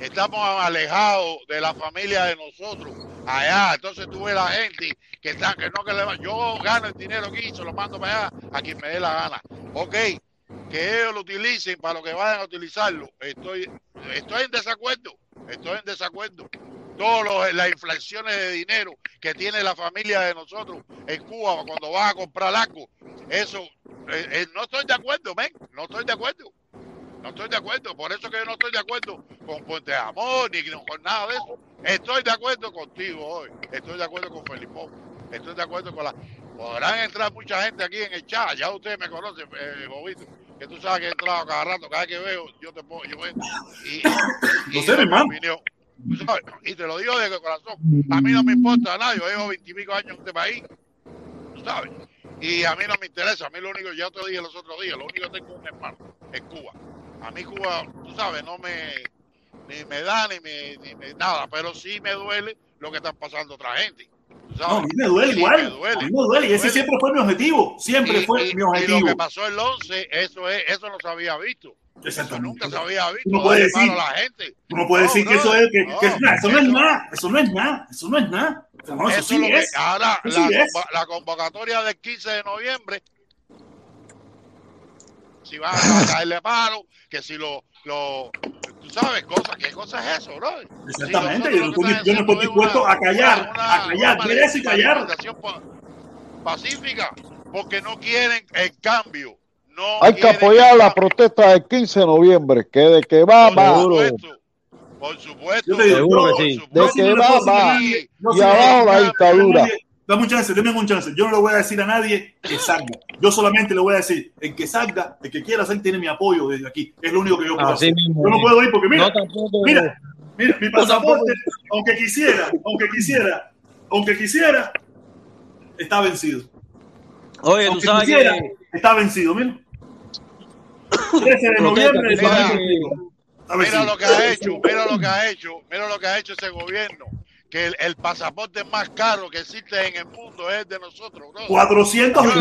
estamos alejados de la familia de nosotros, allá, entonces tú ves la gente que está, que no que le va, yo gano el dinero aquí se lo mando para allá a quien me dé la gana. Ok, que ellos lo utilicen para lo que vayan a utilizarlo, estoy, estoy en desacuerdo, estoy en desacuerdo. Todas las inflaciones de dinero que tiene la familia de nosotros en Cuba cuando vas a comprar algo, eso, eh, eh, no estoy de acuerdo, men, no estoy de acuerdo. No estoy de acuerdo, por eso que yo no estoy de acuerdo con Puente Amor ni con nada de eso. Estoy de acuerdo contigo hoy, estoy de acuerdo con Felipón, estoy de acuerdo con la... Podrán entrar mucha gente aquí en el chat, ya ustedes me conocen, eh, Bobito, que tú sabes que he entrado cada rato, cada vez que veo, yo te pongo, yo entro y, No y sé, doy mi hermano. Y te lo digo de corazón, a mí no me importa nada, yo llevo veintipico años en este país, tú sabes, y a mí no me interesa, a mí lo único, ya te lo dije los otros días, lo único que tengo es un hermano en Cuba. A mí Cuba, tú sabes, no me, ni me da ni me, ni me nada, pero sí me duele lo que están pasando otra gente. No, a mí me duele Sí, igual. me duele, a mí me duele. Y ese duele. siempre fue mi objetivo. Siempre Y- fue y- mi Y lo objetivo. que pasó el 11, eso es, eso no se había visto. Eso Exactamente. nunca se había visto. No darle decir- a la gente. Tú no puedes No, decir que eso es, que, que es no, nada. Eso no es nada. Eso no es nada. Eso no es nada. Eso, Eso sí es lo que- es. ahora, la, sí es. la convocatoria del 15 de noviembre, si van a caerle palo, que si lo, lo, tú sabes, cosas, ¿qué cosa es eso, bro? Exactamente. Yo no estoy- yo no estoy dispuesto a callar, a callar, eso y callar. pacífica, porque no quieren el cambio. No Hay que apoyar la protesta del 15 de noviembre, que de que va, Por va. supuesto, por supuesto. Yo te digo, Seguro yo- que sí. por De que va, va. Y abajo la dictadura. Dame un chance, dame un chance. Yo no le voy a decir a nadie que salga. Yo solamente le voy a decir, el que salga, el que quiera salir, tiene mi apoyo desde aquí. Es lo único que yo puedo Así hacer. mismo Yo no puedo ir porque, mira, No tampoco. mira, mira, mi pasaporte, aunque quisiera, aunque quisiera, aunque quisiera, está vencido. Oye, tú Aunque sabes quisiera, que. está vencido, mira. 13 de noviembre, está mira. vencido. Mira lo que ha hecho, mira lo que ha hecho, mira lo que ha hecho ese gobierno. Que el, el pasaporte más caro que existe en el mundo es el de nosotros, bro. 400 Yo no-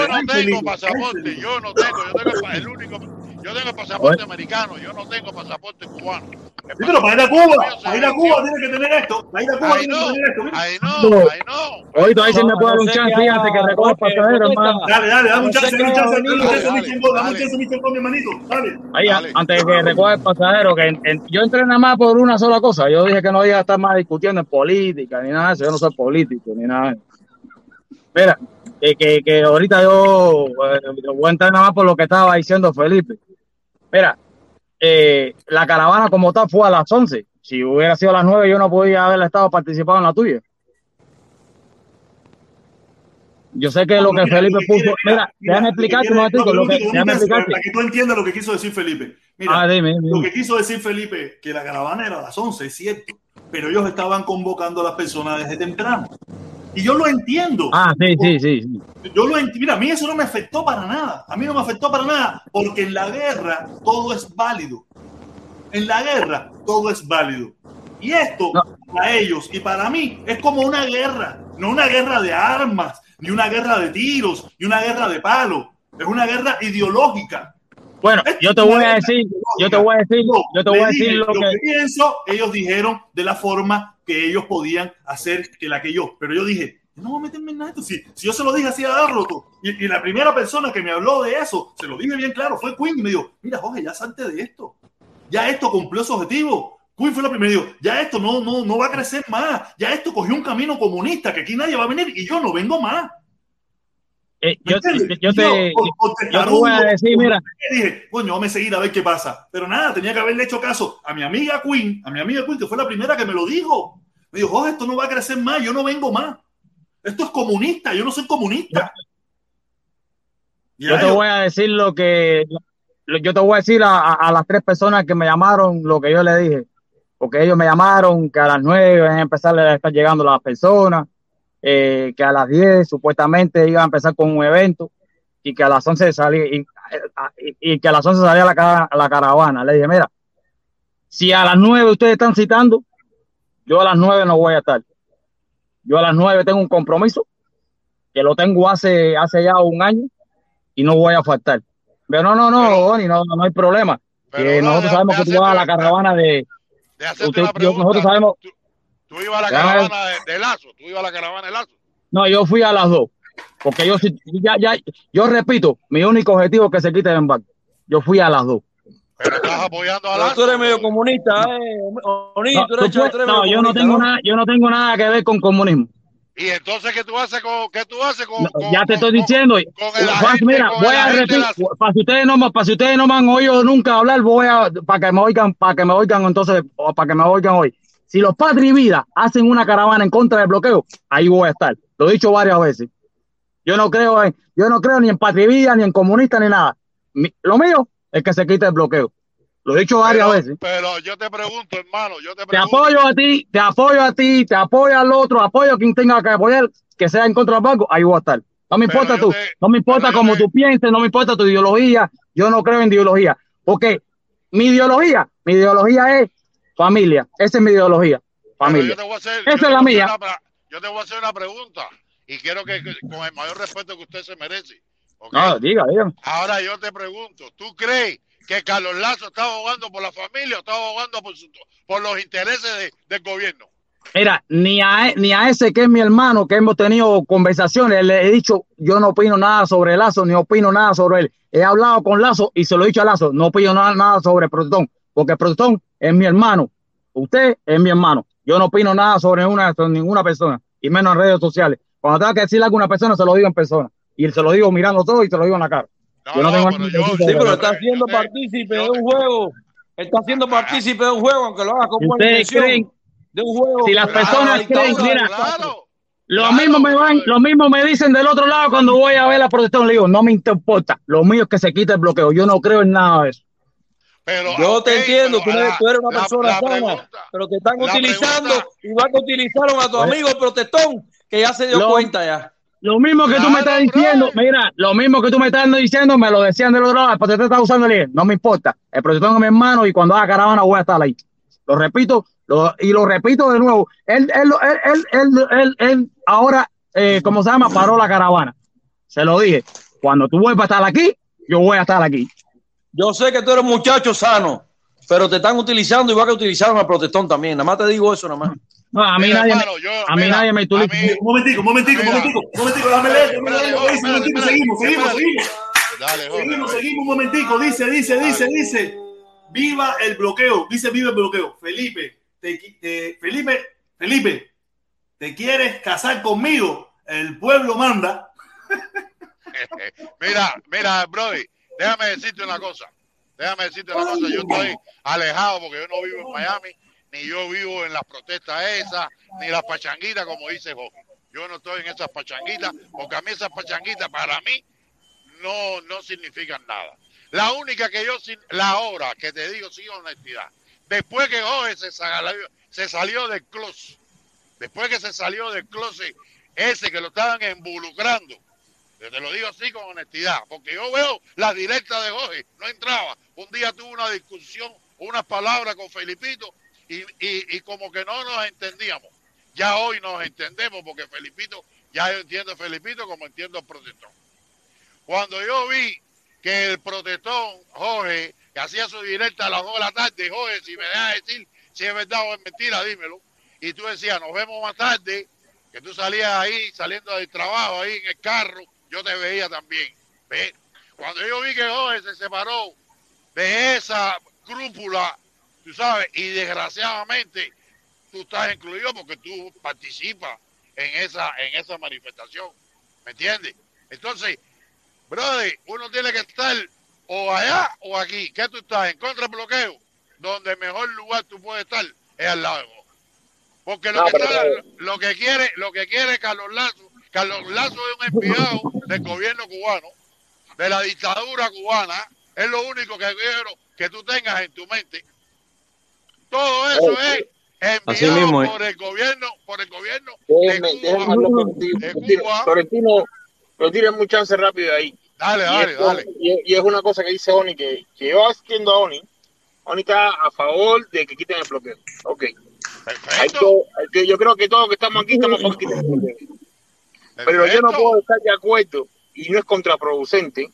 Yo no tengo pasaporte, yo no tengo, yo tengo el único, yo tengo el pasaporte americano, yo no tengo pasaporte cubano. Sí, pero para ir a Cuba, para ir a. Cuba tiene que tener esto. Para ir a Cuba Ay tiene que no, tener esto. ay no, ay no. Ahí se me puede dar un No chance antes que recoja el pasadero, hermano. Dale, dale, dame un No chance, dame un chance, dame un chance, mi chingón, dame un chance, mi chingón, mi hermanito. Dale. Ahí, antes de que recoja el pasadero, que yo entré nada más por una sola cosa. Yo dije que no iba a estar más discutiendo en política ni nada de eso. Yo no soy político ni nada de eso. Mira, que, que, que ahorita yo eh, voy a entrar nada más por lo que estaba diciendo Felipe. Mira, eh, la caravana como tal fue a las 11. Si hubiera sido a las 9, yo no podía haber estado participando en la tuya. Yo sé que lo que Mira, Felipe puso. Mira, déjame explicarte un no, déjame explicarte. Para que tú entiendas lo que quiso decir Felipe. Mira, Ah, dime, dime. lo que quiso decir Felipe, que la caravana era a las 11, es cierto. Pero ellos estaban convocando a las personas desde temprano. Y yo lo entiendo. Ah, sí, sí, sí. Yo lo entiendo. Mira, a mí eso no me afectó para nada. A mí no me afectó para nada. Porque en la guerra todo es válido. En la guerra todo es válido. Y esto, No. para ellos y para mí, es como una guerra. No una guerra de armas, ni una guerra de tiros, ni una guerra de palos. Es una guerra ideológica. Bueno, yo te voy a decir, yo te voy a decir, yo te voy a decir lo que. pienso, ellos dijeron de la forma que ellos podían hacer que la que yo. Pero yo dije, no voy a meterme en nada. Si, si yo se lo dije así a Darloto, y, y la primera persona que me habló de eso, se lo dije bien claro, fue Quinn y me dijo, mira, Jorge, ya salte de esto. Ya esto cumplió su objetivo. Quinn fue la primera y dijo, ya esto no, no, no va a crecer más. Ya esto cogió un camino comunista, que aquí nadie va a venir y yo no vengo más. Eh, ¿Me yo, entiendes? yo te, yo te voy a decir, mira, dije, coño, vamos a seguir a ver qué pasa. Pero nada, tenía que haberle hecho caso a mi amiga Queen, a mi amiga Queen, que fue la primera que me lo dijo. Me dijo, Jorge, esto no va a crecer más, yo no vengo más. Esto es comunista, yo no soy comunista. Yo te voy a decir lo que, yo te voy a decir a, a- a las tres personas que me llamaron lo que yo le dije, porque ellos me llamaron que a las nueve iban a empezar a estar llegando las personas, eh, que a las diez supuestamente iban a empezar con un evento. y que a las 11 salía y, y- y que a las 11 salía la, cara- la caravana. Le dije, mira, si a las 9 ustedes están citando, yo a las 9 no voy a estar. Yo a las 9 tengo un compromiso que lo tengo hace, hace ya un año y no voy a faltar. Pero no, no, no, Bonnie, no, no hay problema. Que nosotros sabemos que tú vas a la caravana de. De usted- yo- nosotros sabemos. Tú ibas a la caravana de, de Lazo, tú ibas a la caravana de Lazo. No, yo fui a las dos. Porque yo sí- ya, ya, yo repito, mi único objetivo es que se quite el embargo. Yo fui a las dos. Pero estás apoyando a Pero Lazo. tú eres medio comunista, ¿eh? Oni, No, tú eres, tú puedes- tú eres no, medio yo no tengo nada, yo no tengo nada que ver con comunismo. Y entonces, ¿qué tú haces con, qué tú haces con, No, con- ya te estoy diciendo. con el agente- mira, con voy el a repetir, para si ustedes no me, para si ustedes no me han oído nunca hablar, voy a, para que me oigan, para que me oigan entonces, o para que me oigan hoy. Si los Vida hacen una caravana en contra del bloqueo, ahí voy a estar. Lo he dicho varias veces. Yo no creo en, yo no creo ni en Vida, ni en comunista, ni nada. Mi- lo mío es que se quite el bloqueo. Lo he dicho varias Pero, veces. pero yo te pregunto, hermano, yo te Te pregunto. apoyo a ti, te apoyo a ti, te apoyo al otro, apoyo a quien tenga que apoyar, que sea en contra del banco, ahí voy a estar. No me Pero importa tú, te- no me importa cómo te- tú pienses, no me importa tu ideología, yo no creo en ideología, porque mi ideología, mi ideología es familia, esa es mi ideología, familia. yo te voy a hacer, Esa es la mía. una yo te voy a hacer una pregunta y quiero que, que- con el mayor respeto que usted se merece. ¿ok? No, diga, diga. Ahora yo te pregunto, ¿tú crees que Carlos Lazo está abogando por la familia o está abogando por, su- por los intereses de- del gobierno? Mira, ni a, ni a ese que es mi hermano, que hemos tenido conversaciones, le he dicho, yo no opino nada sobre Lazo, ni opino nada sobre él. He hablado con Lazo y se lo he dicho a Lazo, no opino nada, nada sobre Protestón, porque Protestón es mi hermano, usted es mi hermano. Yo no opino nada sobre, una, sobre ninguna persona, y menos en redes sociales. Cuando tenga que decirle a alguna persona, se lo digo en persona. Y se lo digo mirando todo y se lo digo en la cara. yo no tengo tipo Sí, pero está siendo partícipe de un juego. Está siendo partícipe de un juego, aunque lo haga con buena creen- De un juego. Si las Claro, personas creen, mira, Claro. Lo mismo me van, lo mismo me dicen del otro lado cuando voy a ver la protección. Le digo, no me importa. Lo mío es que se quite el bloqueo. Yo no creo en nada de eso. Yo te entiendo, tú eres, tú eres una la- persona la sana, pregunta- pero te están utilizando pregunta- igual que utilizaron a tu amigo el protestón, que ya se dio Lo- cuenta ya. Lo mismo que tú me estás diciendo, mira, lo mismo que tú me estás diciendo, me lo decían del otro lado. El protector está usando el IE. No me importa. El protector es mi hermano y cuando haga caravana voy a estar ahí. Lo repito lo- y lo repito de nuevo. Él, él, él, él, él, él- él ahora, eh, ¿cómo se llama? Paró la caravana. Se lo dije. Cuando tú vuelvas a estar aquí, yo voy a estar aquí. Yo sé que tú eres muchacho sano, pero te están utilizando igual que utilizaron al protestón también. Nada más te digo eso, nada más. No, a mí Mira, nadie, me- hermano, yo- a mí mira, nadie me mí- Un momentico, un momentico, un momentico, un momentico, déjame leer, dice, un momentico, seguimos, seguimos, seguimos. Dale, Jorge. Seguimos, seguimos un momentico. Dice, dice, dice, dice. Viva el bloqueo. Dice, viva el bloqueo. Felipe, te- Felipe, Felipe, ¿te quieres casar conmigo? El pueblo manda. mira, mira, Brody, déjame decirte una cosa. Déjame decirte una cosa. Yo estoy alejado porque yo no vivo en Miami, ni yo vivo en las protestas esas, ni las pachanguitas, como dice Jorge. Yo no estoy en esas pachanguitas, porque a mí esas pachanguitas, para mí, no, no significan nada. La única que yo, la hora que te digo sin honestidad, después que Jorge se salió, se salió del closet, después que se salió del closet, ese que lo estaban involucrando, te lo digo así con honestidad, porque yo veo la directa de Jorge, no entraba. Un día tuve una discusión, unas palabras con Felipito y, y, y como que no nos entendíamos. Ya hoy nos entendemos porque Felipito, ya yo entiendo a Felipito como entiendo al protestón. Cuando yo vi que el protestón, Jorge, que hacía su directa a las 2 de la tarde, Jorge, si me dejas decir si es verdad o es mentira, dímelo. Y tú decías, nos vemos más tarde, que tú salías ahí, saliendo del trabajo, ahí en el carro, yo te veía también. ¿Ves? Cuando yo vi que Jorge se separó de esa crúpula, tú sabes, y desgraciadamente tú estás incluido porque tú participas en esa, en esa manifestación. ¿Me entiendes? Entonces, brother, uno tiene que estar o allá o aquí. ¿Qué tú estás? ¿En contra del bloqueo? Donde el mejor lugar tú puedes estar es al lado de vos. Porque lo, No, que, está- lo que quiere, lo que quiere Carlos Lazo, Carlos Lazo es un enviado del gobierno cubano, de la dictadura cubana, es lo único que quiero que tú tengas en tu mente. Todo eso es Así enviado mismo es. por el gobierno, por el gobierno Déjeme, de déjeme Cuba. hablar contigo. de Cuba. Florentino, pero tienes mucha chance rápido ahí. Dale, Y, dale, esto- dale. y- y es una cosa que dice Oni, que, que yo entiendo a Oni. Oni está a favor de que quiten el bloqueo. Ok. Hay que- hay que- yo creo que todos los que estamos aquí estamos por quiten el bloqueo. Pero yo no puedo estar de acuerdo, y no es contraproducente,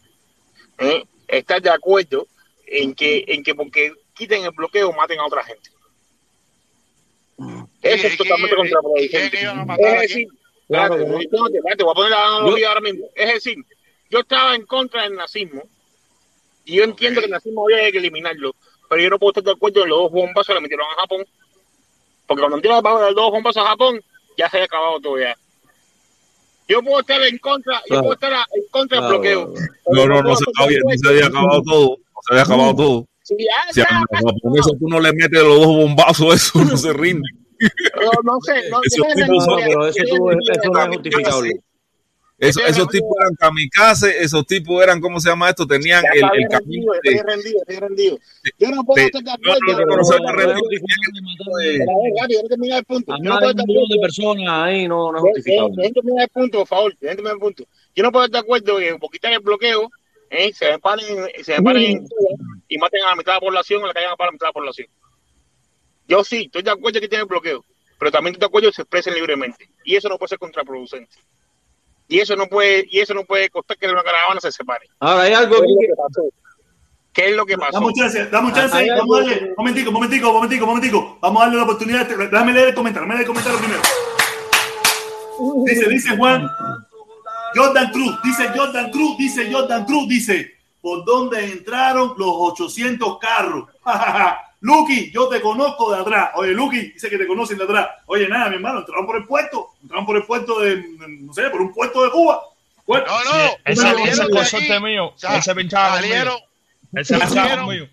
¿eh? estar de acuerdo en que, en que porque quiten el bloqueo maten a otra gente. Eso es totalmente contraproducente. Es decir, Claro, no. espérate, voy a poner la analogía ahora mismo. Es decir, yo estaba en contra del nazismo y yo entiendo que el nazismo había que eliminarlo, pero yo no puedo estar de acuerdo en los dos bombazos que le metieron a Japón. Porque cuando metieron los dos bombazos a Japón, ya se había acabado todo ya. Yo puedo estar en contra, yo puedo estar en contra del bloqueo. No, no, no se, había, no se había acabado todo. No se había acabado todo. Sí, ya, Si a los japoneses tú no le metes los dos bombazos, eso no se rinde. no, no sé, no pero eso, tú- eso no es justificable. Eso- esos tipos eran kamikaze, esos tipos eran, ¿cómo se llama esto? Tenían el, el camino rendido, de... estoy rendido, estoy rendido. Yo no puedo de- estar de no, el punto. Yo no puedo estar de acuerdo. personas ahí no, no es justificable. dejen terminar el punto, por favor. Terminar el punto. Yo no puedo estar de acuerdo que por quitar el bloqueo, ¿eh? se paren, se paren en Cuba y maten a la mitad de la población o le caigan a la mitad de la población. Yo sí, estoy de acuerdo que tienen el bloqueo, pero también estoy de acuerdo que se expresen libremente. Y eso no puede ser contraproducente. Y eso no puede, y eso no puede costar que una caravana se separe. Ahora hay algo ¿Qué es aquí lo que- que pasó? ¿Qué es lo que pasó? Dame un chance, dame un chance. Hay Vamos a darle, momentico, momentico, momentico, momentico. Vamos a darle la oportunidad. Déjame leer el comentario, déjame leer el comentario primero. Dice, dice Juan. Jordan Cruz, dice Jordan Cruz, dice Jordan Cruz, dice, ¿por dónde entraron los 800 carros? Lucky, yo te conozco de atrás. Oye, Lucky, dice que te conocen de atrás. Oye, nada, mi hermano, entraron por el puerto, entraron por el puerto de, no sé, por un puerto de Cuba. Puerto. No, no, Ese, ese consorte mío, o sea, ese pinchaba salieron, conmigo. Ese pinchaba salieron, conmigo.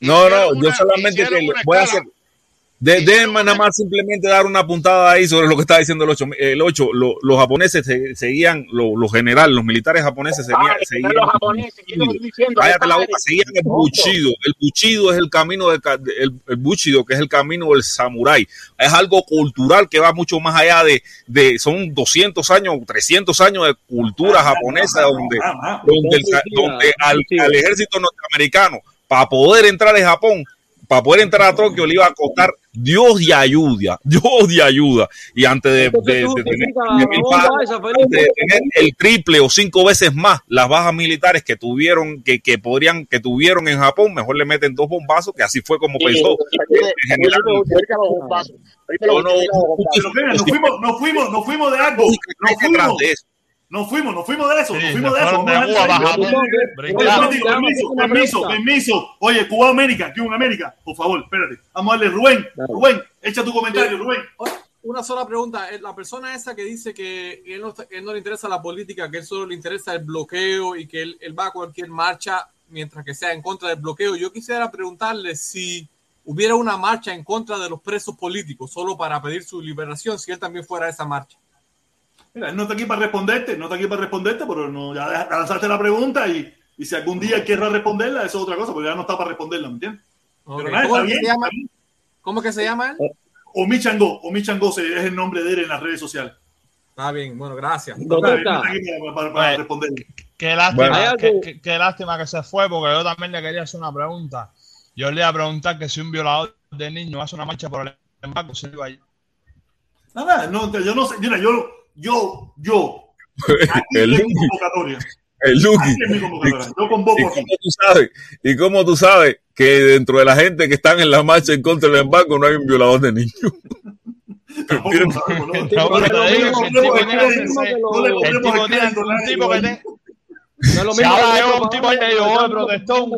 No, no, yo solamente voy a hacer. De, déjenme nada más simplemente dar una puntada ahí sobre lo que está diciendo el 8. El 8 lo- los japoneses se- seguían, lo- los generales, los militares japoneses seguían. Ah, seguían los japoneses, ¿qué es lo diciendo? Cállate la Padre. boca, seguían el buchido. El buchido es el camino del ca- el, el buchido, que es el camino del samurái. Es algo cultural que va mucho más allá de, de son 200 años, 300 años de cultura japonesa donde, donde, el donde al, al ejército norteamericano, para poder entrar en Japón, para poder entrar a Tokio, le iba a costar Dios y ayuda, Dios y ayuda. Y antes de, de- de tener, de de el triple o cinco veces más las bajas militares que tuvieron, que, que podrían, que tuvieron en Japón, mejor le meten dos bombazos, que así fue como Sí, pensó. Pero venga, nos fuimos, nos fuimos, nos fuimos de algo. Nos fuimos. Nos fuimos, nos fuimos de eso, nos fuimos de eso. permiso, permiso, permiso. Oye, Cuba América, Cuba América, por favor, espérate. Vamos a darle Rubén, Rubén, echa tu comentario, Rubén. Una sola pregunta. Eh, La persona esa que dice que él no, él no le interesa la política, que él solo le interesa el bloqueo y que él, él va a cualquier marcha mientras que sea en contra del bloqueo. Yo quisiera preguntarle si hubiera una marcha en contra de los presos políticos, solo para pedir su liberación, si él también fuera a esa marcha. Mira, él no está aquí para responderte, no está aquí para responderte, pero no, ya lanzaste la pregunta y, y si algún día quieres responderla, eso es otra cosa, porque ya no está para responderla, ¿me entiendes? Ok, Pero nada, ¿Cómo, está es que bien. se llama? bien. ¿Cómo que se llama él? Omi Chango, Omi Chango es el nombre de él en las redes sociales. Está bien, bueno, gracias. Está bien, no está aquí para, para- para Bueno. responderle. Qué lástima, Bueno. qué, qué- qué lástima que se fue, porque yo también le quería hacer una pregunta. Yo le iba a preguntar que si un violador de niños hace una marcha por el embargo, si iba ahí. Nada, no, yo no sé, mira, yo, yo, yo, El es Lucky. mi convocatoria. El Lucky. Aquí es mi convocatoria. Yo ¿Y convoco cómo aquí. tú sabes? ¿Y cómo tú sabes que dentro de la gente que están en la marcha en contra del embargo no hay un violador de niños? Yo un tipo que protestón,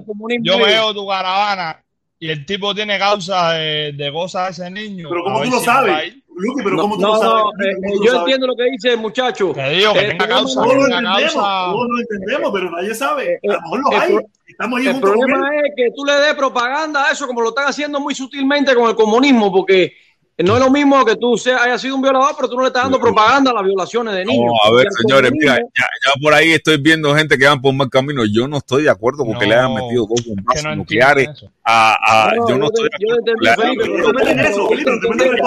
veo tu caravana y el tipo tiene causa de, de goza a ese niño. Pero ¿cómo ver tú lo sabes? Lucky, pero No, ¿cómo tú no, lo sabes? no, ¿Cómo eh, tú eh, yo sabes? entiendo lo que dice el muchacho. Te digo que Eh, tenga causa, Todos que lo tenga entendemos, causa. todos lo entendemos, pero nadie sabe. A lo mejor los el hay. pro- Estamos ahí El juntos con problema es que tú le des propaganda a eso como lo están haciendo muy sutilmente con el comunismo, porque no es lo mismo que tú seas, hayas sido un violador, pero tú no le estás dando propaganda a las violaciones de niños. No, a ver, señores, mira, ya, ya por ahí estoy viendo gente que van por mal camino. Yo no estoy de acuerdo con que le hayan metido dos bombazos no nucleares a, a- No, no, yo no yo estoy de yo acuerdo te con que le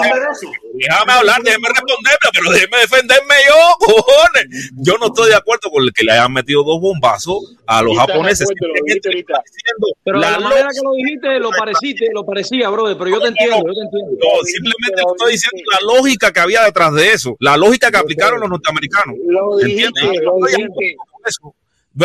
déjame hablar, déjeme responderme, pero déjeme defenderme yo, cojones. Yo no estoy de acuerdo con el que le hayan metido dos bombazos a los japoneses. acuerdo, lo dijiste ahorita. diciendo Pero la la manera lógica- que lo dijiste, lo pareciste, lo parecía, brother. Pero yo te entiendo, yo te entiendo. No, simplemente estoy diciendo la lógica que había detrás de eso, la lógica que aplicaron los norteamericanos. Lo ¿Entiendes? dijiste, Yo lo dijiste. eso.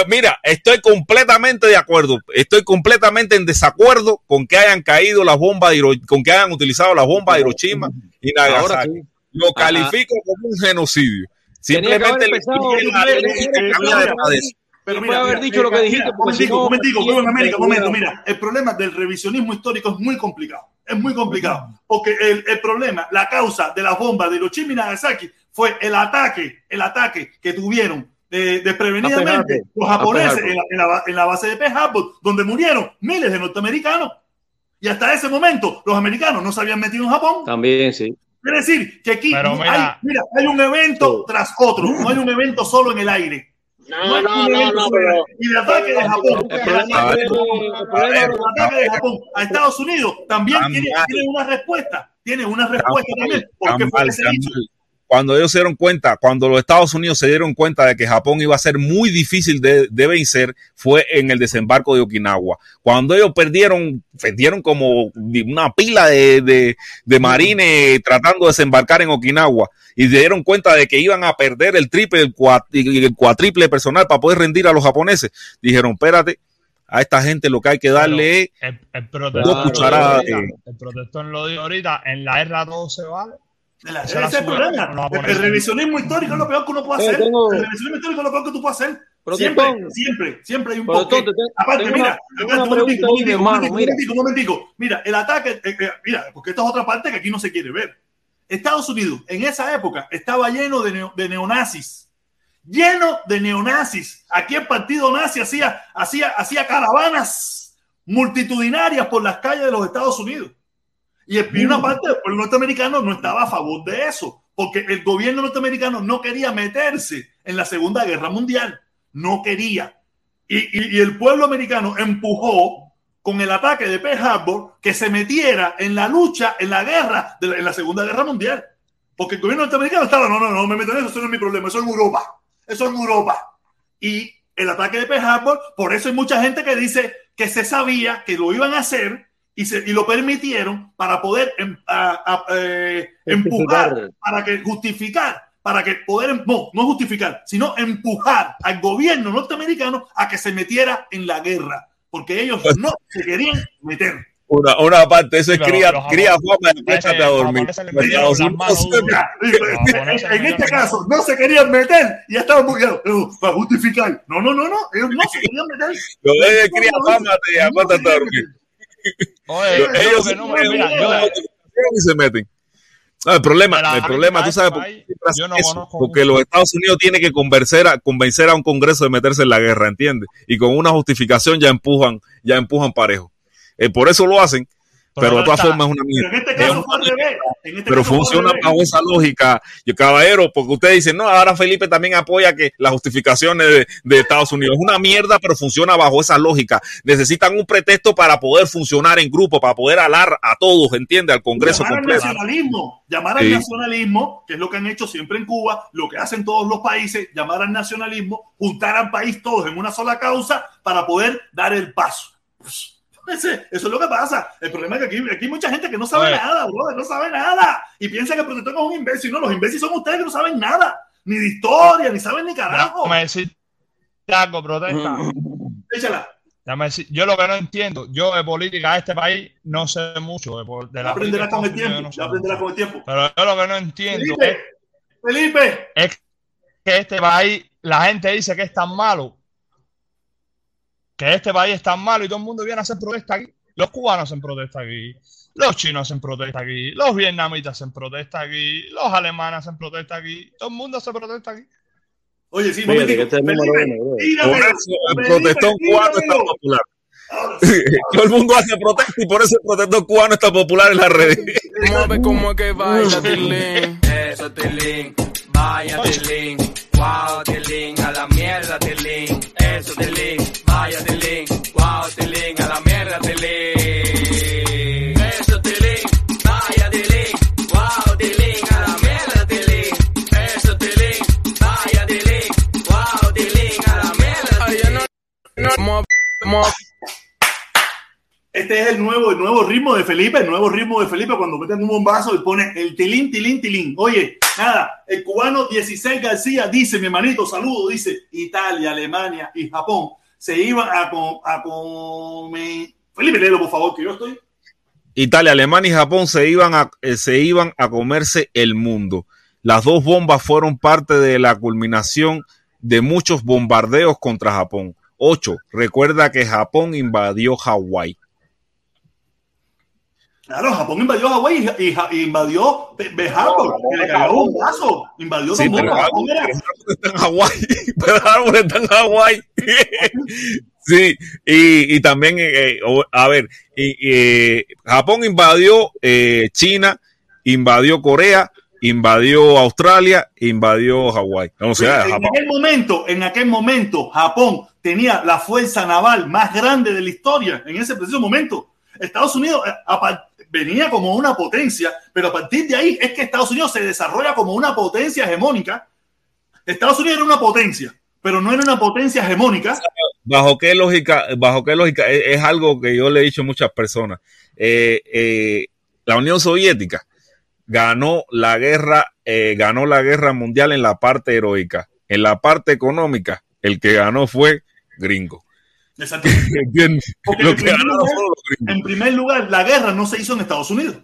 Mira, estoy completamente de acuerdo. Estoy completamente en desacuerdo con que hayan caído las bombas, de Hiro- con que hayan utilizado las bombas de Hiroshima y Ahora Nagasaki. sí. Lo Ajá. califico como un genocidio. Simplemente le haber. Pero Puede haber dicho lo que dijiste, momentico, momentico, bien, Cuba, América, momento, mira, el problema del revisionismo histórico es muy complicado, es muy complicado, porque el, el problema, la causa de las bombas de Hiroshima y Nagasaki fue el ataque, el ataque que tuvieron desprevenidamente A Pearl los japoneses en la, en la- en la base de Pearl Harbor, donde murieron miles de norteamericanos. Y hasta ese momento los americanos no se habían metido en Japón. También, sí. Quiere decir que aquí Pero mira- hay, mira, hay un evento tras otro, no hay un evento solo en el aire. No, no, no, pero-. Y el ataque de Japón, El ataque de Japón, de a Estados Unidos también tiene, una respuesta, tiene una respuesta también. ¿Por Tan qué fue que se hizo? Cuando ellos se dieron cuenta, cuando los Estados Unidos se dieron cuenta de que Japón iba a ser muy difícil de, de vencer, fue en el desembarco de Okinawa. Cuando ellos perdieron, perdieron como una pila de, de, de marines tratando de desembarcar en Okinawa y se dieron cuenta de que iban a perder el triple, el, cuat- el cuatriple personal para poder rendir a los japoneses, dijeron, espérate, a esta gente lo que hay que darle es dos cucharadas el protector lo dijo ahorita, en la guerra todo se vale. De la- Esa ese es el problema. no revisionismo histórico es lo peor que uno puede Eh, hacer. tengo- El revisionismo histórico es lo peor que tú puedes hacer. Siempre, siempre, siempre hay un te tengo- Aparte, tengo mira, una- aparte, un momentico, un mira. momentico, un momentico. Mira, el ataque, eh, eh, mira, porque esta es otra parte que aquí no se quiere ver. Estados Unidos en esa época estaba lleno de, neo- de neonazis. Lleno de neonazis. Aquí el partido nazi hacía, hacía, hacía caravanas multitudinarias por las calles de los Estados Unidos. Y, y una parte del pueblo norteamericano no estaba a favor de eso, porque el gobierno norteamericano no quería meterse en la Segunda Guerra Mundial. No quería. Y, y- y el pueblo americano empujó con el ataque de Pearl Harbor que se metiera en la lucha, en la guerra, de la- en la Segunda Guerra Mundial. Porque el gobierno norteamericano estaba, no, no, no, me meto en eso, eso no es mi problema, eso es Europa. Eso es Europa. Y el ataque de Pearl Harbor, por eso hay mucha gente que dice que se sabía que lo iban a hacer y, se, y lo permitieron para poder em- a- a- eh, empujar, para que justificar, para que poder, em- no, no justificar, sino empujar al gobierno norteamericano a que se metiera en la guerra, porque ellos no se querían meter. una, una parte, eso es Pero cría, cría fama y échate a dormir. en este las caso no se querían meter y ya estaban buscando para justificar. No, no, no, no, ellos no se querían meter. Lo de cría fama, te acuérdate a dormir. Oye, Ellos- se no, meten, mira, yo, y se meten. No, el problema, el problema, tú sabes por qué no eso? porque los Estados Unidos tienen que convencer a, convencer a un Congreso de meterse en la guerra, ¿entiendes? Y con una justificación ya empujan, ya empujan parejo. Eh, por eso lo hacen, pero, de todas formas es una Pero mierda. en este Es caso fue al revés. En este pero caso al funciona revés. bajo esa lógica. Yo, caballero, porque ustedes dicen, no, ahora Felipe también apoya que las justificaciones de, de Estados Unidos es una mierda, pero funciona bajo esa lógica. Necesitan un pretexto para poder funcionar en grupo, para poder alar a todos, ¿entiende? Al Congreso llamar al completo. nacionalismo, llamar Sí. al nacionalismo, que es lo que han hecho siempre en Cuba, lo que hacen todos los países, llamar al nacionalismo, juntar al país todos en una sola causa para poder dar el paso. Pues, ese- eso es lo que pasa. El problema es que aquí, aquí hay mucha gente que no sabe nada, brother, no sabe nada. Y piensa que el protector es un imbécil. No, los imbéciles son ustedes que no saben nada. Ni de historia, ni saben ni carajo. déjame decir algo, protesta. Échala. Déjame decir, yo lo que no entiendo, yo de política de este país no sé mucho. De, de la aprenderás de con el tiempo. no sé Ya aprenderás con el tiempo. Pero yo lo que no entiendo es, Felipe, Felipe, es que este país, la gente dice que es tan malo, que este país es tan malo y todo el mundo viene a hacer protesta aquí. Los cubanos hacen protesta aquí, los chinos hacen protesta aquí, los vietnamitas hacen protesta aquí, los alemanes hacen protesta aquí, todo el mundo hace protesta aquí. Oye, sí, momentico. que este es el número uno, protestón cubano está popular. Sí. Todo el mundo hace protesta y por eso el protestón cubano está popular en las redes. Mueve como que baila, Tilín. Eso, Tilín. Vaya, Tilín. Wow, Tilín. A la mierda, Tilín. Eso telín, vaya telín, wow telín, a la mierda telín. Eso telín, vaya telín, wow telín, a la mierda telín. Eso telín, vaya telín, wow telín, a la mierda telín. Tilín. es el nuevo, el nuevo ritmo de Felipe, el nuevo ritmo de Felipe cuando meten un bombazo y pone el tilín, tilín, tilín. Oye, nada, el cubano 16 García dice, mi hermanito, saludo, dice, Italia, Alemania y Japón se iban a, com- a comer. Felipe, léelo, por favor, que yo estoy. Italia, Alemania y Japón se iban, a, eh, se iban a comerse el mundo. Las dos bombas fueron parte de la culminación de muchos bombardeos contra Japón. 8. Recuerda que Japón invadió Hawái. Claro, Japón invadió Hawái y, y Ja- y invadió Harbor, que le cayó un bombazo. Invadió Sí, Japón era- está en Hawái. Harbor está en Hawái. sí, y, y también, eh, o- a ver, y, y, Japón invadió eh, China, invadió Corea, invadió Australia, invadió Hawái. O sea, en Japón. aquel momento, en aquel momento, Japón tenía la fuerza naval más grande de la historia. En ese preciso momento, Estados Unidos eh, a par- venía como una potencia, pero a partir de ahí es que Estados Unidos se desarrolla como una potencia hegemónica. Estados Unidos era una potencia, pero no era una potencia hegemónica. ¿Bajo qué lógica? ¿Bajo qué lógica? Es, algo que yo le he dicho a muchas personas. Eh, eh, la Unión Soviética ganó la guerra, eh, ganó la guerra mundial en la parte heroica. En la parte económica, el que ganó fue gringo. En que primer, lugar, fueron los gringos. en primer lugar, la guerra no se hizo en Estados Unidos.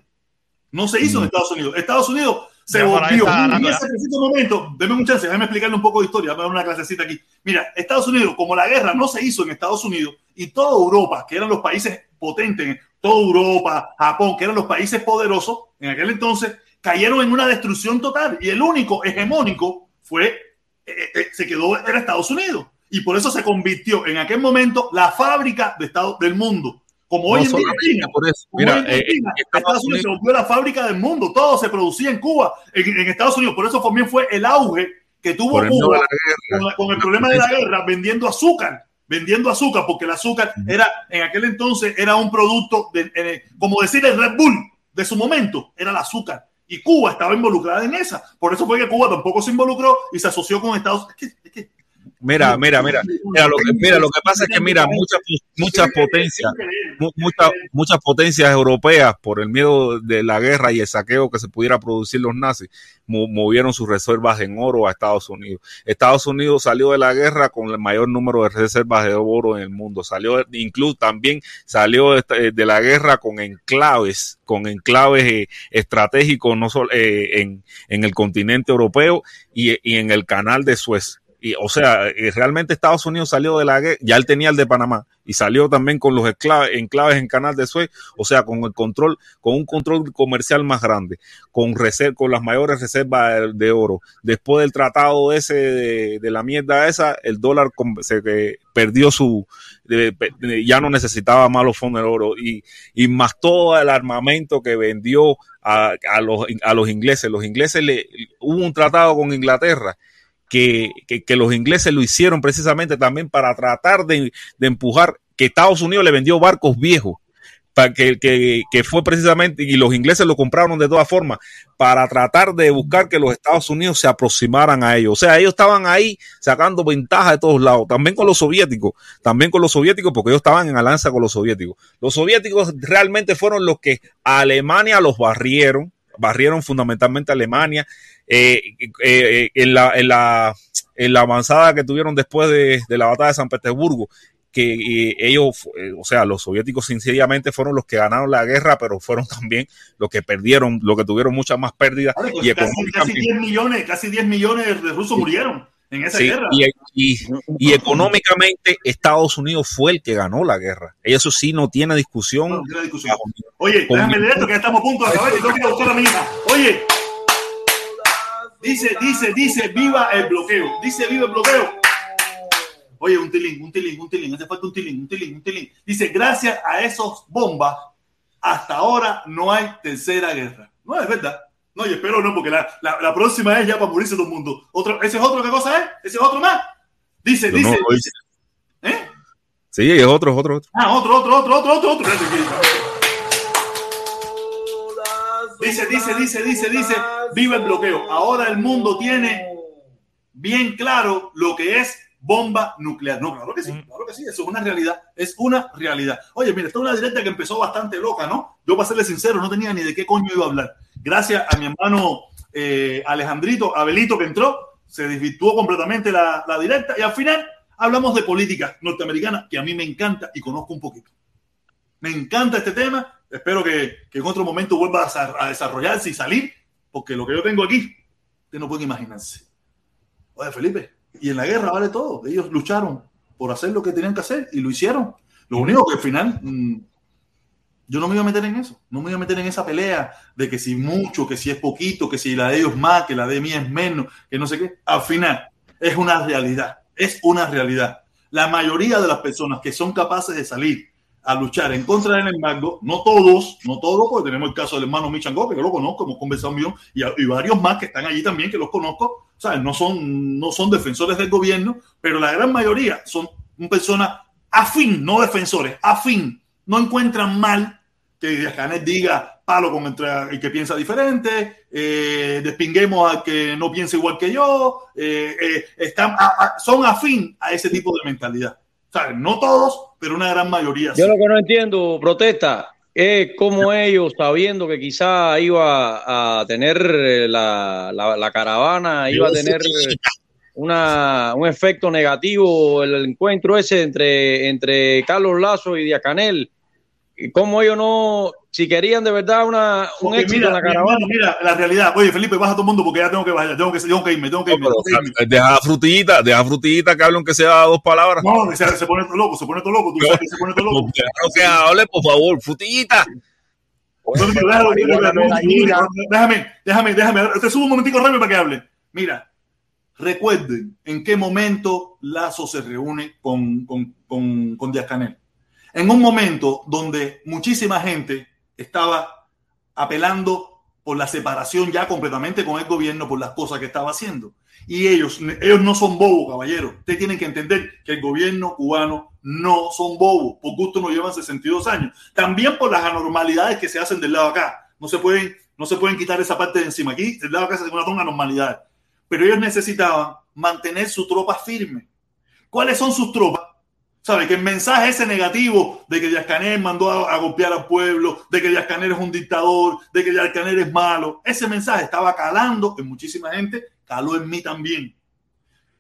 No se hizo en Estados Unidos. Estados Unidos se Ya volvió en ese preciso momento. Deme un chance, déjame explicarle un poco de historia. Vamos a dar una clasecita aquí. Mira, Estados Unidos, como la guerra no se hizo en Estados Unidos y toda Europa, que eran los países potentes, toda Europa, Japón, que eran los países poderosos en aquel entonces, cayeron en una destrucción total. Y el único hegemónico fue, eh, eh, se quedó, era Estados Unidos. Y por eso se convirtió en aquel momento la fábrica de Estado, del mundo. Como hoy en día China. por eso. Mira, en eh, China, eh, Estados Unidos se volvió la fábrica del mundo. Todo se producía en Cuba, en, en Estados Unidos. Por eso también fue el auge que tuvo Por Cuba con, el problema de la guerra, vendiendo azúcar. Vendiendo azúcar, porque el azúcar era, en aquel entonces, era un producto, de, eh, como decir el Red Bull de su momento, era el azúcar. Y Cuba estaba involucrada en esa. Por eso fue que Cuba tampoco se involucró y se asoció con Estados Unidos. Mira, mira, mira, mira lo que, mira, lo que pasa es que, mira, muchas, muchas potencias, mu- muchas, muchas potencias europeas, por el miedo de la guerra y el saqueo que se pudiera producir los nazis, mo- movieron sus reservas en oro a Estados Unidos. Estados Unidos salió de la guerra con el mayor número de reservas de oro en el mundo. Salió, incluso también salió de la guerra con enclaves, con enclaves eh, estratégicos, no solo eh, en, en el continente europeo y, y en el canal de Suez. Y, o sea, eh, realmente Estados Unidos salió de la guerra, ya él tenía el de Panamá y salió también con los enclaves en Canal de Suez, o sea, con el control, con un control comercial más grande, con reser- con las mayores reservas de, de oro. Después del tratado ese de, de la mierda esa, el dólar se eh, perdió su, de- de- ya no necesitaba más los fondos del oro y, y más todo el armamento que vendió a, a los, a los ingleses. Los ingleses le, hubo un tratado con Inglaterra que, que, los ingleses lo hicieron precisamente también para tratar de, de empujar que Estados Unidos le vendió barcos viejos para que, que, que fue precisamente, y los ingleses lo compraron de todas formas, para tratar de buscar que los Estados Unidos se aproximaran a ellos. O sea, ellos estaban ahí sacando ventaja de todos lados, también con los soviéticos, también con los soviéticos, porque ellos estaban en alianza con los soviéticos. Los soviéticos realmente fueron los que a Alemania los barrieron, barrieron fundamentalmente a Alemania, eh, eh, eh, en, la, en, la, en la avanzada que tuvieron después de, de la batalla de San Petersburgo, que ellos, o sea, los soviéticos sinceramente fueron los que ganaron la guerra, pero fueron también los que perdieron, los que tuvieron muchas más pérdidas Vale, pues y casi, casi económicamente. 10 millones, casi 10 millones de rusos murieron en esa Sí, guerra. y, y, y económicamente Estados Unidos fue el que ganó la guerra. Eso sí, no tiene discusión. No tiene discusión. Oye, déjame leer esto que ya estamos a punto de acabar y ir a buscar a mi hija. Oye, dice, dice, dice, viva el bloqueo. Dice, viva el bloqueo. Oye, un tilín, un tilín, un tilín. Hace falta un tilín, un tilín, un tilín. Dice, gracias a esos bombas, hasta ahora no hay tercera guerra. No es verdad. No, y espero no, porque la, la, la próxima es ya para morirse todo el mundo. Otro, ¿Ese es otro qué cosa es? ¿Ese es otro más? Dice, Yo dice, dice. ¿Eh? Sí, es otro, otro, otro. Ah, otro, otro, otro, otro, otro, otro. Dice, dice, dice, dice, dice, viva el bloqueo. Ahora el mundo tiene bien claro lo que es bomba nuclear. No, claro que sí, claro que sí, eso es una realidad, es una realidad. Oye, mira, esta es una directa que empezó bastante loca, ¿no? Yo, para serle sincero, no tenía ni de qué coño iba a hablar. Gracias a mi hermano eh, Alejandrito, Abelito, que entró, se desvirtuó completamente la, la directa y al final hablamos de política norteamericana, que a mí me encanta y conozco un poquito. Me encanta este tema. Espero que, que en otro momento vuelva a, a desarrollarse y salir, porque lo que yo tengo aquí, ustedes no pueden imaginarse. Oye, Felipe, y en la guerra vale todo. Ellos lucharon por hacer lo que tenían que hacer y lo hicieron. Lo único que al final, mm, yo no me iba a meter en eso. No me iba a meter en esa pelea de que si mucho, que si es poquito, que si la de ellos más, que la de mí es menos, que no sé qué. Al final, es una realidad. Es una realidad. La mayoría de las personas que son capaces de salir a luchar en contra del embargo, no todos, no todos, porque tenemos el caso del hermano Michan que yo lo conozco, hemos conversado un y, y varios más que están allí también, que los conozco, ¿sabes? No son, no son defensores del gobierno, pero la gran mayoría son personas afín, no defensores, afín. No encuentran mal que Díaz diga palo con entre el que piensa diferente, eh, despinguemos al que no piensa igual que yo, eh, eh, están, a- a- son afín a ese tipo de mentalidad. ¿Sabes? No todos, pero una gran mayoría. Yo sí. lo que no entiendo, protesta, es cómo ellos, sabiendo que quizá iba a tener eh, la, la- la caravana, iba a tener una, un efecto negativo el encuentro ese entre, entre Carlos Lazo y Díaz Canel. Y cómo ellos no, si querían de verdad una, un Porque éxito mira, en la caravana. hermano, mira la realidad. Oye, Felipe, baja todo el mundo porque ya tengo que bajar, tengo que, tengo que irme, tengo que irme. tengo que irme. Deja frutillita, deja frutillita que hable aunque sea dos palabras. No, que se, se pone todo loco, se pone todo loco, tú sabes que se pone todo loco. Déjalo que hable, por favor, frutillita. No, no, déjalo, déjalo, déjalo, Déjame, déjame, déjame. Te subo un momentico rápido para que hable. Mira, recuerden en qué momento Lazo se reúne con, con, con, con Díaz Canel. En un momento donde muchísima gente estaba apelando por la separación ya completamente con el gobierno por las cosas que estaba haciendo. Y ellos, ellos no son bobos, caballeros. Ustedes tienen que entender que el gobierno cubano no son bobos. Por gusto no llevan 62 años. También por las anormalidades que se hacen del lado acá. No se pueden, no se pueden quitar esa parte de encima. Aquí, del lado acá se hace una anormalidad. Pero ellos necesitaban mantener su tropa firme. ¿Cuáles son sus tropas? ¿Sabe? Que el mensaje ese negativo de que Díaz Canel mandó a, a golpear al pueblo, de que Díaz Canel es un dictador, de que Díaz Canel es malo, ese mensaje estaba calando en muchísima gente, caló en mí también.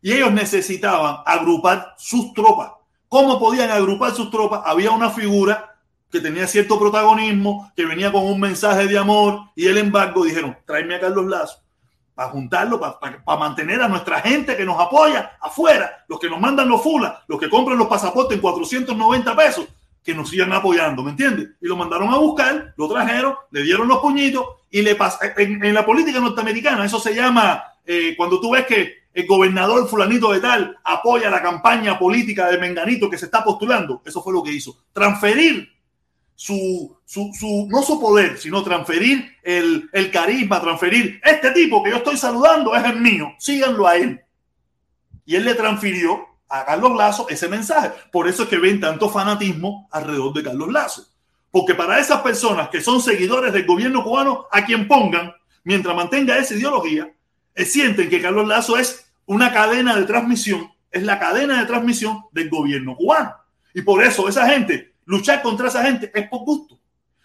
Y ellos necesitaban agrupar sus tropas. ¿Cómo podían agrupar sus tropas? Había una figura que tenía cierto protagonismo, que venía con un mensaje de amor, y el embargo dijeron, tráeme a Carlos Lazo para juntarlo, para, mantener a nuestra gente que nos apoya afuera, los que nos mandan los fulas, los que compran los pasaportes en 490 pesos, que nos sigan apoyando, ¿me entiendes? Y lo mandaron a buscar, lo trajeron, le dieron los puñitos y le en, en la política norteamericana, eso se llama, eh, cuando tú ves que el gobernador fulanito de tal apoya la campaña política de Menganito que se está postulando, eso fue lo que hizo, transferir su, su, su, no su poder, sino transferir el, el carisma, transferir este tipo que yo estoy saludando es el mío, síganlo a él. Y él le transfirió a Carlos Lazo ese mensaje. Por eso es que ven tanto fanatismo alrededor de Carlos Lazo. Porque para esas personas que son seguidores del gobierno cubano, a quien pongan, mientras mantenga esa ideología, eh, sienten que Carlos Lazo es una cadena de transmisión, es la cadena de transmisión del gobierno cubano. Y por eso esa gente Luchar contra esa gente es por gusto.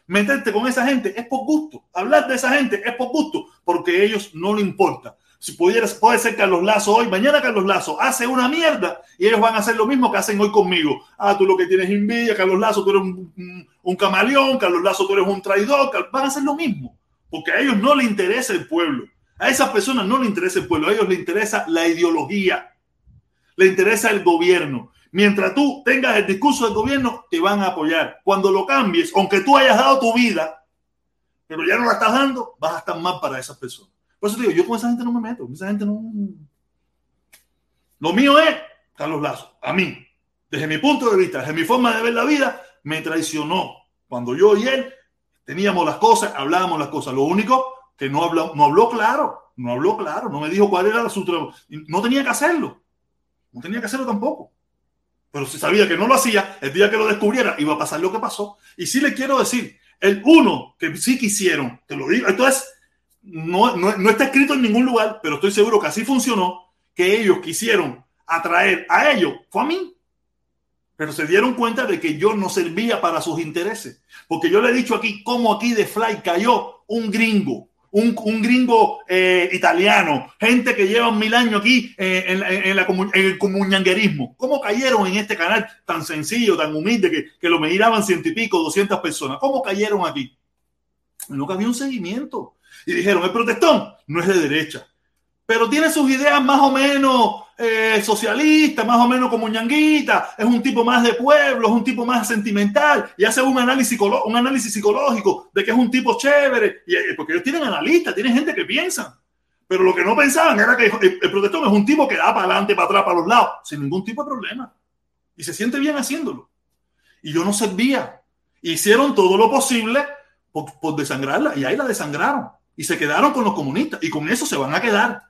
Meterte con esa gente es por gusto. Hablar de esa gente es por gusto, porque a ellos no le importa. Si pudieras, puede ser Carlos Lazo hoy, mañana Carlos Lazo hace una mierda y ellos van a hacer lo mismo que hacen hoy conmigo. Ah, tú lo que tienes envidia, Carlos Lazo, tú eres un, camaleón, Carlos Lazo, tú eres un traidor. Van a hacer lo mismo, porque a ellos no le interesa el pueblo. A esas personas no le interesa el pueblo, a ellos les interesa la ideología, le interesa el gobierno. Mientras tú tengas el discurso del gobierno, te van a apoyar. Cuando lo cambies, aunque tú hayas dado tu vida, pero ya no la estás dando, vas a estar mal para esas personas. Por eso te digo, yo con esa gente no me meto. Esa gente no. Lo mío es Carlos Lazo. A mí, desde mi punto de vista, desde mi forma de ver la vida, me traicionó. Cuando yo y él teníamos las cosas, hablábamos las cosas. Lo único que no habló, no habló claro. No habló claro. No me dijo cuál era su trabajo. No tenía que hacerlo. No tenía que hacerlo tampoco. Pero si sabía que no lo hacía, el día que lo descubriera iba a pasar lo que pasó. Y sí le quiero decir, el uno que sí quisieron, te lo digo, entonces no, no, no está escrito en ningún lugar, pero estoy seguro que así funcionó, que ellos quisieron a traer a ellos fue a mí. Pero se dieron cuenta de que yo no servía para sus intereses. Porque yo le he dicho aquí cómo aquí de Fly cayó un gringo, un, un gringo eh, italiano, gente que lleva mil años aquí eh, en, el comunanguerismo. ¿Cómo cayeron en este canal tan sencillo, tan humilde, que, que lo miraban ciento y pico, doscientas personas? ¿Cómo cayeron aquí? Nunca había un seguimiento. Y dijeron, el protestón no es de derecha, pero tiene sus ideas más o menos eh, socialistas, más o menos como ñanguita, es un tipo más de pueblo, es un tipo más sentimental, y hace un análisis, un análisis psicológico de que es un tipo chévere, eh, porque ellos tienen analistas, tienen gente que piensa. Pero lo que no pensaban era que el, el protestón es un tipo que da para adelante, para atrás, para los lados, sin ningún tipo de problema. Y se siente bien haciéndolo. Y yo no servía. Hicieron todo lo posible por, por desangrarla, y ahí la desangraron. Y se quedaron con los comunistas, y con eso se van a quedar.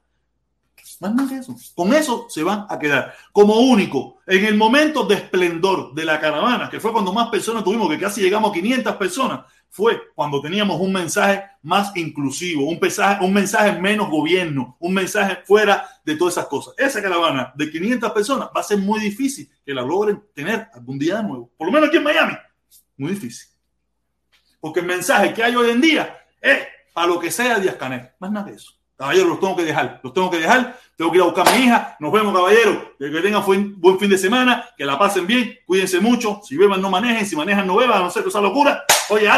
Más nada que eso. Con eso se van a quedar. Como único, en el momento de esplendor de la caravana, que fue cuando más personas tuvimos, que casi llegamos a 500 personas, fue cuando teníamos un mensaje más inclusivo, un mensaje, un mensaje menos gobierno, un mensaje fuera de todas esas cosas. Esa caravana de 500 personas va a ser muy difícil que la logren tener algún día de nuevo. Por lo menos aquí en Miami. Muy difícil. Porque el mensaje que hay hoy en día es para lo que sea Díaz Canel. Más nada que eso. Caballeros, los tengo que dejar. Los tengo que dejar. Tengo que ir a buscar a mi hija. Nos vemos, caballeros. Que tengan buen, fin de semana. Que la pasen bien. Cuídense mucho. Si beban, no manejen. Si manejan, no beban. No sé esa locura. Oye.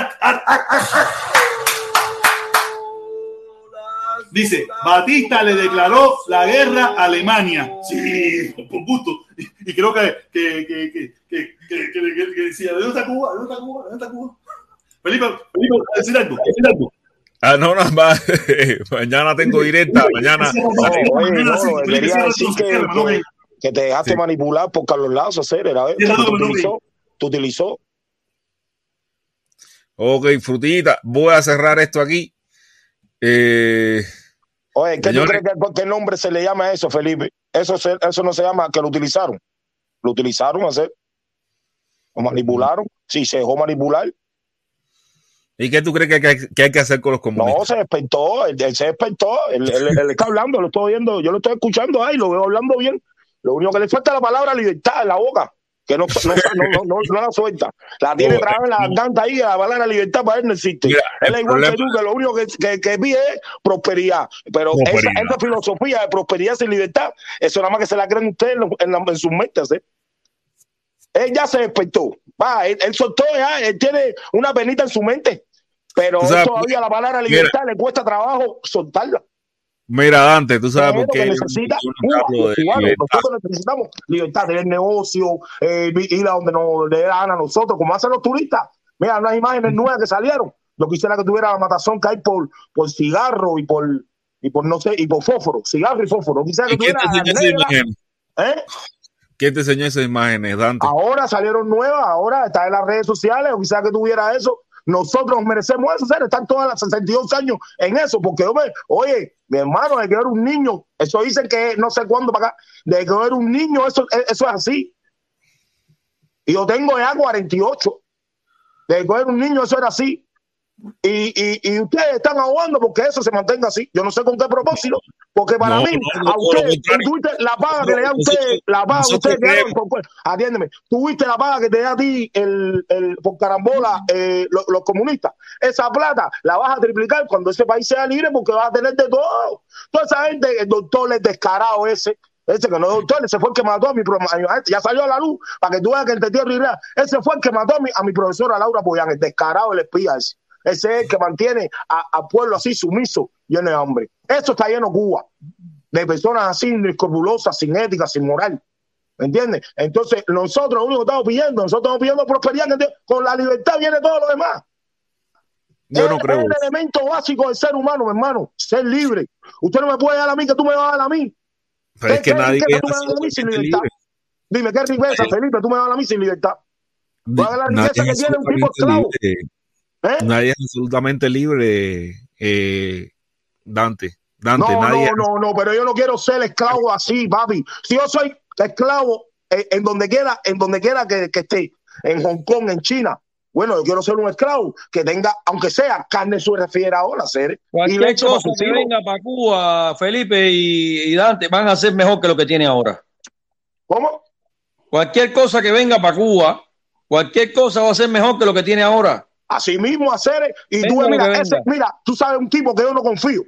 Dice, Batista le declaró la guerra a Alemania. Sí, por gusto. Y, creo que, que, que, que, decía, ¿de dónde está Cuba? ¿De dónde está Cuba? ¿De dónde está Cuba? Felipe, Felipe, ¿vas a decir algo? ¿Vas a decir algo? Ah, no, no, va. mañana tengo directa, mañana. Oye, no, debería decir que, te dejaste manipular por Carlos Lazo, hacer, era ver, utilizó, utilizó. Ok, frutita, voy a cerrar esto aquí. Eh, Oye, ¿qué tú crees que qué nombre se le llama a eso, Felipe? Eso, se- eso no se llama que lo utilizaron. Lo utilizaron a hacer. Lo manipularon. Sí, se dejó manipular. ¿Y qué tú crees que, que- que hay que hacer con los comunistas? No, se despertó, él, él se despertó, él, él- él está hablando, lo estoy viendo, yo lo estoy escuchando ahí, lo veo hablando bien. Lo único que le falta es la palabra libertad en la boca, que no, no, no, no, no- la suelta. La tiene trabada en la garganta ahí, que la palabra libertad para él no existe. Mira, él es igual que problema- tú, que lo único que, que, que pide es prosperidad. Pero esa, Prosperidad. esa filosofía de prosperidad sin libertad, eso nada más que se la creen ustedes en, en, la- en sus mentes. ¿eh? Él ya se despertó. Va, él, él soltó ya, él tiene una penita en su mente. Pero sabes, todavía la palabra mira. libertad le cuesta trabajo soltarla. Mira, Dante, tú sabes Es por qué. necesita Cuba, de. Nosotros necesitamos libertad, tener negocio, eh, ir a donde nos le gana a nosotros, como hacen los turistas. Mira, unas imágenes nuevas que salieron. Yo quisiera que tuviera la matazón que hay por, por cigarro y por, y por, no sé, y por fósforo. Cigarro y fósforo. Quisiera que ¿Y quién te tuviera enseñó esas negra, imágenes? ¿eh? ¿Quién te enseñó esas imágenes, Dante? Ahora salieron nuevas, ahora está en las redes sociales, o quizás que tuviera eso. Nosotros nos merecemos eso, ¿sabes? Están todas las 62 años en eso, porque hombre, oye, mi hermano, de que era un niño, eso dicen que no sé cuándo para acá, de que era un niño, eso, eso es así. Y yo tengo ya 48. De que era un niño, eso era así. Y, y, y ustedes están ahogando porque eso se mantenga así. Yo no sé con qué propósito, porque para No, mí, no, a todo lo ustedes, contrario. tú viste la paga que le da a Nosotros- ustedes, la paga que creemos. hagan con- atiéndeme, tú viste la paga que te da a ti el, el, por carambola eh, lo- los, comunistas. Esa plata la vas a triplicar cuando ese país sea libre porque vas a tener de todo. Toda esa gente, el doctor es descarado ese. Ese que no es doctor, ese fue el que mató a mi pro- a- a- ya salió a la luz para que tú veas que el tierra y. Ese fue el que mató a mi, a mi profesora Laura Poyán, el descarado, el espía ese. Ese es el que mantiene a- al pueblo así sumiso, lleno de hambre. Eso está lleno Cuba, de personas así inescrupulosas, sin ética, sin moral. ¿Me entiendes? Entonces, nosotros lo único que estamos pidiendo, nosotros estamos pidiendo prosperidad, que con la libertad viene todo lo demás. Yo no es, creo es el elemento básico del ser humano, mi hermano, ser libre. Usted no me puede dar a mí que tú me vas a dar a mí. Pero es ¿Qué- que nadie es tú me a mí sin libertad? libre. Dime, ¿qué riqueza, Felipe? Tú me vas a dar a mí sin libertad. A la riqueza que tiene un tipo esclavo. libre. ¿Eh? Nadie es absolutamente libre, eh, Dante. Dante, No, nadie. no, no, no, pero yo no quiero ser esclavo así, papi. Si yo soy esclavo eh, en donde quiera, en donde quiera que, que esté, en Hong Kong, en China, bueno, yo quiero ser un esclavo que tenga, aunque sea carne su refrigeradora, ser y Cualquier leche cosa que venga para Cuba, Felipe y, y Dante van a ser mejor que lo que tiene ahora. ¿Cómo? Cualquier cosa que venga para Cuba, cualquier cosa va a ser mejor que lo que tiene ahora. Así mismo hacer, y tú, mira, ese, mira, tú sabes un tipo que yo no confío.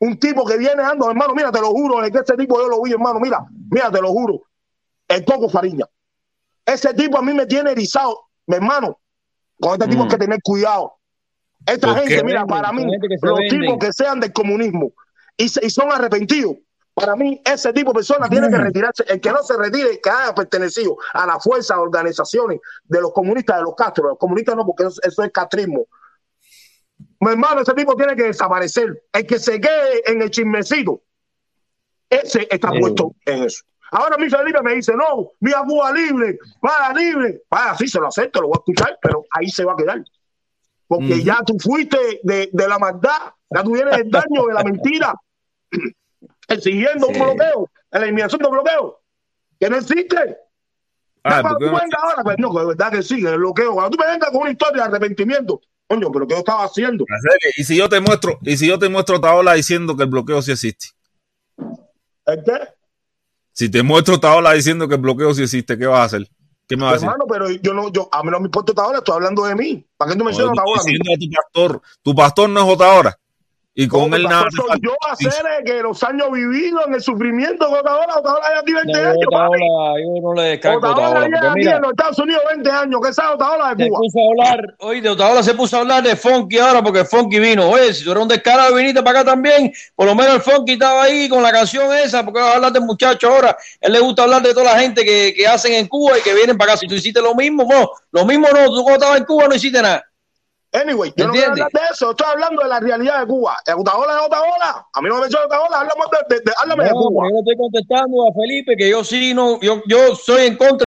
Un tipo que viene dando, hermano, mira, te lo juro, es que ese tipo yo lo vi, hermano, mira, mira, te lo juro. El Coco Fariña. Ese tipo a mí me tiene erizado, mi hermano. Con este tipo hay que tener cuidado. Esta ¿Por gente, mira, Venden, para mí, los venden. tipos que sean del comunismo y son arrepentidos, para mí, ese tipo de personas tiene que retirarse. El que no se retire, que haya pertenecido a la fuerza de organizaciones de los comunistas de los Castro. Los comunistas no, porque eso, eso es castrismo. Mi hermano, ese tipo tiene que desaparecer. El que se quede en el chismecito, ese está Sí. puesto en eso. Ahora mi Felipe me dice, no, mira Cuba libre, para libre. Vaya, sí, se lo acepto, lo voy a escuchar, pero ahí se va a quedar. Porque ya tú fuiste de, de la maldad, ya tú vienes del daño, de la mentira, exigiendo Sí. un bloqueo, la eliminación del bloqueo, que no existe. Ah, tú vengas ahora, pues no, de verdad que sí, que el bloqueo. Cuando tú me vengas con una historia de arrepentimiento, coño, pero ¿qué yo estaba haciendo? Y si yo te muestro, y si yo te muestro a Otaola diciendo que el bloqueo sí existe. ¿El qué? Si te muestro a Otaola diciendo que el bloqueo sí existe, ¿qué vas a hacer? ¿Qué me vas a decir? Hermano, pero yo no, yo, a mí no me importa ahora, estoy hablando de mí. ¿Para qué tú No, mencionas yo ahora? estoy diciendo a tu pastor. Tu pastor no es Otaola. Y con él nada. falta. yo hacer eh, que los años vividos en el sufrimiento de Otaola, Otaola ya aquí 20 No, años, papi. Otaola, yo no le descargo Otaola Otaola, aquí mira, en los Estados Unidos 20 años, que sabe Otaola de se Cuba. puso a hablar, oye, de Otaola se puso a hablar de Funky ahora porque Funky vino. Oye, si tú eres un descarado viniste para acá también, por lo menos el Funky estaba ahí con la canción esa, porque vas a hablar del muchacho ahora. él le gusta hablar de toda la gente que, que hacen en Cuba y que vienen para acá. Si tú hiciste lo mismo, no, lo mismo no, tú cuando estabas en Cuba no hiciste nada. Anyway, yo no quiero hablar de eso, estoy hablando de la realidad de Cuba. Otaola es Otaola. A mí no me menciona Otaola, háblame de, de, de- háblame de No, Cuba. yo le estoy contestando a Felipe que yo sí no, yo, yo soy en contra